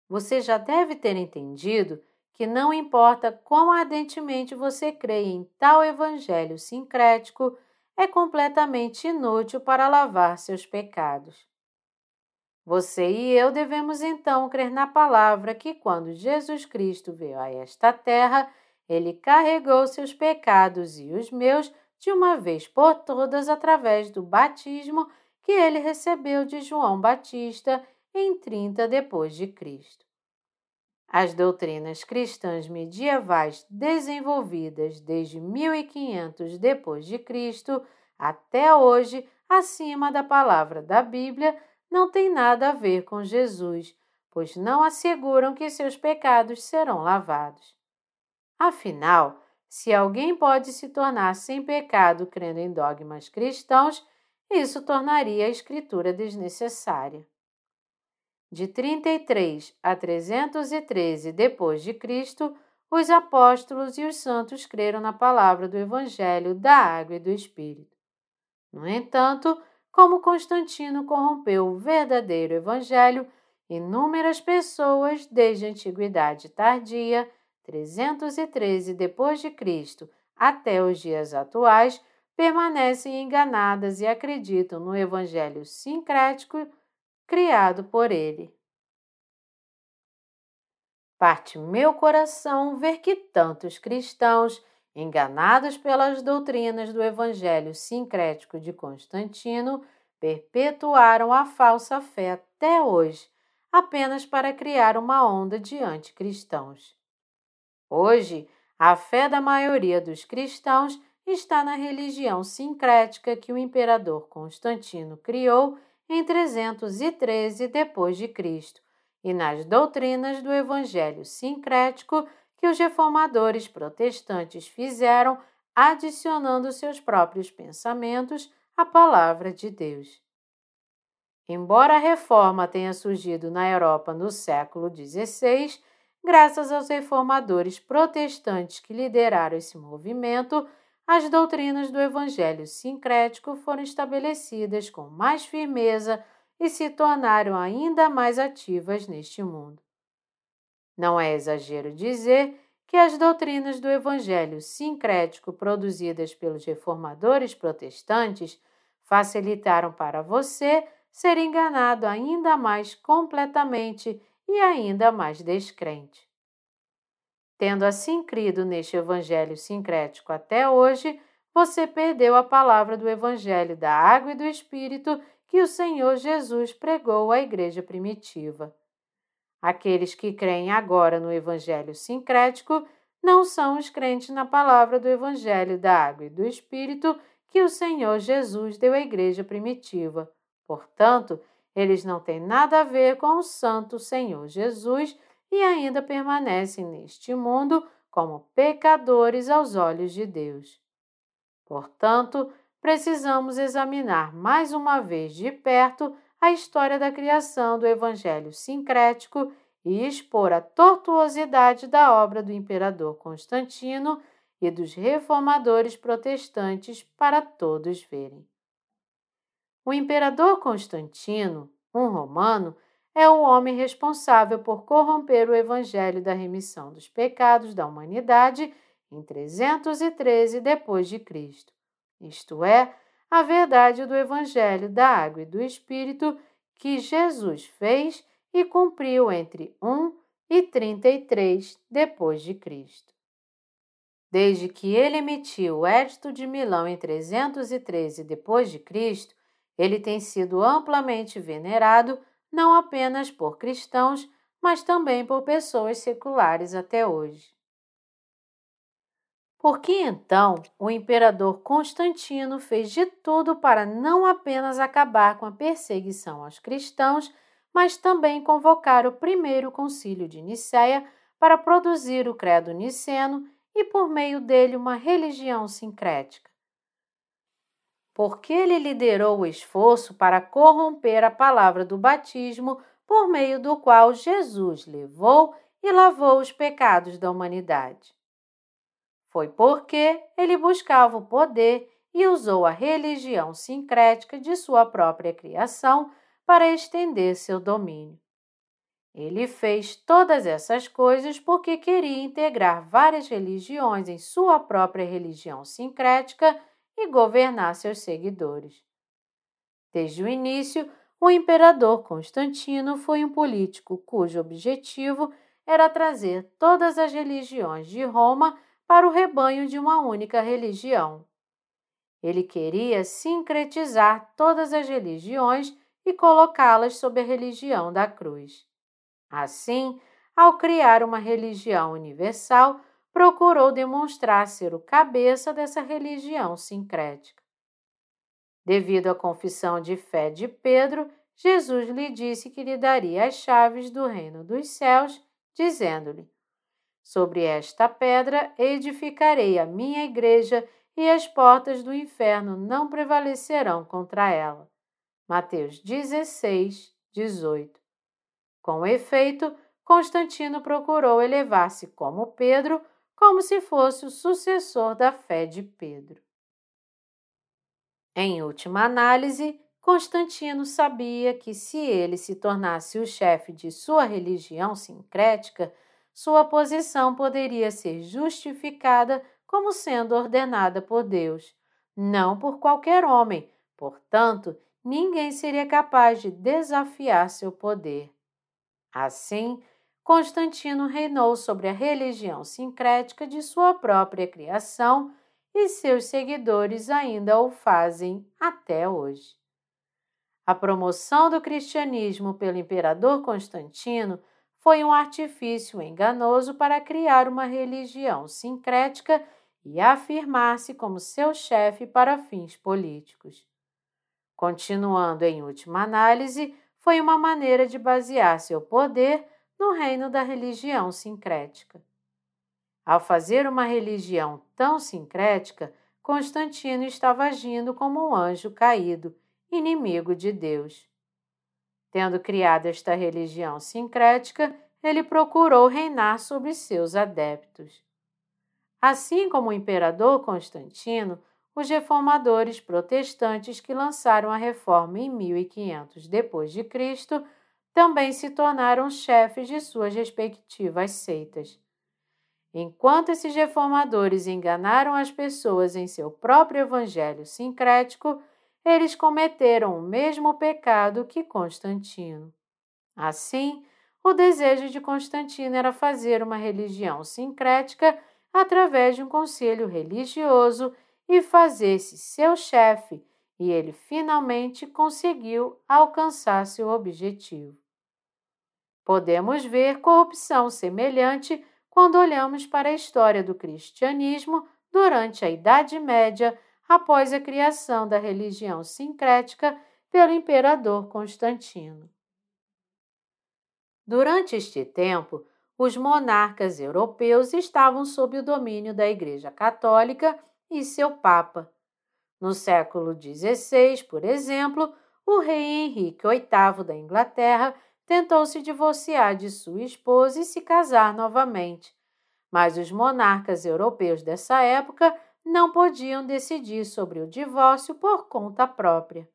Você já deve ter entendido que não importa quão ardentemente você crê em tal evangelho sincrético, é completamente inútil para lavar seus pecados. Você e eu devemos então crer na palavra que, quando Jesus Cristo veio a esta terra, ele carregou seus pecados e os meus de uma vez por todas através do batismo que ele recebeu de João Batista em 30 depois de Cristo. As doutrinas cristãs medievais desenvolvidas desde 1500 depois de Cristo até hoje, acima da palavra da Bíblia, não têm nada a ver com Jesus, pois não asseguram que seus pecados serão lavados. Afinal, se alguém pode se tornar sem pecado crendo em dogmas cristãos, isso tornaria a escritura desnecessária. De 33 a 313 depois de Cristo, os apóstolos e os santos creram na palavra do evangelho da água e do espírito. No entanto, como Constantino corrompeu o verdadeiro evangelho, inúmeras pessoas desde a antiguidade tardia, 313 depois de Cristo, até os dias atuais, permanecem enganadas e acreditam no evangelho sincrético criado por ele. Parte meu coração ver que tantos cristãos, enganados pelas doutrinas do Evangelho sincrético de Constantino, perpetuaram a falsa fé até hoje, apenas para criar uma onda de anticristãos. Hoje, a fé da maioria dos cristãos está na religião sincrética que o imperador Constantino criou em 313 depois de Cristo e nas doutrinas do evangelho sincrético que os reformadores protestantes fizeram, adicionando seus próprios pensamentos à palavra de Deus. Embora a reforma tenha surgido na Europa no século XVI, graças aos reformadores protestantes que lideraram esse movimento, as doutrinas do evangelho sincrético foram estabelecidas com mais firmeza e se tornaram ainda mais ativas neste mundo. Não é exagero dizer que as doutrinas do evangelho sincrético produzidas pelos reformadores protestantes facilitaram para você ser enganado ainda mais completamente e ainda mais descrente. Tendo assim crido neste evangelho sincrético até hoje, você perdeu a palavra do evangelho da água e do espírito que o Senhor Jesus pregou à igreja primitiva. Aqueles que creem agora no evangelho sincrético não são os crentes na palavra do evangelho da água e do espírito que o Senhor Jesus deu à igreja primitiva. Portanto, eles não têm nada a ver com o santo Senhor Jesus e ainda permanecem neste mundo como pecadores aos olhos de Deus. Portanto, precisamos examinar mais uma vez de perto a história da criação do Evangelho sincrético e expor a tortuosidade da obra do imperador Constantino e dos reformadores protestantes para todos verem. O imperador Constantino, um romano, é o homem responsável por corromper o evangelho da remissão dos pecados da humanidade em 313 depois de Cristo. Isto é, a verdade do evangelho da água e do espírito que Jesus fez e cumpriu entre 1 e 33 depois de Cristo. Desde que ele emitiu o Edito de Milão em 313 depois de Cristo, ele tem sido amplamente venerado não apenas por cristãos, mas também por pessoas seculares até hoje. Por que então o imperador Constantino fez de tudo para não apenas acabar com a perseguição aos cristãos, mas também convocar o primeiro concílio de Nicéia para produzir o credo niceno e, por meio dele, uma religião sincrética. Porque ele liderou o esforço para corromper a palavra do batismo, por meio do qual Jesus levou e lavou os pecados da humanidade. Foi porque ele buscava o poder e usou a religião sincrética de sua própria criação para estender seu domínio. Ele fez todas essas coisas porque queria integrar várias religiões em sua própria religião sincrética e governar seus seguidores. Desde o início, o imperador Constantino foi um político cujo objetivo era trazer todas as religiões de Roma para o rebanho de uma única religião. Ele queria sincretizar todas as religiões e colocá-las sob a religião da cruz. Assim, ao criar uma religião universal, procurou demonstrar ser o cabeça dessa religião sincrética. Devido à confissão de fé de Pedro, Jesus lhe disse que lhe daria as chaves do reino dos céus, dizendo-lhe: Sobre esta pedra edificarei a minha igreja e as portas do inferno não prevalecerão contra ela. Mateus 16, 18. Com efeito, Constantino procurou elevar-se como Pedro, como se fosse o sucessor da fé de Pedro. Em última análise, Constantino sabia que se ele se tornasse o chefe de sua religião sincrética, sua posição poderia ser justificada como sendo ordenada por Deus, não por qualquer homem. Portanto, ninguém seria capaz de desafiar seu poder. Assim, Constantino reinou sobre a religião sincrética de sua própria criação e seus seguidores ainda o fazem até hoje. A promoção do cristianismo pelo imperador Constantino foi um artifício enganoso para criar uma religião sincrética e afirmar-se como seu chefe para fins políticos. Continuando em última análise, foi uma maneira de basear seu poder no reino da religião sincrética. Ao fazer uma religião tão sincrética, Constantino estava agindo como um anjo caído, inimigo de Deus. Tendo criado esta religião sincrética, ele procurou reinar sobre seus adeptos. Assim como o imperador Constantino, os reformadores protestantes que lançaram a reforma em 1500 depois de Cristo também se tornaram chefes de suas respectivas seitas. Enquanto esses reformadores enganaram as pessoas em seu próprio evangelho sincrético, eles cometeram o mesmo pecado que Constantino. Assim, o desejo de Constantino era fazer uma religião sincrética através de um conselho religioso e fazer-se seu chefe, e ele finalmente conseguiu alcançar seu objetivo. Podemos ver corrupção semelhante quando olhamos para a história do cristianismo durante a Idade Média, após a criação da religião sincrética pelo imperador Constantino. Durante este tempo, os monarcas europeus estavam sob o domínio da Igreja Católica e seu Papa. No século XVI, por exemplo, o rei Henrique VIII da Inglaterra tentou se divorciar de sua esposa e se casar novamente, mas os monarcas europeus dessa época não podiam decidir sobre o divórcio por conta própria.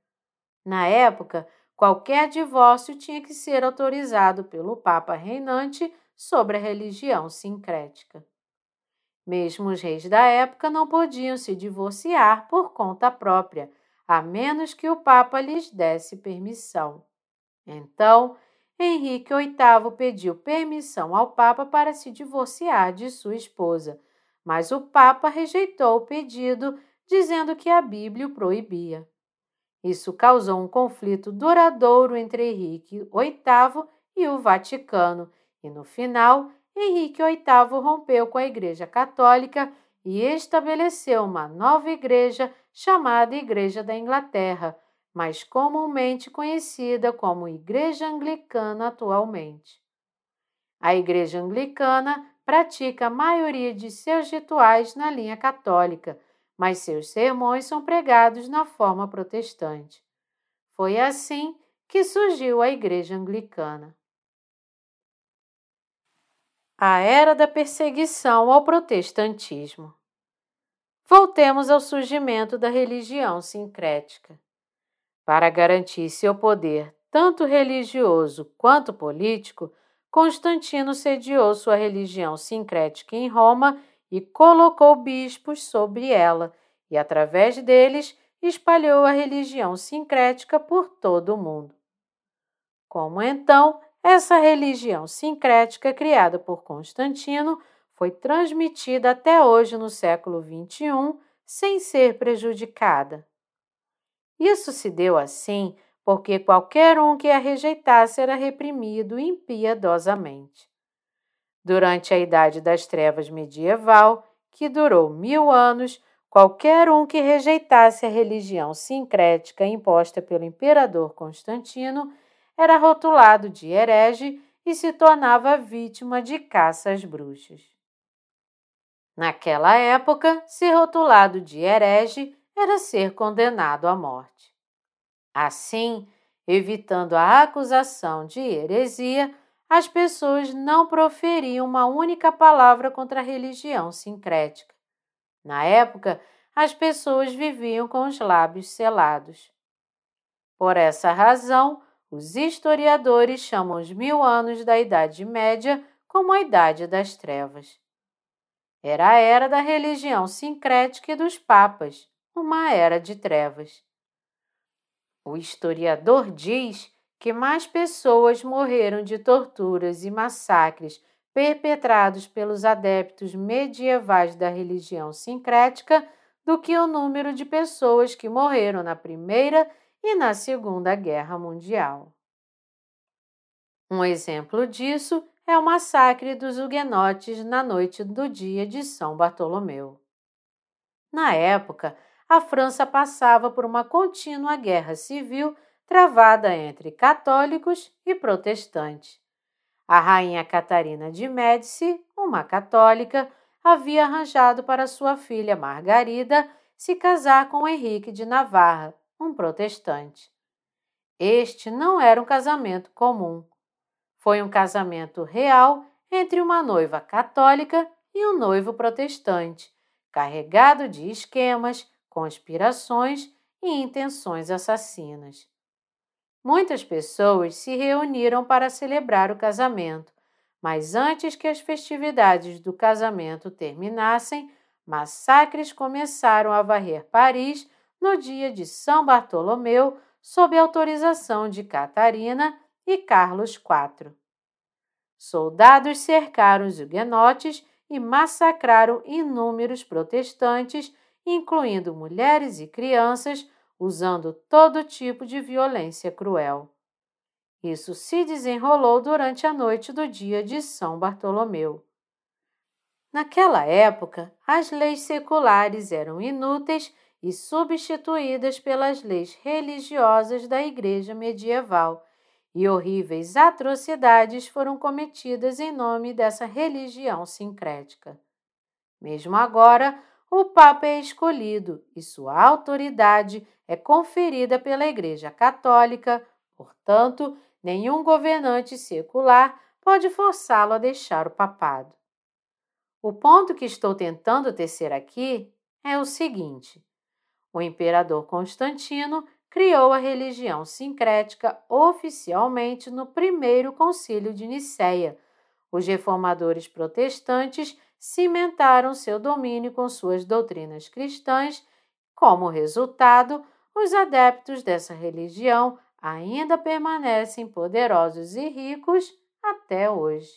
Na época, qualquer divórcio tinha que ser autorizado pelo Papa reinante sobre a religião sincrética. Mesmo os reis da época não podiam se divorciar por conta própria, a menos que o Papa lhes desse permissão. Então, Henrique VIII pediu permissão ao Papa para se divorciar de sua esposa, mas o Papa rejeitou o pedido, dizendo que a Bíblia o proibia. Isso causou um conflito duradouro entre Henrique VIII e o Vaticano, e no final Henrique VIII rompeu com a Igreja Católica e estabeleceu uma nova igreja chamada Igreja da Inglaterra, mais comumente conhecida como Igreja Anglicana atualmente. A Igreja Anglicana pratica a maioria de seus rituais na linha católica, mas seus sermões são pregados na forma protestante. Foi assim que surgiu a Igreja Anglicana. A era da perseguição ao protestantismo. Voltemos ao surgimento da religião sincrética. Para garantir seu poder, tanto religioso quanto político, Constantino sediou sua religião sincrética em Roma e colocou bispos sobre ela, e através deles espalhou a religião sincrética por todo o mundo. Como então essa religião sincrética criada por Constantino foi transmitida até hoje no século XXI sem ser prejudicada? Isso se deu assim porque qualquer um que a rejeitasse era reprimido impiedosamente. Durante a Idade das Trevas medieval, que durou mil anos, qualquer um que rejeitasse a religião sincrética imposta pelo imperador Constantino era rotulado de herege e se tornava vítima de caça às bruxas. Naquela época, ser rotulado de herege era ser condenado à morte. Assim, evitando a acusação de heresia, as pessoas não proferiam uma única palavra contra a religião sincrética. Na época, as pessoas viviam com os lábios selados. Por essa razão, os historiadores chamam os mil anos da Idade Média como a Idade das Trevas. Era a era da religião sincrética e dos papas, uma era de trevas. O historiador diz que mais pessoas morreram de torturas e massacres perpetrados pelos adeptos medievais da religião sincrética do que o número de pessoas que morreram na Primeira e na Segunda Guerra Mundial. Um exemplo disso é o massacre dos huguenotes na noite do dia de São Bartolomeu. Na época, a França passava por uma contínua guerra civil travada entre católicos e protestantes. A rainha Catarina de Médici, uma católica, havia arranjado para sua filha Margarida se casar com Henrique de Navarra, um protestante. Este não era um casamento comum. Foi um casamento real entre uma noiva católica e um noivo protestante, carregado de esquemas, conspirações e intenções assassinas. Muitas pessoas se reuniram para celebrar o casamento, mas antes que as festividades do casamento terminassem, massacres começaram a varrer Paris no dia de São Bartolomeu, sob autorização de Catarina e Carlos IV. Soldados cercaram os huguenotes e massacraram inúmeros protestantes, incluindo mulheres e crianças, usando todo tipo de violência cruel. Isso se desenrolou durante a noite do dia de São Bartolomeu. Naquela época, as leis seculares eram inúteis e substituídas pelas leis religiosas da Igreja medieval, e horríveis atrocidades foram cometidas em nome dessa religião sincrética. Mesmo agora, o Papa é escolhido e sua autoridade é conferida pela Igreja Católica, portanto, nenhum governante secular pode forçá-lo a deixar o papado. O ponto que estou tentando tecer aqui é o seguinte: o imperador Constantino criou a religião sincrética oficialmente no primeiro concílio de Nicéia. Os reformadores protestantes cimentaram seu domínio com suas doutrinas cristãs. Como resultado, os adeptos dessa religião ainda permanecem poderosos e ricos até hoje.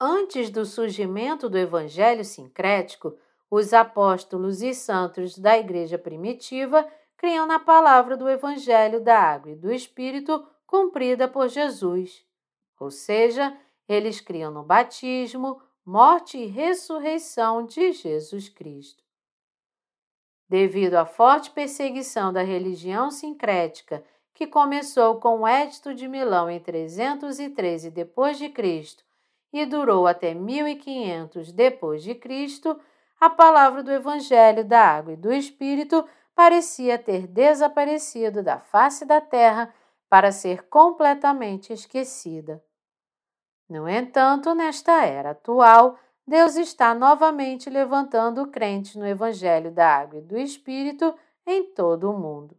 Antes do surgimento do evangelho sincrético, os apóstolos e santos da igreja primitiva criam na palavra do evangelho da água e do espírito cumprida por Jesus. Ou seja, eles criam no batismo, morte e ressurreição de Jesus Cristo. Devido à forte perseguição da religião sincrética, que começou com o Edito de Milão em 313 d.C. e durou até 1500 depois de Cristo, a palavra do evangelho da água e do espírito parecia ter desaparecido da face da terra para ser completamente esquecida. No entanto, nesta era atual, Deus está novamente levantando crentes no Evangelho da Água e do Espírito em todo o mundo.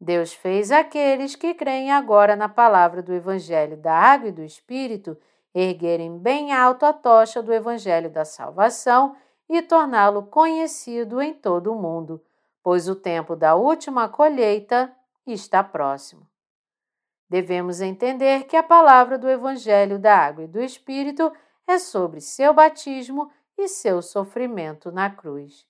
Deus fez aqueles que creem agora na palavra do Evangelho da Água e do Espírito erguerem bem alto a tocha do Evangelho da Salvação e torná-lo conhecido em todo o mundo, pois o tempo da última colheita está próximo. Devemos entender que a palavra do Evangelho da Água e do Espírito é sobre seu batismo e seu sofrimento na cruz.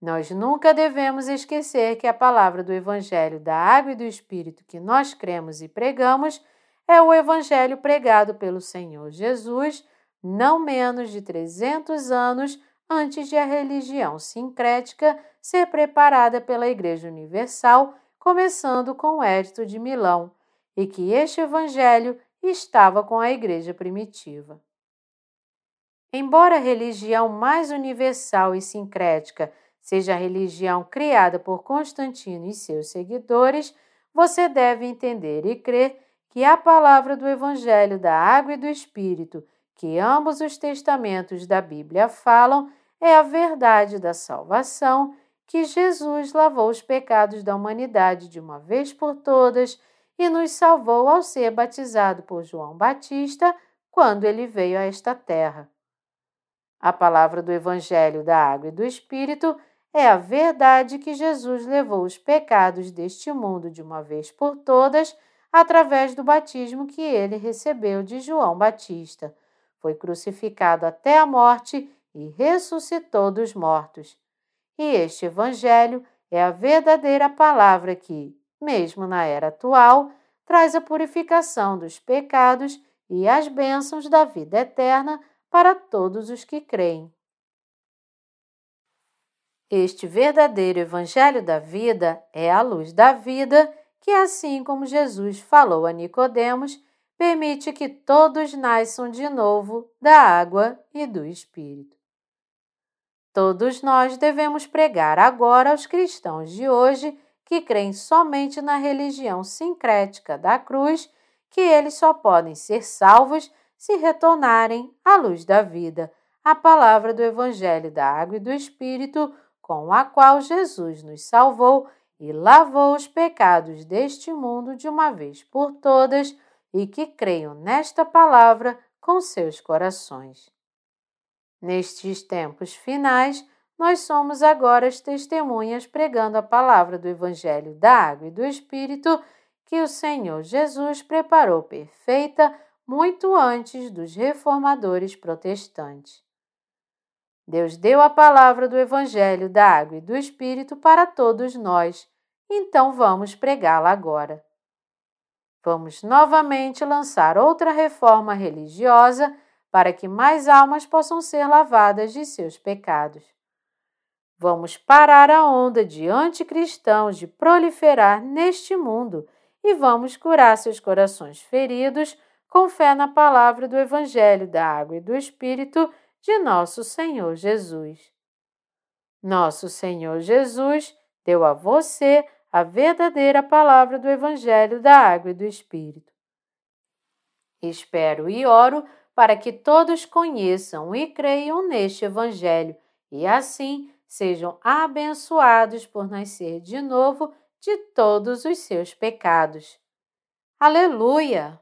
Nós nunca devemos esquecer que a palavra do Evangelho da Água e do Espírito que nós cremos e pregamos é o Evangelho pregado pelo Senhor Jesus não menos de 300 anos antes de a religião sincrética ser preparada pela Igreja Universal, começando com o Édito de Milão, e que este Evangelho estava com a Igreja primitiva. Embora a religião mais universal e sincrética seja a religião criada por Constantino e seus seguidores, você deve entender e crer que a palavra do Evangelho da Água e do Espírito, que ambos os testamentos da Bíblia falam, é a verdade da salvação, que Jesus lavou os pecados da humanidade de uma vez por todas e nos salvou ao ser batizado por João Batista quando ele veio a esta terra. A palavra do Evangelho da Água e do Espírito é a verdade que Jesus levou os pecados deste mundo de uma vez por todas através do batismo que ele recebeu de João Batista. Foi crucificado até a morte e ressuscitou dos mortos. E este Evangelho é a verdadeira palavra que, mesmo na era atual, traz a purificação dos pecados e as bênçãos da vida eterna para todos os que creem. Este verdadeiro Evangelho da vida é a luz da vida que, assim como Jesus falou a Nicodemos, permite que todos nasçam de novo da água e do Espírito. Todos nós devemos pregar agora aos cristãos de hoje que creem somente na religião sincrética da cruz que eles só podem ser salvos se retornarem à luz da vida, a palavra do Evangelho da Água e do Espírito, com a qual Jesus nos salvou e lavou os pecados deste mundo de uma vez por todas e que creiam nesta palavra com seus corações. Nestes tempos finais, nós somos agora as testemunhas pregando a palavra do Evangelho da Água e do Espírito que o Senhor Jesus preparou perfeita muito antes dos reformadores protestantes. Deus deu a palavra do Evangelho da Água e do Espírito para todos nós, então vamos pregá-la agora. Vamos novamente lançar outra reforma religiosa para que mais almas possam ser lavadas de seus pecados. Vamos parar a onda de anticristãos de proliferar neste mundo e vamos curar seus corações feridos com fé na palavra do Evangelho da Água e do Espírito de nosso Senhor Jesus. Nosso Senhor Jesus deu a você a verdadeira palavra do Evangelho da Água e do Espírito. Espero e oro para que todos conheçam e creiam neste Evangelho e assim sejam abençoados por nascer de novo de todos os seus pecados. Aleluia!